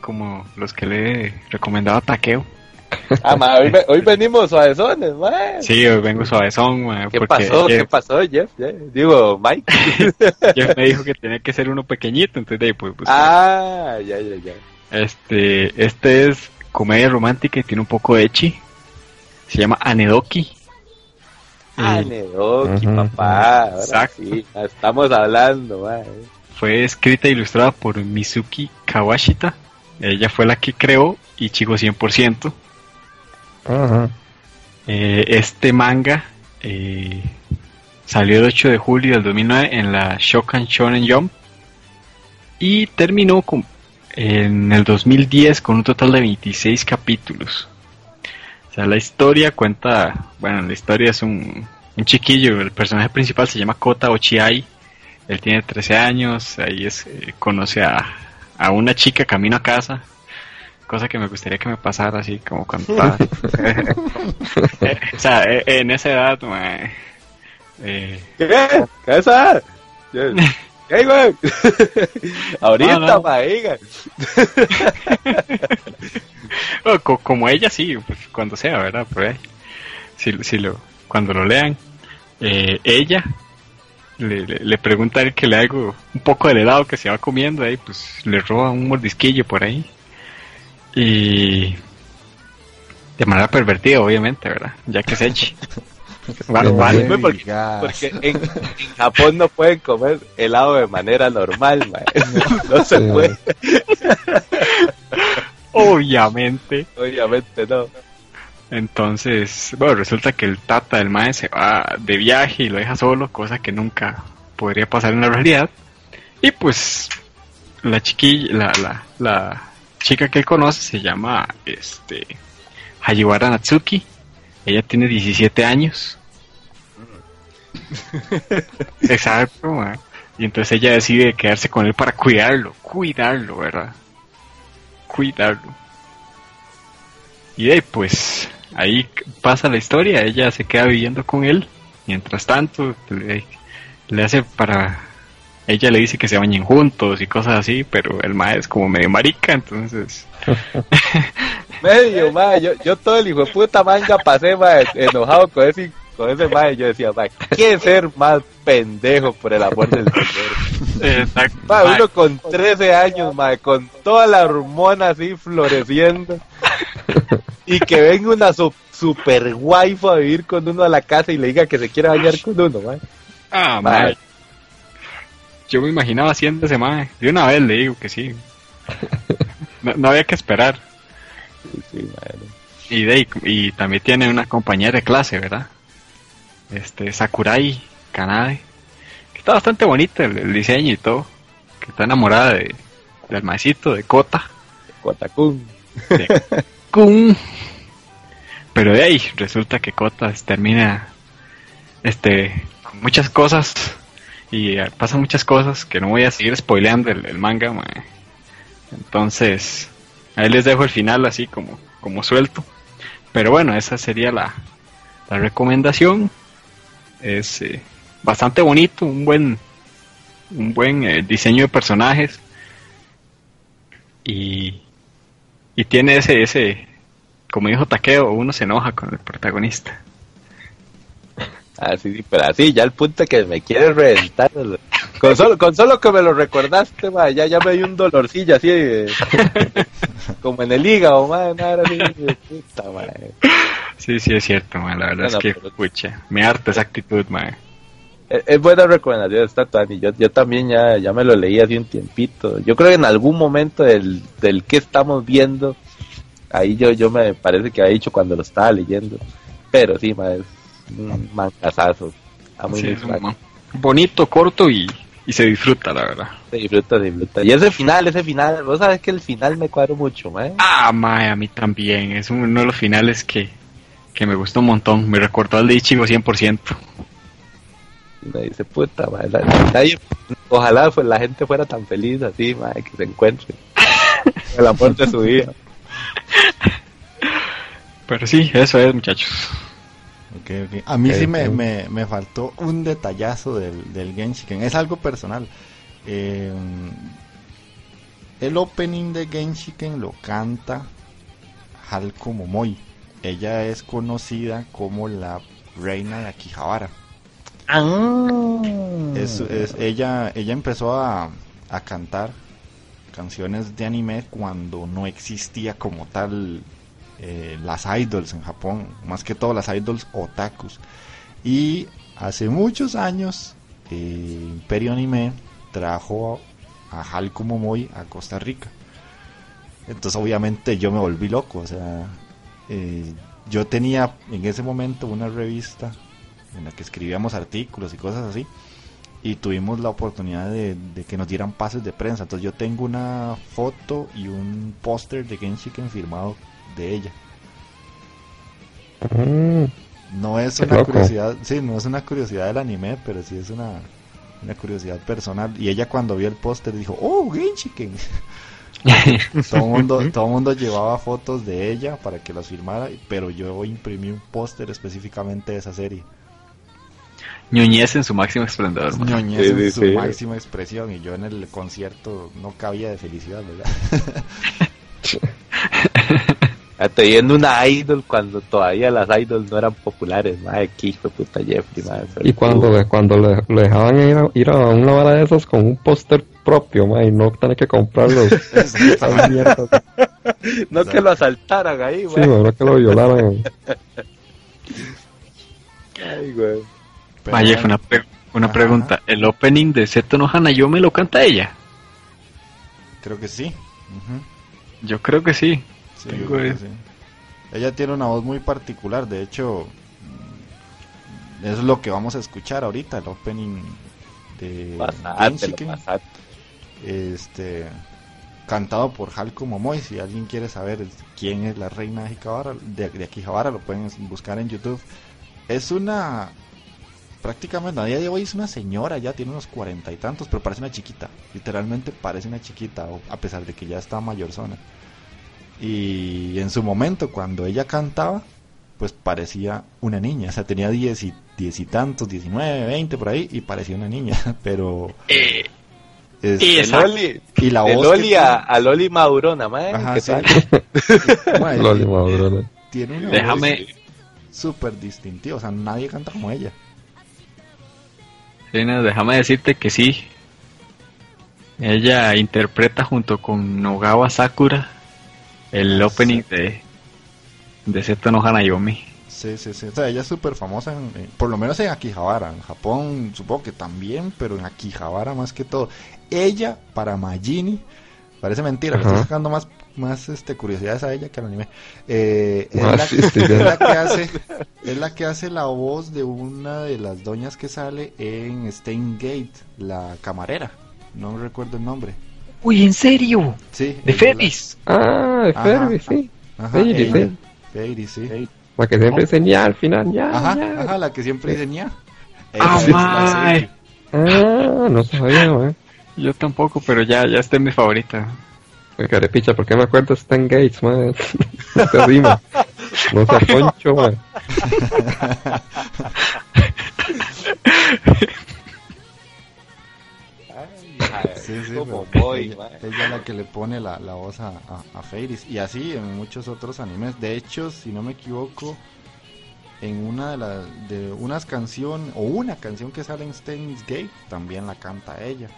como los que le he recomendado a Takeo. Ah, ma, hoy, hoy venimos suavezones, ma. Sí, hoy vengo suavezón, ma, ¿Qué pasó? ¿Qué Jeff, pasó, Jeff? Ya, Digo, Mike. Jeff me dijo que tenía que ser uno pequeñito, entonces de ahí, pues, pues, Ah, ya, ya, ya. este este es comedia romántica y tiene un poco de echi. Se llama Anedoki. Eh, Nedoki, Ujú, papá. Ahora Exacto. sí, estamos hablando, ma. Fue escrita e ilustrada por Mizuki Kawashita. Ella fue la que creó Ichigo 100%. Eh, este manga eh, salió el 8 de julio del 2009 en la Shokan Shonen Jump y terminó en el 2010 con un total de 26 capítulos. O sea, la historia cuenta, bueno, la historia es un, un chiquillo, el personaje principal se llama Kota Ochiai, él tiene 13 años, ahí es, eh, conoce a, a una chica camino a casa, cosa que me gustaría que me pasara así como cuando estaba- Eh, o sea, eh, en esa edad, mae, eh, ¿Qué? ¿Qué es? ¿Qué, güey? Ahorita, No, no. ma, diga. co- como ella sí, pues, cuando sea, ¿verdad? Pero, eh, si, si lo, cuando lo lean, eh, ella le, le, le pregunta a él que le hago un poco del helado que se va comiendo ahí, pues le roba un mordisquillo por ahí. Y de manera pervertida, obviamente, ¿verdad? Ya que se eche. Vale, porque, en, en Japón no pueden comer helado de manera normal, ma. No se Sí, puede, Obviamente. obviamente no. Entonces, bueno, resulta que el tata del mae se va de viaje y lo deja solo, cosa que nunca podría pasar en la realidad. Y pues la chiquilla, la, la, la chica que él conoce se llama este Hajiwara Natsuki. Ella tiene 17 años. Exacto. Y entonces ella decide quedarse con él para cuidarlo, cuidarlo, ¿verdad? Cuidarlo. Y ahí, pues ahí pasa la historia, ella se queda viviendo con él, mientras tanto le, le hace para... Ella le dice que se bañen juntos y cosas así, pero el mae es como medio marica, entonces... Medio, ma. Yo, yo todo el hijo de puta manga pasé, ma, enojado con ese con ese mae yo decía, mae, ¿qué ser más pendejo por el amor del Señor? Exacto. Mae, Mae, uno con 13 años, mae, con toda la hormona así floreciendo. Y que venga una su- super waifu a vivir con uno a la casa y le diga que se quiere bañar con uno, mae. ah, Mae. Yo me imaginaba haciendo ese mae. De una vez le digo que sí. No, no había que esperar. Sí, sí. Y, de, y también tiene una compañera de clase, ¿verdad? Este, Sakurai Kanade. Que está bastante bonito el, el diseño y todo. Que está enamorada de, del maecito, de Kota. Kotakun. de Kun. Pero de ahí resulta que Kota termina este con muchas cosas y eh, pasan muchas cosas que no voy a seguir spoileando el, el manga. Entonces, ahí les dejo el final así como, como suelto. Pero bueno, esa sería la, la recomendación. Es eh, bastante bonito, un buen un buen eh, diseño de personajes y y tiene ese, ese, como dijo Takeo, uno se enoja con el protagonista. Ah, sí, pero así, ya el punto que me quiere reventar. Con solo, con solo que me lo recordaste, ma, ya, ya me dio un dolorcillo así, eh, como en el hígado, ma, una hora así, puta, ma. Sí, sí, es cierto, ma, la verdad es que, pero- pucha, me harta esa actitud, ma. Es, es buena recomendación esta, Tani. Yo, yo también ya, ya me lo leí hace un tiempito. Yo creo que en algún momento del, del que estamos viendo, ahí yo, yo me parece que había dicho cuando lo estaba leyendo. Pero sí, ma, es un. A Sí, ma- bonito, corto y, y se disfruta, la verdad. Se disfruta, se disfruta. Y ese final, ese final, vos sabes que el final me cuadro mucho. Ah, ma, a mí también, es uno de los finales que, que me gustó un montón, me recordó al de Ichigo 100%. Y me dice, puta, ma, la- nadie- ojalá pues, la gente fuera tan feliz así, ma, que se encuentre. El amor de su vida. Pero sí, eso es, muchachos. A mí Ok, sí me, ok. me, me faltó un detallazo del, del Genshiken. Es algo personal. Eh, el opening de Genshiken lo canta Halko Momoi. Ella es conocida como la reina de Akihabara. Es, es- ella, ella empezó a, a cantar canciones de anime cuando no existía como tal eh, las idols en Japón, más que todo las idols otakus. Y hace muchos años, eh, Imperio Anime trajo a Halko Momoi a Costa Rica. Entonces obviamente yo me volví loco, o sea, eh, yo tenía en ese momento una revista en la que escribíamos artículos y cosas así y tuvimos la oportunidad de, de que nos dieran pases de prensa. Entonces yo tengo una foto y un póster de Genshiken firmado de ella. Mm, No es una curiosidad, sí, no es una curiosidad del anime, pero sí es una, una curiosidad personal. Y ella cuando vio el póster dijo, oh, Genshiken. todo el mundo, todo mundo llevaba fotos de ella para que las firmara, pero yo imprimí un póster específicamente de esa serie. Ñoñez en su máximo esplendor. Ñoñez Sí, en sí, su sí. máxima expresión y yo en el concierto no cabía de felicidad, ¿verdad? Hasta viendo una idol cuando todavía las idols no eran populares, madre, qué hijo de puta Jeffrey, madre. Y cuando, le, cuando le, lo dejaban ir a, ir a una vara de esas con un póster propio, ma, y no tener que mierdas. No que lo asaltaran ahí, Sí, madre. no que lo violaran. Ay, güey. Una, pre- una Ajá. pregunta. ¿El opening de Seto no Hanayome lo canta ella? creo que sí. Ujú. Yo creo que sí. Sí, sí. Ella tiene una voz muy particular, de hecho, es lo que vamos a escuchar ahorita, el opening de pasate. este cantado por Halko Momoi, si alguien quiere saber quién es la reina de Akihabara, de, de Akihabara, lo pueden buscar en YouTube. Es una prácticamente a día de hoy es una señora, ya tiene unos cuarenta y tantos, pero parece una chiquita, literalmente parece una chiquita, a pesar de que ya está mayorzona. Y en su momento, cuando ella cantaba, pues parecía una niña, o sea, tenía diez y, diez y tantos, 19, 20 por ahí, y parecía una niña, pero... Eh, es- y Loli, y la voz Loli que a, tiene- a Loli Madurona, madre. Ajá, ¿qué sí. tal? Mae, Loli Maduro, ¿no? tiene una Déjame, voz- súper distintivo, o sea, nadie canta como ella. Sí, no, déjame decirte que sí. Ella interpreta junto con Nogawa Sakura el opening de, de Seto no Hanayomi. Sí, sí, sí. O sea, ella es súper famosa, en- en- por lo menos en Akihabara. En Japón supongo que también, pero en Akihabara más que todo. Ella, para Majini, parece mentira, le Ajá. estoy sacando más, más este, curiosidades a ella que al anime. Eh, es, la, sí, sí, es sí. la que hace, es la que hace la voz de una de las doñas que sale en Stein Gate, la camarera. No recuerdo el nombre. Uy, ¿en serio? Sí. ¿De Fedis? Ah, de Ferry, sí. Ajá, Fairy, ella. sí. Fairy, sí. La que siempre dice al final, ya. Ajá, ya. ajá, la que siempre dice ña. Ah. Ah, no sabía, wey. Yo tampoco, pero ya, ya está en mi favorita. Oye, carepicha, ¿por qué me acuerdo de Stan Gates, man? No se rima. No se poncho, man. Sí, sí, como boy, ella, ella es la que le pone la, la voz a, a, a Fairies. Y así en muchos otros animes. De hecho, si no me equivoco, en una de las de unas canciones o una canción que sale en Steins Gate también la canta ella.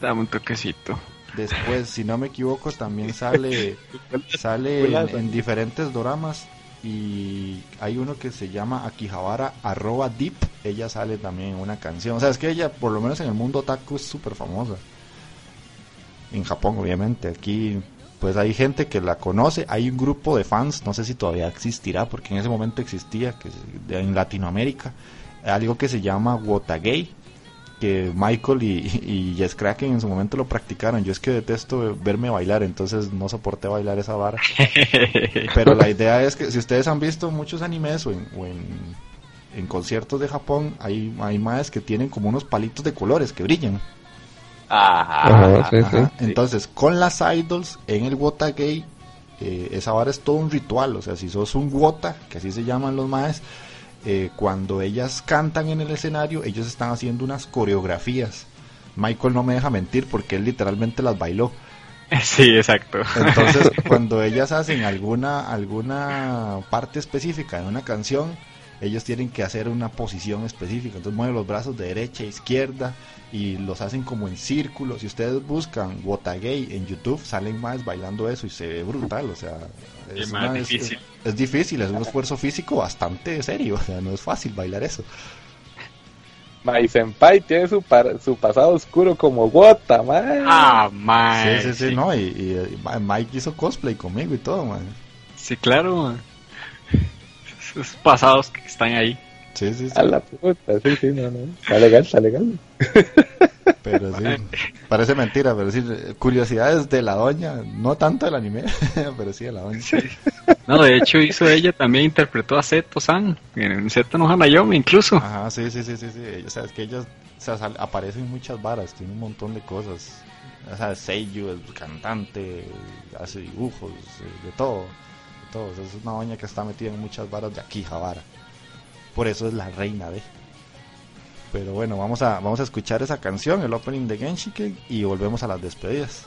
Dame un toquecito. Después, si no me equivoco, también sale sale en, en diferentes doramas y hay uno que se llama Akihabara arroba deep. Ella sale también en una canción. O sea, es que ella, por lo menos en el mundo otaku, es súper famosa. En Japón, obviamente. Aquí, pues hay gente que la conoce. Hay un grupo de fans, no sé si todavía existirá, porque en ese momento existía, que en Latinoamérica, algo que se llama Wotagay que Michael y, y Jess Kraken en su momento lo practicaron. Yo es que detesto verme bailar, entonces no soporté bailar esa vara. Pero la idea es que si ustedes han visto muchos animes o en, o en, en conciertos de Japón, hay, hay maes que tienen como unos palitos de colores que brillan. Ajá. Ajá, sí, sí. Ajá. Entonces, con las idols en el Wota Gay, eh, esa vara es todo un ritual. O sea, si sos un Wota, que así se llaman los maes, eh, cuando ellas cantan en el escenario, ellos están haciendo unas coreografías. Michael no me deja mentir porque él literalmente las bailó. Sí, exacto. Entonces, cuando ellas hacen alguna alguna parte específica en una canción, ellos tienen que hacer una posición específica. Entonces mueven los brazos de derecha a izquierda y los hacen como en círculos. Si ustedes buscan Wotagay en YouTube, salen más bailando eso y se ve brutal. O sea, es, más una- es- difícil. es difícil, es un esfuerzo físico bastante serio. O sea, no es fácil bailar eso. My Senpai tiene su, par- su pasado oscuro como gota, man. Ah, Sí, man. sí, sí, no. Y, y, y Mike hizo cosplay conmigo y todo, man. Sí, claro, man. Esos pasados que están ahí. Sí, sí, sí. A la puta, sí, sí, no, no. Está legal, está legal. Pero sí, parece mentira, pero sí, curiosidades de la doña, no tanto del anime, pero sí de la doña. No, de hecho hizo ella también interpretó a Seto-san en Seto no Hanayomi incluso. Ajá, sí, sí, sí, sí, sí. O sea, es que ella o sea, aparece en muchas varas, tiene un montón de cosas. O sea, Seiyu, es cantante, hace dibujos, eh, de todo. De todo. O sea, es una doña que está metida en muchas varas de aquí, Javara. Por eso es la reina de. Pero bueno, vamos a, vamos a escuchar esa canción, el opening de Genshike, y volvemos a las despedidas.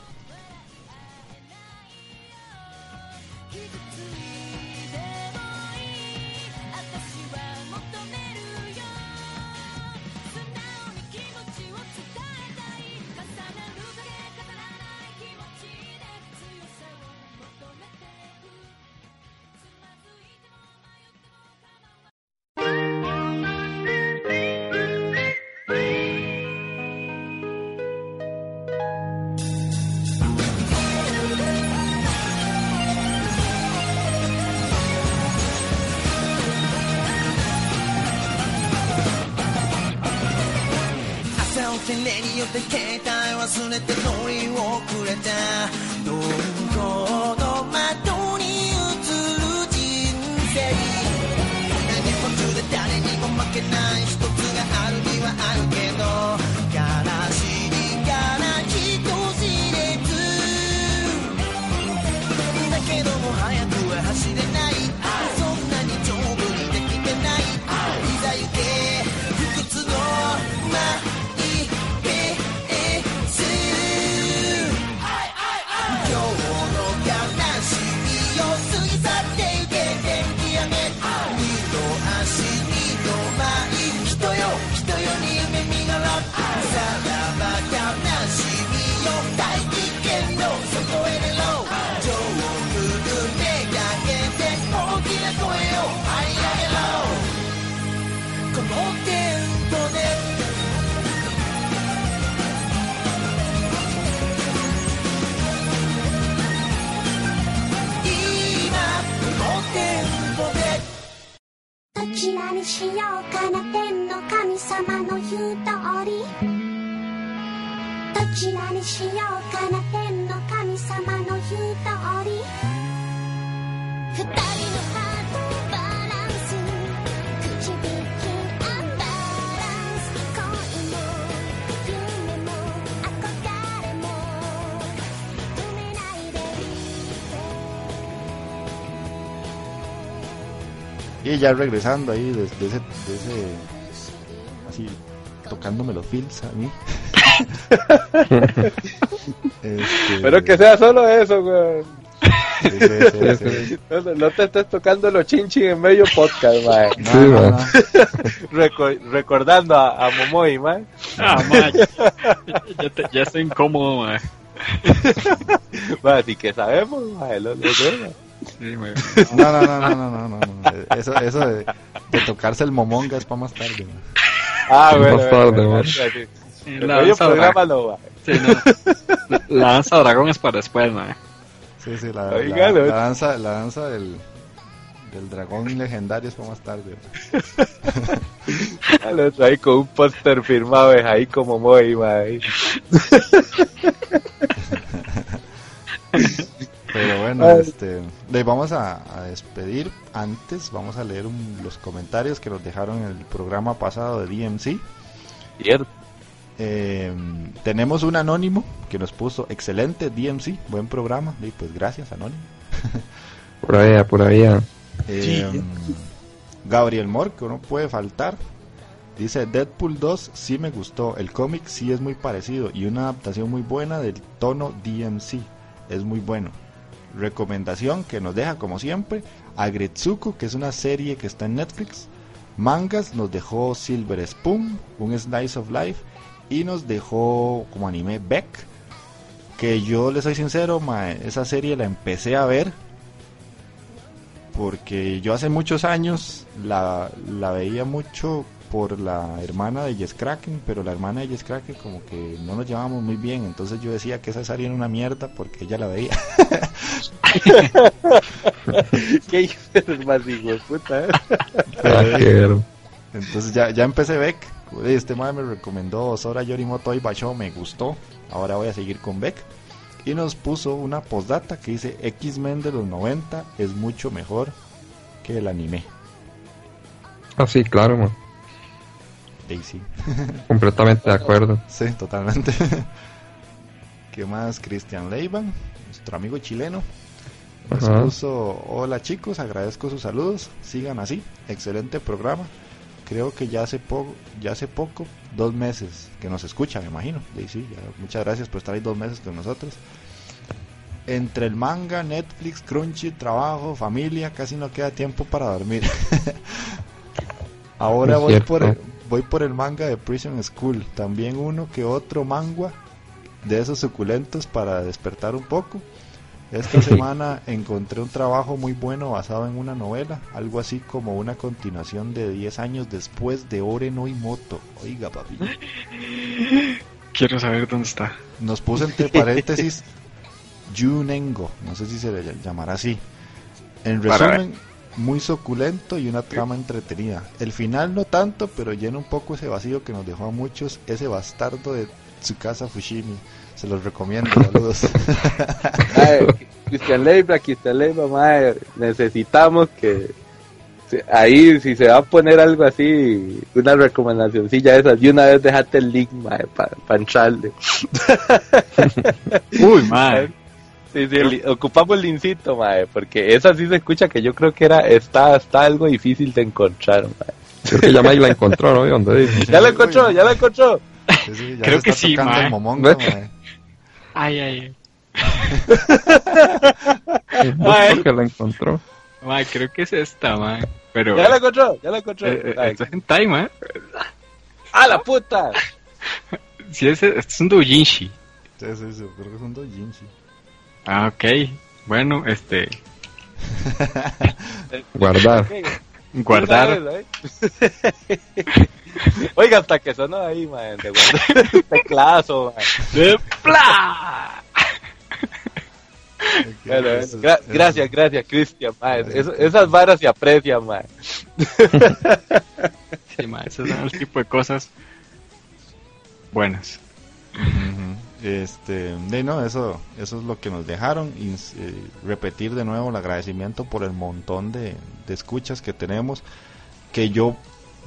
Y ya regresando ahí desde ese, de ese así tocándome los feels a mí. Este, Pero que sea solo eso, weón. sí, sí, sí, sí. No, no te estés tocando los chinchis en medio podcast, mae. No, Sí, no, man. no. Reco- recordando a, a Momoy, mae. Ah, ya, ya te- ya estoy incómodo, ma. Mae, así que sabemos, mae, lo, lo sé, mae. Sí, ma. No, no, no, no, no, no, no, no. Eso, eso de, de tocarse el momonga es para más tarde. man. Ah, bueno, más tarde, bueno. Sí, La danza, programa dra- lo, mae. sí, no. la danza dragón es para después, ma. Sí, sí, la, la, la danza, la danza del, del dragón legendario es para más tarde. Lo traí con un póster firmado de ahí como Momoy, mae. Pero bueno, Ay. este, le vamos a, a despedir. Antes vamos a leer un- los comentarios que nos dejaron en el programa pasado de DMC. Cierto. Eh, tenemos un anónimo que nos puso excelente DMC, buen programa. Y pues gracias, anónimo. Por ahí, por ahí. Eh, Gabriel Moore, que no puede faltar. Dice Deadpool 2 sí me gustó, el cómic sí es muy parecido y una adaptación muy buena del tono DMC, es muy bueno. Recomendación que nos deja como siempre Agretsuko, que es una serie que está en Netflix. Mangas nos dejó Silver Spoon, un Slice of Life y nos dejó como anime Beck, que yo le soy sincero, mae, esa serie la empecé a ver porque yo hace muchos años la, la veía mucho por la hermana de Jess Kraken, pero la hermana de Jess Kraken como que no nos llevábamos muy bien, entonces yo decía que esa serie era una mierda porque ella la veía. ¿Qué dices más hijo de puta? eh? Entonces ya, ya empecé Beck, este madre me recomendó Sora Yorimoto y Basho, me gustó, ahora voy a seguir con Beck. Y nos puso una postdata que dice X-Men de los 90 es mucho mejor que el anime. Ah, sí, claro, man. Daisy. Completamente de acuerdo. Sí, totalmente. ¿Qué más? Cristian Leiban, nuestro amigo chileno. Nos puso, hola chicos, agradezco sus saludos, sigan así, excelente programa. Creo que ya hace poco, ya hace poco, dos meses que nos escuchan, me imagino. Y sí, ya, muchas gracias por estar ahí dos meses con nosotros. Entre el manga, Netflix, Crunchy, trabajo, familia, casi no queda tiempo para dormir. Ahora voy por, voy por el manga de Prison School. También uno que otro manga de esos suculentos para despertar un poco. Esta semana encontré un trabajo muy bueno basado en una novela, algo así como una continuación de 10 años después de Ore no Moto. Oiga, papi. Quiero saber dónde está. Nos puso entre paréntesis Junengo, no sé si se le ll- llamará así. En Para resumen, muy suculento y una trama entretenida. El final no tanto, pero llena un poco ese vacío que nos dejó a muchos ese bastardo de Tsukasa Fushimi. Se los recomiendo, saludos. Cristian Leiva, Cristian Leiva, mae, necesitamos que ahí si se va a poner algo así, una recomendacioncilla de esas, y una vez dejate el link, mae, para entrarle. Uy, madre. Sí, sí, el ocupamos el lincito, mae, porque esa sí se escucha que yo creo que era, está, está algo difícil de encontrar, mae. Creo que ya Mike la encontró, ¿no? ¿Dónde dice? Ya la encontró, ya la encontró. Sí, sí, ya Creo que sí, mae. ¿Ves? mae. Ay, ay. Creo que la encontró. Madre, creo que es esta, madre. Pero. Ya la encontró, ya la encontró. eh, eh, Ay, esto es hentai, madre. ¡Ah, la puta! Sí, es, es un doujinshi. Sí, sí, sí, creo que son dos Jinshi. Ah, ok. Bueno, este. Guardar. Guardar. Vez, ¿eh? Oiga, hasta que sonó ahí, man, de guardar el teclazo, man. ¡Pla! Bueno, bueno, Eso- gra- eso- gracias, gracias, Cristian, esas varas se aprecian, man. Sí, ma, esos son el tipo de cosas buenas. Ujú. Este, de no, eso, eso es lo que nos dejaron y eh, repetir de nuevo el agradecimiento por el montón de, escuchas que tenemos, que yo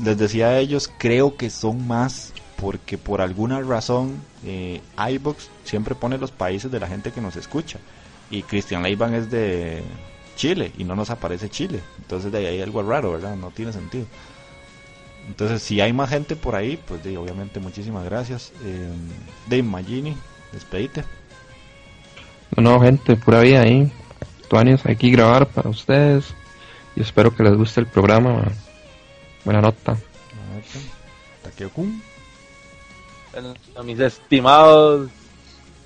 les decía a ellos, creo que son más porque por alguna razón eh, iBox siempre pone los países de la gente que nos escucha y Cristian Leiban es de Chile y no nos aparece Chile, entonces de ahí hay algo raro, ¿verdad? No tiene sentido. Entonces, si hay más gente por ahí, pues de, obviamente muchísimas gracias. Eh, Dave Magini, despedite. No, gente, pura vida ahí. Tuanis, aquí grabar para ustedes. Y espero que les guste el programa. man. Buena nota. Takeo-kun. Bueno, a mis estimados,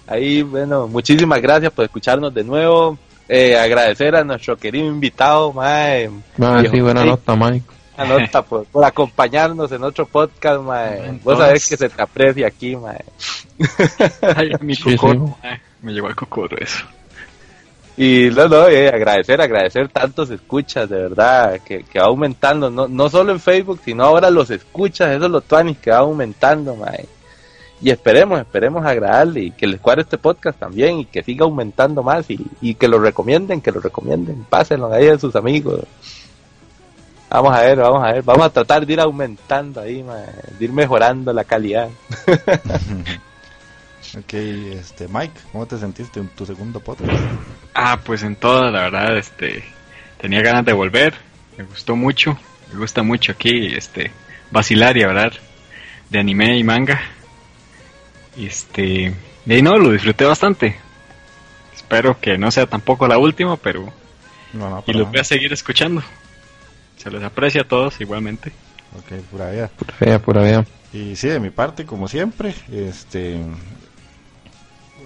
ahí, bueno, muchísimas gracias por escucharnos de nuevo. Eh, agradecer a nuestro querido invitado, mae. Ah, sí, buena nota, Mike. Nota por, por acompañarnos en otro podcast, mae. Vos sabés que se te aprecia aquí, mae. Ay, mi Sí, ma, Me llegó el cocoro eso. Y no, no, eh, agradecer, agradecer tantos escuchas, de verdad, que, que va aumentando, no, no solo en Facebook, sino ahora los escuchas, esos los tuanis que va aumentando, mae. Y esperemos, esperemos agradarle y que les cuadre este podcast también y que siga aumentando más y, y que lo recomienden, que lo recomienden, pásenlo ahí a sus amigos. Vamos a ver, vamos a ver, vamos a tratar de ir aumentando ahí, de ir mejorando la calidad. Ok, este, Mike, ¿cómo te sentiste en tu segundo podcast? Ah, pues en todo, la verdad, este, tenía ganas de volver, me gustó mucho, me gusta mucho aquí, este, vacilar y hablar de anime y manga. Y este, y ahí no, lo disfruté bastante. Espero que no sea tampoco la última, pero, No, no, y los voy a seguir escuchando. Se les aprecia a todos igualmente. Ok, pura vida. Pura vida, pura vida. Y sí, de mi parte, como siempre, este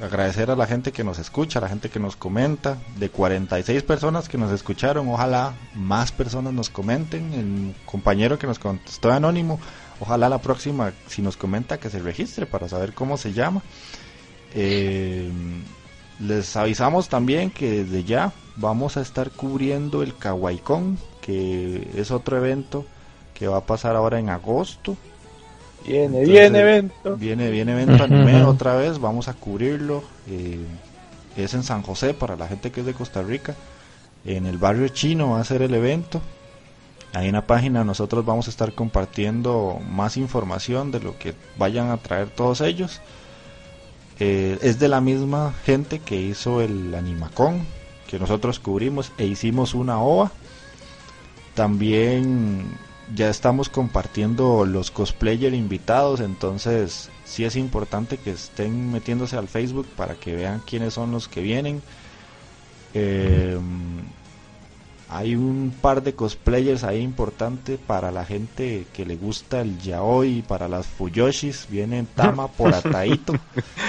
agradecer a la gente que nos escucha, a la gente que nos comenta. De 46 personas que nos escucharon, ojalá más personas nos comenten. El compañero que nos contestó anónimo, ojalá la próxima, si nos comenta, que se registre para saber cómo se llama. Eh, les avisamos también que desde ya vamos a estar cubriendo el KawaiCon, que es otro evento que va a pasar ahora en agosto. Viene, Entonces, viene evento. Viene, viene evento anime otra vez, vamos a cubrirlo. eh, es en San José para la gente que es de Costa Rica. En el barrio chino va a ser el evento. Ahí en la página nosotros vamos a estar compartiendo más información de lo que vayan a traer todos ellos. Eh, es de la misma gente que hizo el Animacon que nosotros cubrimos e hicimos una OVA. También ya estamos compartiendo los cosplayer invitados, entonces sí es importante que estén metiéndose al Facebook para que vean quiénes son los que vienen. Eh, hay un par de cosplayers ahí importante para la gente que le gusta el yaoi, para las fuyoshis, vienen Tama por Ataito.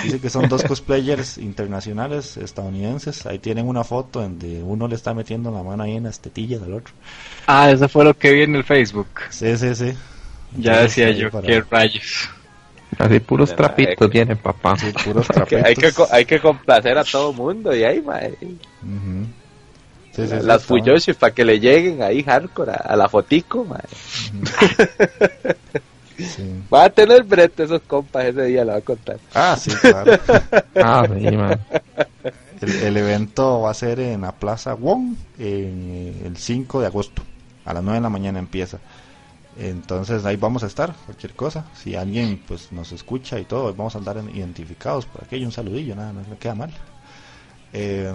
Dice que son dos cosplayers internacionales estadounidenses. Ahí tienen una foto donde uno le está metiendo la mano ahí en las tetillas del otro. Ah, eso fue lo que vi en el Facebook. Sí, sí, sí. Ya Entonces, decía yo, para- qué rayos. Así puros Mira, trapitos eh, tiene, papá. Sí, puros Hay que, hay, que, trapitos. co- hay que complacer a todo mundo y ahí, mae. Sí, sí, sí, Las Fuyoshi para que le lleguen ahí hardcore a, a la fotico, mae. bueno. Sí. Va a tener brete esos compas ese día, lo va a contar. Ah, sí, claro. Ah, sí, man. El, el evento va a ser en la Plaza Wong en, eh, el 5 de agosto. A las 9 de la mañana empieza. Entonces ahí vamos a estar, cualquier cosa. Si alguien pues nos escucha y todo, vamos a andar en- identificados por aquí. Un saludillo, nada, no me queda mal. Eh,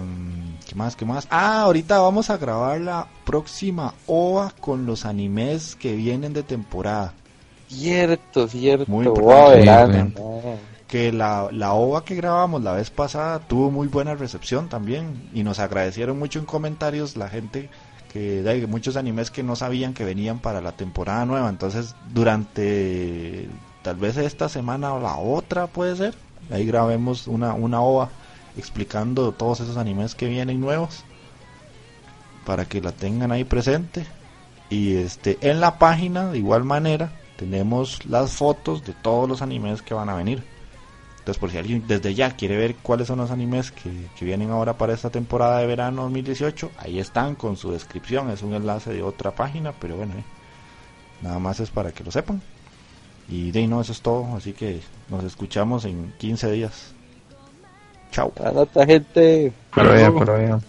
¿Qué más? ¿Qué más? Ah, ahorita vamos a grabar la próxima OVA con los animes que vienen de temporada. Cierto, cierto. Muy importante. que la, la OVA que grabamos la vez pasada tuvo muy buena recepción también y nos agradecieron mucho en comentarios la gente que hay muchos animes que no sabían que venían para la temporada nueva entonces durante tal vez esta semana o la otra puede ser ahí grabemos una, una OVA explicando todos esos animes que vienen nuevos para que la tengan ahí presente y este en la página de igual manera tenemos las fotos de todos los animes que van a venir entonces, por si alguien desde ya quiere ver cuáles son los animes que, que vienen ahora para esta temporada de verano 2018, ahí están con su descripción. Es un enlace de otra página, pero bueno, eh, Nada más es para que lo sepan. Y de ahí no, eso es todo. Así que nos escuchamos en 15 días. Chao. La nota, gente. Hasta luego.